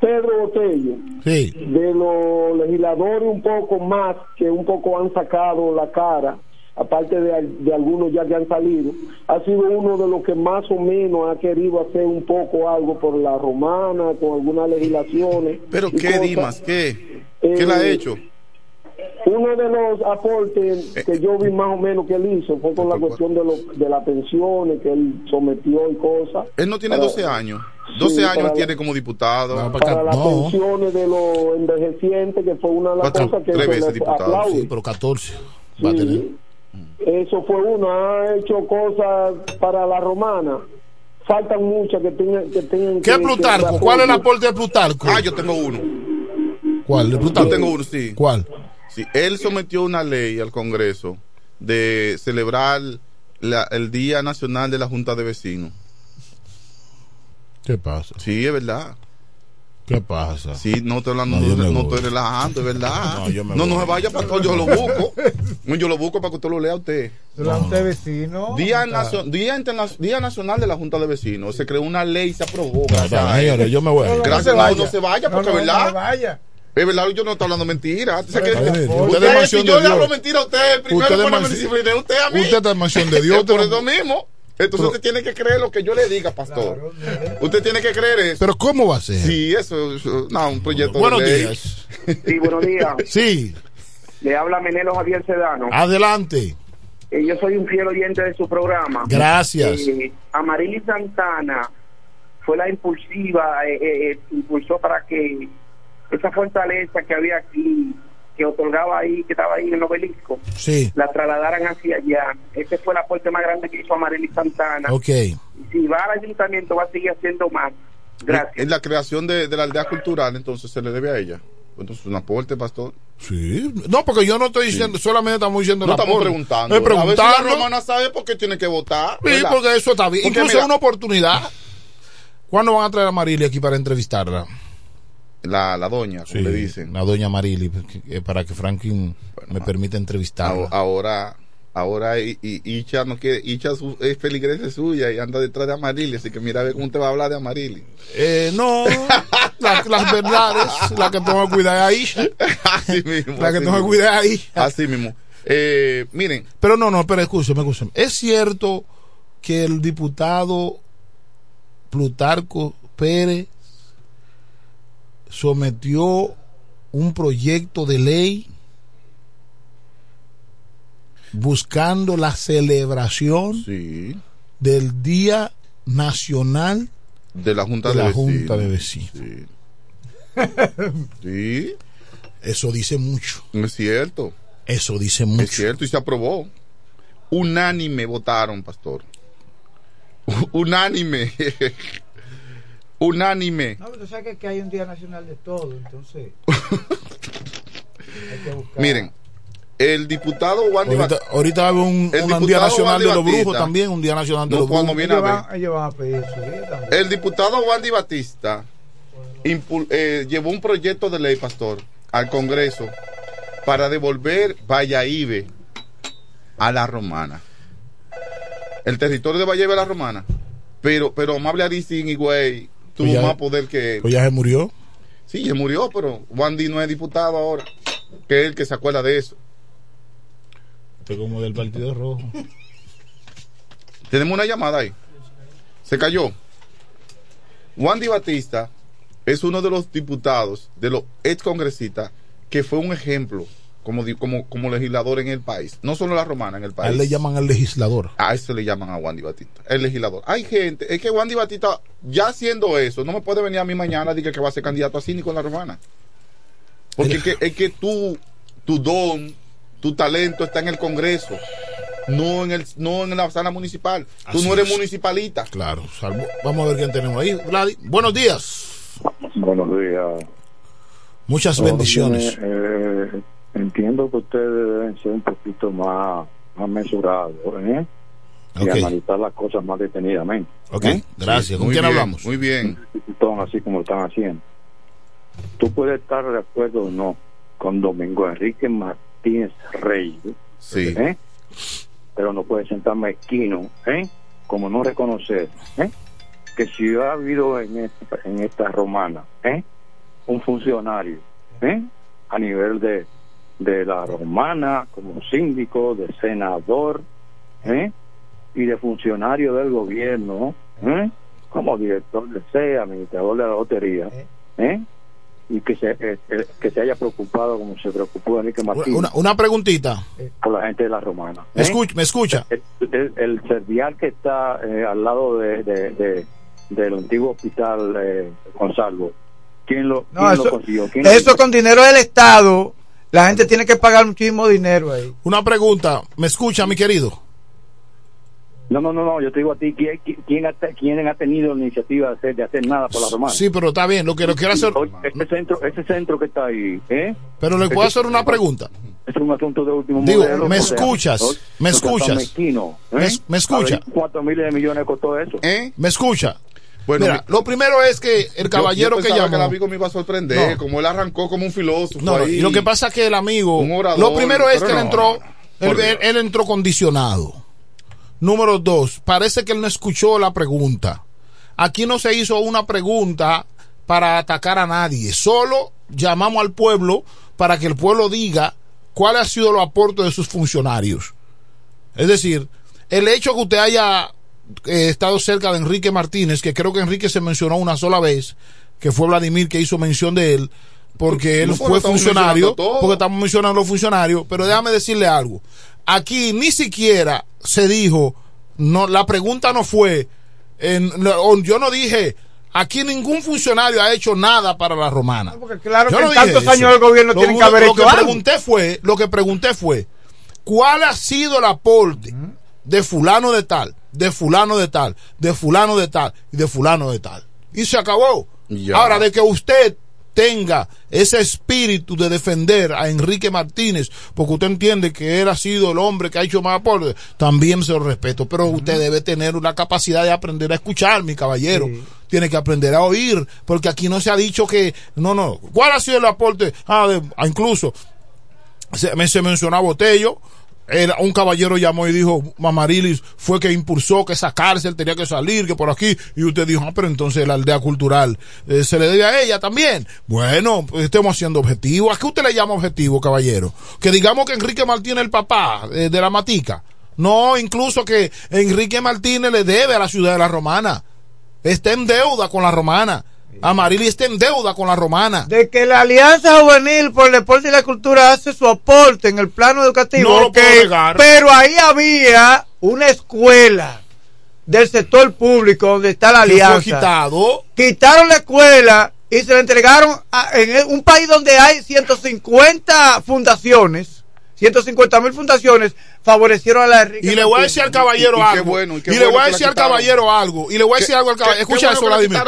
Pedro Botello, Sí. de los legisladores un poco más que un poco han sacado la cara, aparte de, de algunos ya que han salido, ha sido uno de los que más o menos ha querido hacer un poco algo por la romana, con algunas legislaciones. Pero ¿qué cosas. Dimas? ¿Qué? ¿Qué le ha Eh, hecho? Uno de los aportes que yo vi más o menos que él hizo fue con la cuestión de, lo, de las pensiones que él sometió y cosas. Él no tiene Para- 12 años. 12 Sí, años tiene la- como diputado. Para las pensiones de los envejecientes, que fue una de las Cuatro- cosas que tres veces le diputado, aplaude. Sí, pero 14 va a tener. Eso fue uno. Ha hecho cosas para la romana. Faltan muchas que tengan que tengan ¿Qué que- Plutarco? que- ¿Cuál es el aporte de Plutarco? Ah, yo tengo uno. ¿Cuál? ¿De Plutarco? Yo tengo uno, sí. ¿Cuál? Sí, él sometió una ley al Congreso de celebrar la- el Día Nacional de la Junta de Vecinos. ¿Qué pasa? Sí, es verdad. ¿Qué pasa? Sí, no estoy hablando, No, no, estoy relajando, es verdad. No, yo me no, voy. no se vaya, pastor, yo lo busco. Yo lo busco para que usted lo lea a usted. Durante vecino. Día, está- nacio- Día, Interna- Día Nacional de la Junta de Vecinos. Se creó una ley y se aprobó. Ya, ya, señores, yo me voy. Gracias, no, no se vaya, porque no, es no verdad. se vaya. Es verdad, yo no estoy hablando mentira. Usted, que- Usted usted- si yo le hablo mentira a usted, el primero Usted pone disciplina usted a mí. Usted está en mansión de Dios. Por eso mismo. Entonces usted tiene que creer lo que yo le diga, pastor. Usted tiene que creer eso. Pero ¿cómo va a ser? Sí, eso, eso- no, un proyecto Buenos de ley. días. Sí, buenos días. Sí, Le habla Menelo Javier Sedano. adelante. Eh, yo soy un fiel oyente de su programa. Gracias. Eh, Amarili Santana fue la impulsiva, eh, eh, eh, impulsó para que esa fortaleza que había aquí, que otorgaba ahí, que estaba ahí en el obelisco, Sí, la trasladaran hacia allá. Ese fue el aporte más grande que hizo Amarili Santana. ok. Y si va al ayuntamiento va a seguir haciendo más. Gracias. En la creación de, de la aldea cultural, entonces se le debe a ella. Entonces, un aporte, pastor. Sí. No, porque yo no estoy diciendo, solamente estamos diciendo No estamos preguntando. Estoy preguntando. A ver si la romana sabe por qué tiene que votar. Sí, ¿verdad? porque eso está bien. Porque Incluso es una oportunidad. ¿Cuándo van a traer a Marili aquí para entrevistarla? La, la doña, como Sí, le dicen. La doña Marili, que- para que Franklin me permita entrevistarla. Ahora, ahora, I- I- Icha no quiere, Icha su- es feligresa suya y anda detrás de Amarili, así que mira a ver cómo te va a hablar de Amarili. Eh, no, la- las verdades, la que tengo que cuidar ahí. Así mismo. La que tengo que cuidar ahí. Así mismo. Eh, miren, Pero no, no, pero escúcheme, escúcheme. Es cierto que el diputado Plutarco Pérez sometió un proyecto de ley buscando la celebración sí, del Día Nacional de la Junta de la Vecinos. Junta de Vecinos. Sí. Sí, Eso dice mucho. es cierto. Eso dice Es mucho. cierto, y se aprobó. Unánime votaron, pastor. Unánime. Unánime. No, pero tú sabes que, que hay un Día Nacional de todo, entonces. hay que buscar. Miren, el diputado Juan Ahorita, ahorita va a haber un, El un diputado Día Nacional Juan de los Batista. Brujos también, un Día Nacional de No, los cuando Brujos. viene a ellos, ver. van, ellos van a pedir su día también. El diputado Juan Di Batista impul- eh, llevó un proyecto de ley, pastor, al Congreso para devolver Valladolid a la romana. El territorio de Valladolid a la romana. Pero, pero Amable Aricín y Güey tuvo Pues ya- más poder que él. Pues ya se murió. Sí, ya murió, pero Juan Di no es diputado ahora. Que es el que se acuerda de eso. Este como del Partido Rojo. Tenemos una llamada ahí. Se cayó. Juan Di Batista es uno de los diputados, de los ex congresistas, que fue un ejemplo como, como, como legislador en el país. No solo la romana, en el A país. él le llaman al legislador. A eso le llaman a Juan Di Batista, el legislador. Hay gente, es que Juan Di Batista, ya haciendo eso, no me puede venir a mí mañana y decir que va a ser candidato a síndico en la romana. Porque es que, es que tú, tu don, tu talento está en el Congreso, no en, el, no en la sala municipal. Tú Así no eres es. municipalista. Claro, salvo. Vamos a ver quién tenemos ahí. Vladi, buenos días. Buenos días. Muchas bendiciones. Eh, entiendo que ustedes deben ser un poquito más, más mesurados ¿eh? y Ok. analizar las cosas más detenidamente. Ok, ¿eh? gracias. ¿Con Muy quién bien, hablamos? Muy bien. Así como lo están haciendo. Tú puedes estar de acuerdo o no con Domingo Enrique Martínez Rey, Sí. ¿eh? pero no puedes sentar mezquino, ¿eh? como no reconocer ¿eh? que si ha habido en esta, en esta romana ¿eh? un funcionario ¿eh? a nivel de, de la romana como síndico, de senador, ¿eh? y de funcionario del gobierno, ¿eh? como director de SEA, administrador de la lotería, ¿eh? y que se, eh, eh, que se haya preocupado como se preocupó Enrique Martínez Una, una preguntita. por la gente de la romana. ¿Me ¿eh? escucha? ¿Me escucha? El, el, el servial que está eh, al lado de, de- de- del antiguo hospital eh, Gonzalo, ¿quién lo, No, quién eso, lo consiguió? ¿Quién lo eso con dinero del Estado, la gente tiene que pagar muchísimo dinero ahí. Una pregunta. ¿Me escucha, mi querido? No, no, no, no, yo te digo a ti, ¿quién, quién, ha, te- quién ha tenido la iniciativa de hacer, de hacer nada por la romana? Sí, pero está bien. Lo que lo quiero hacer. Ese centro, ese centro que está ahí, ¿eh? Pero le puedo hacer una pregunta. Es un asunto de último Digo, modelo. ¿me sea, escuchas? ¿Me escuchas? mezquino, ¿eh? ¿Me me escucha? ¿Cuántos miles de millones costó eso? ¿Me escucha? Bueno, Mira, mi- lo primero es que el caballero yo, yo que llamó. el amigo me iba a sorprender, No. como él arrancó como un filósofo. No, ahí. y lo que pasa es que el amigo. Un orador, lo primero es que él entró. él entró condicionado. Número dos, parece que él no escuchó la pregunta. Aquí no se hizo una pregunta para atacar a nadie. Solo llamamos al pueblo para que el pueblo diga cuál ha sido los aportes de sus funcionarios. Es decir, el hecho que usted haya eh, estado cerca de Enrique Martínez, que creo que Enrique se mencionó una sola vez, que fue Vladimir que hizo mención de él, porque él No, fue funcionario, porque estamos mencionando los funcionarios, pero déjame decirle algo. Aquí ni siquiera se dijo, no, la pregunta no fue, en- no, yo no dije, aquí ningún funcionario ha hecho nada para la romana. Porque claro Yo que no en tantos eso. años el gobierno Lo- tiene que haber lo hecho que algo. pregunté fue, lo que pregunté fue, ¿cuál ha sido el aporte de fulano de tal, de fulano de tal, de fulano de tal y de fulano de tal? Y se acabó. Ya. Ahora, de que usted tenga ese espíritu de defender a Enrique Martínez, porque usted entiende que él ha sido el hombre que ha hecho más aporte, también se lo respeto, pero usted debe tener una capacidad de aprender a escuchar, mi caballero. Tiene que aprender a oír, porque aquí no se ha dicho que, no, no, ¿cuál ha sido el aporte? Ah, de- ah, incluso, se, me- se mencionó a Botello, era, un caballero llamó y dijo, Mamarilis fue que impulsó que esa cárcel tenía que salir, que por aquí, y usted dijo, ah, pero entonces la aldea cultural eh, se le debe a ella también. Bueno, pues estemos siendo objetivos. ¿A qué usted le llama objetivo, caballero? Que digamos que Enrique Martínez el papá eh, de la matica. No, incluso que Enrique Martínez le debe a la ciudad de la Romana. Está en deuda con la Romana. Amarilis está en deuda con la Romana. De que la Alianza Juvenil por el Deporte y la Cultura hace su aporte en el plano educativo. No lo puedo negar. Pero ahí había una escuela del sector público donde está la Alianza. quitado. Quitaron la escuela y se la entregaron a- en un país donde hay 150 fundaciones. 150 mil fundaciones favorecieron a la Enrique Y le voy a decir al caballero algo. y le voy a decir al caballero algo. Y le voy a decir algo al caballero. Escucha bueno eso, Vladimir.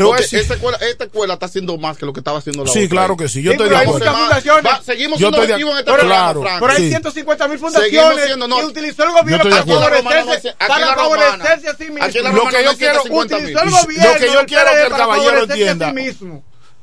Quitaron, Franklin. Le voy a Porque decir- esta, escuela, esta escuela está haciendo más que lo que estaba haciendo la Sí, otra. claro que sí, yo Sí, estoy de hay acuerdo. muchas fundaciones. Va, seguimos Yo siendo en este pero programa, claro, Franklin. Pero hay Sí. 150 mil fundaciones siendo, no. y utilizó el gobierno para favorecerse, para Romana, favorecerse a sí mismo. Lo Romana que yo quiero- 150 mil. Utilizó el Lo que yo quiero que el caballero entienda.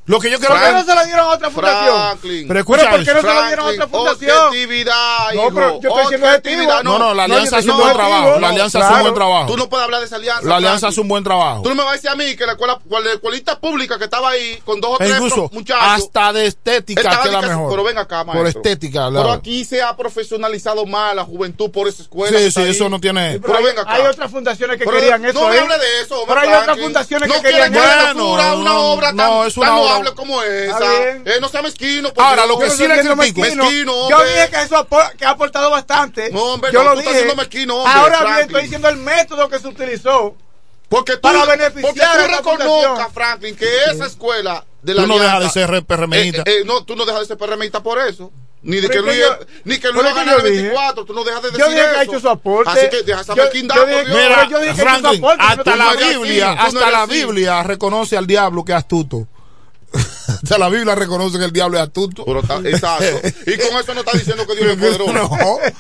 Sí. Lo que yo quiero ¿Por qué no que. se la dieron a otra fundación? Franklin. Pero Pero ¿por qué no eso. se la dieron a otra fundación? Objetividad, No, pero yo estoy siendo Objetividad. No, no, la No, alianza hace un buen trabajo. La alianza hace Claro. un buen trabajo. Tú no puedes hablar de esa alianza. La alianza hace un buen trabajo. Tú no me vas a decir a mí que la escuela, la escuelita pública que estaba ahí con dos o E tres incluso muchachos. hasta de estética queda de que- mejor. Pero ven acá, Por maestro. estética. Pero aquí se ha profesionalizado más la juventud por esa escuela. Sí, que sí, ahí. eso no tiene. Pero venga acá. Hay otras fundaciones que Pero querían no eso. me ¿eh? hable de eso, Pero hay otras fundaciones no que querían que Bueno, una no, obra tan, no, es una obra- loable como esa. Bien. Eh, no sea mezquino. por Ahora, lo que sí le critico. mezquino. Mezquino, Yo dije que eso que ha aportado bastante. No, hombre, Yo no, lo tú estás siendo mezquino, hombre, Ahora bien, Franklin. estoy diciendo el método que se utilizó. Porque tú, para beneficiar porque a tú reconozcas. Franklin, que esa escuela de la Tú no dejas de ser PRMista. Eh, eh, no, tú no dejas de ser PRMista por eso. Ni de que Luis, que yo- ni que Luis que yo dije- 24, tú no dejas de decir Yo dije que eso. ha hecho su aporte. Así que deja esa mezquindad. Mira, yo dije que hizo aporte, hasta la así, Biblia, no hasta la así. Biblia reconoce al diablo que es astuto. hasta la Biblia reconoce que el diablo es astuto. Pero está- exacto. Y con eso no está diciendo que Dios es poderoso. No.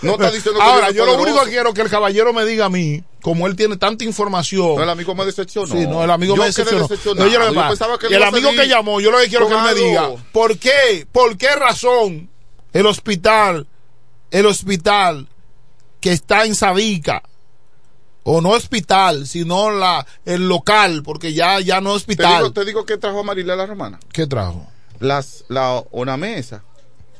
No está diciendo que Ahora, Dios es yo lo único que quiero es que el caballero me diga a mí, como él tiene tanta información. No, el amigo me decepcionó. Sí, no, el amigo Yo me decepcionó. lo que Yo pensaba que él el amigo que llamó, yo lo que quiero que él me diga, ¿por qué, por qué razón el hospital, el hospital que está en Sabica, o no hospital, sino la, el local, porque ya, ya no Te hospital. digo, te digo que trajo a Marilia la Romana. ¿Qué trajo? Las, la, una mesa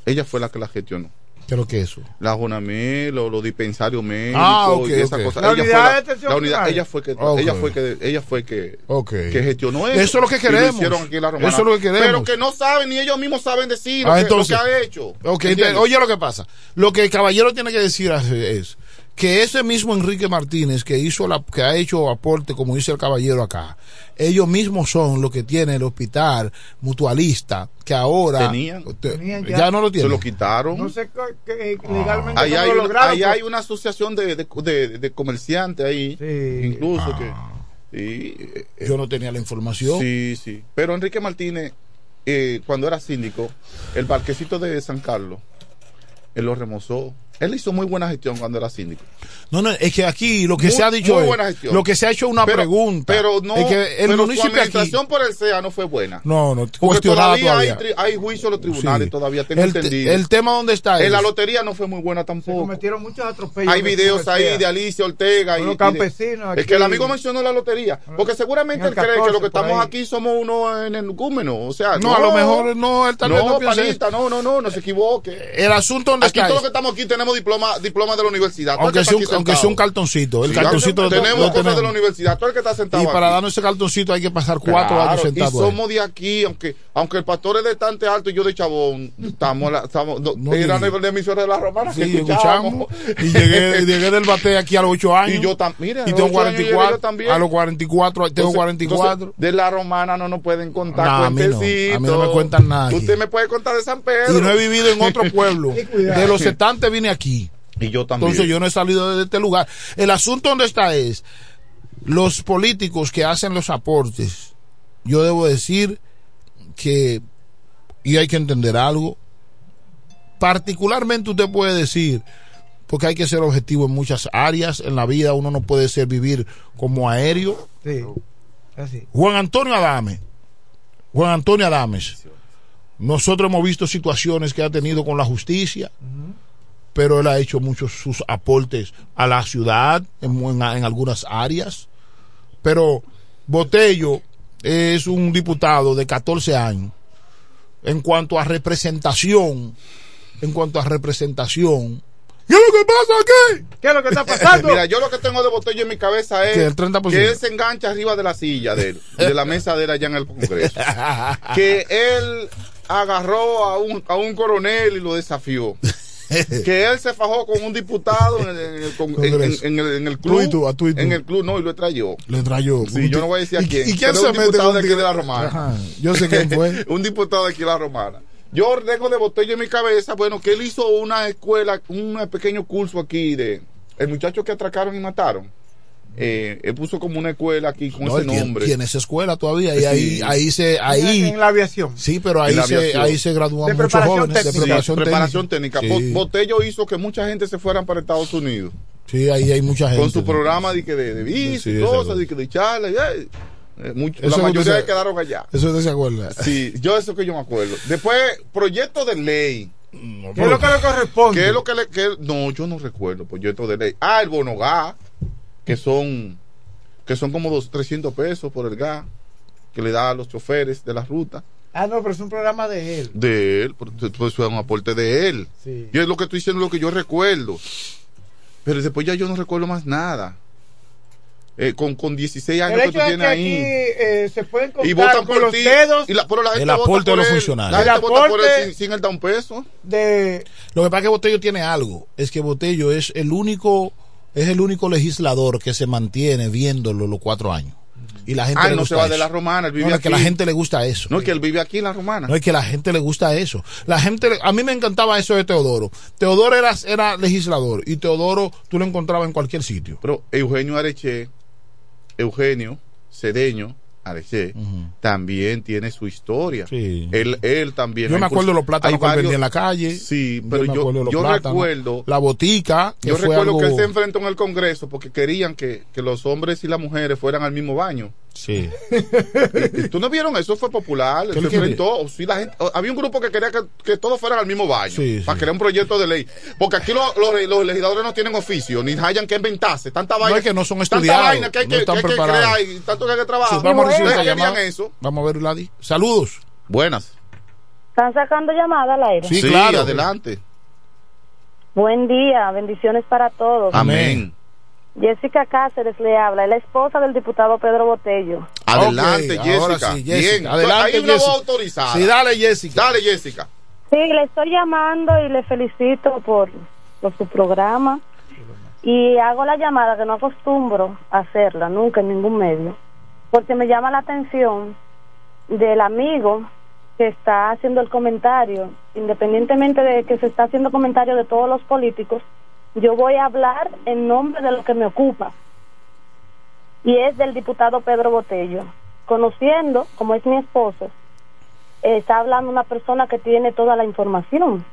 ella fue la que la gestionó. ¿Qué es lo que es eso? La Jonamé, los, los dispensarios médicos Ah, ok, y esa ok. cosa. La ella unidad fue de la, atención la unidad, ella fue que ella fue que ella fue que, Ok. que gestionó eso. Eso es lo que Y queremos. hicieron aquí en la Romana. Eso es lo que queremos. Pero que no saben ni ellos mismos saben decir lo, Ah, que, entonces, lo que ha hecho. Entonces, oye lo que pasa. Lo que el caballero tiene que decir es que ese mismo Enrique Martínez que hizo la, que ha hecho aporte, como dice el caballero acá, ellos mismos son los que tienen el hospital mutualista, que ahora Tenían. te- Tenían ya. ya. no lo se tienen. lo quitaron. No sé qué- qué- legalmente Ahí hay, lo una, ahí pero- hay una asociación de, de, de- de comerciantes ahí, incluso Ah. que. y, eh, Yo no tenía la información. Sí, sí. Pero Enrique Martínez, eh, cuando era síndico, el parquecito de San Carlos, él lo remozó. Él hizo muy buena gestión cuando era síndico. No, no, es que aquí lo que Muy- se ha dicho muy es- buena gestión. lo que se ha hecho es una Pero- pregunta. Pero no, es que el pero su municipio aquí administración por el SEA no fue buena. no, no, Porque cuestionada todavía, todavía. Hay, hay juicio en los tribunales Sí. todavía, tengo el, te- entendido. el tema donde está en la lotería no fue muy buena tampoco. cometieron muchos atropellos. Hay de videos ahí de Alicia Ortega y, Unos y de- campesinos Es que el amigo mencionó la lotería. Porque seguramente en él el cree que 14 lo que estamos ahí. aquí somos uno en el gúmeno. O sea, No, a lo mejor no, él tal vez no panita, no, no, no, no se equivoque. el asunto donde Aquí todos los que estamos aquí tenemos diploma, diploma de la universidad. Aunque sea, un, aunque sea un cartoncito el Sí, cartoncito lo, tenemos lo cosas de la universidad. Todo el que está sentado y para aquí. darnos ese cartoncito hay que pasar cuatro Claro, años sentado Y ahí. somos de aquí, aunque aunque el pastor es de Tante Alto y yo de Chabón, estamos, la- estamos no, No era llegué. de emisora de la Romana Sí, escuchamos. Y llegué, llegué del bate aquí a los 8 años. Y yo también, mira, y a tengo los ocho años llegué yo 44. también. A los 44, tengo Entonces- 44. entonces, de la romana no nos pueden contar Nah, a mí no. cuentecitos. A mí no me cuentan nada. Usted me puede contar de San Pedro. y no he vivido en otro pueblo. De los 70 vine aquí. Y yo también. Entonces yo no he salido de este lugar. El asunto donde está es, los políticos que hacen los aportes, yo debo decir que, y hay que entender algo, particularmente usted puede decir, porque hay que ser objetivo en muchas áreas, en la vida uno no puede ser vivir como aéreo. Sí, así. Juan Antonio Adame, Juan Antonio Adames, nosotros hemos visto situaciones que ha tenido con la justicia, pero él ha hecho muchos sus aportes a la ciudad en, en- en algunas áreas. Pero Botello es un diputado de 14 años. En cuanto a representación, en cuanto a representación, ¿qué es lo que pasa aquí? ¿Qué es lo que está pasando? Mira, yo lo que tengo de botella en mi cabeza es Que el 30%. que él se engancha arriba de la silla de él, de la mesa de él allá en el Congreso. que él agarró a un, a un coronel y lo desafió. que él se fajó con un diputado en el, en el con- en- el- en el Tú y club. tú, a tú y tú. En el club, no, y lo trayó. Le trayó. Sí, yo no voy a decir a ¿Y- quién. ¿Y quién se un diputado de aquí de la? Romana. Ajá, Yo sé quién fue. un diputado de aquí de la Romana. Yo tengo de botella en mi cabeza, bueno, que él hizo una escuela, un pequeño curso aquí de el muchacho que atracaron y mataron. Eh, él puso como una escuela aquí con No, ese tiene- nombre. Tiene esa escuela todavía y Sí. ahí, ahí se, ahí, En la aviación. sí, pero ahí se, ahí se gradúan muchos preparación jóvenes de técnica. preparación, Sí, preparación técnica. Sí. Botello hizo que mucha gente se fueran para Estados Unidos. Sí, ahí hay mucha gente. Con su programa de, que de, de Sí, y cosas, cosa. de, que de charla. y, eh, eh, mucho- la mayoría se quedaron allá. Eso usted se acuerda. Sí, yo eso que yo me acuerdo. Después, proyecto de ley. ¿Qué es lo que le corresponde? ¿Qué es lo que le.? que- no, yo no recuerdo proyecto de ley. Ah, el bono gas, que son. que son como dos, 300 pesos por el gas que le da a los choferes de la ruta. Ah, no, pero es un programa de él. De él, por- pues es un aporte de él. Sí. Y es lo que estoy diciendo, lo que yo recuerdo. Pero después ya yo no recuerdo más nada. Eh, con, con 16 años El que tú que tienes aquí ahí. eh, se pueden Y votan con por los ti. dedos Y la, pero la gente El vota aporte de los él. funcionarios. La gente El vota por él aporte- sin, sin él dar un peso. de... Lo que pasa es que Botello tiene algo, es que Botello es el único, es el único legislador que se mantiene viéndolo los cuatro años. Y la gente Ah, le no gusta se va eso. de la romana, él vive No, es que la gente le gusta eso. No, que él vive aquí en la romana. No es que la gente le gusta eso. La gente, le- a mí me encantaba eso de Teodoro. Teodoro era, era legislador y Teodoro tú lo encontrabas en cualquier sitio. Pero Eugenio Areche, Eugenio Cedeño También tiene su historia. Sí. Él, él también. Yo me acuerdo los plátanos que varios- vendía en la calle. Sí, pero yo, yo plátanos. recuerdo. La botica, que Yo recuerdo algo... que él se enfrentó en el Congreso porque querían que, que los hombres y las mujeres fueran al mismo baño. Sí. ¿Y ¿Tú no vieron eso? Fue popular. ¿Qué Se enfrentó. Sí, la gente, había un grupo que quería que, que todos fueran al mismo baño. Sí, para sí. crear un proyecto de ley. Porque aquí los, los, los legisladores no tienen oficio, ni hayan que inventarse. Tanta vaina. es que no son tanta estudiados, vaina que hay no que, están que hay que preparados. crear y tanto que hay que trabajar. Sí, vamos a recibir llamada. eso. Vamos a ver, Vladi. Saludos. Buenas. ¿Están sacando llamada al aire? Sí, claro. adelante. Buen día, bendiciones para todos. Amén. Jessica Cáceres le habla, es la esposa del diputado Pedro Botello. Adelante, Jessica. sí, Jessica. Bien, Adelante, hay una voz autorizada. Sí, dale, Jessica. Dale, Jessica. Sí, le estoy llamando y le felicito por, por su programa. Y hago la llamada que no acostumbro a hacerla nunca en ningún medio, porque me llama la atención del amigo que está haciendo el comentario, independientemente de que se está haciendo comentario de todos los políticos, yo voy a hablar en nombre de lo que me ocupa, y es del diputado Pedro Botello. Conociendo, como es mi esposo, está hablando una persona que tiene toda la información.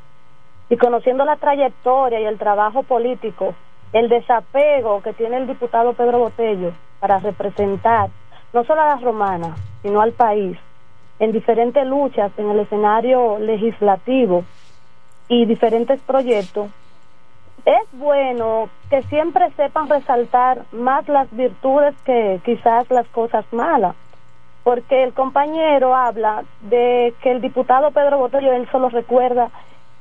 Y conociendo la trayectoria y el trabajo político, el desapego que tiene el diputado Pedro Botello para representar no solo a las romanas, sino al país, en diferentes luchas en el escenario legislativo y diferentes proyectos, es bueno que siempre sepan resaltar más las virtudes que quizás las cosas malas porque el compañero habla de que el diputado Pedro Botello, él solo recuerda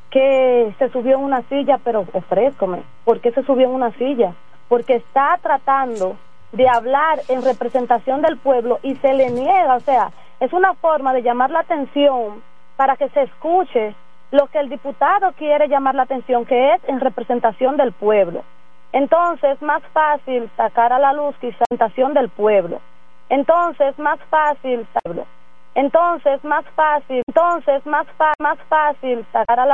que se subió en una silla, pero ofrézcome, ¿por qué se subió en una silla? Porque está tratando de hablar en representación del pueblo y se le niega, o sea, es una forma de llamar la atención para que se escuche lo que el diputado quiere llamar la atención, que es en representación del pueblo. Entonces, más fácil sacar a la luz que representación del pueblo. Entonces, más fácil, entonces, más fácil, entonces, más, más fácil sacar a la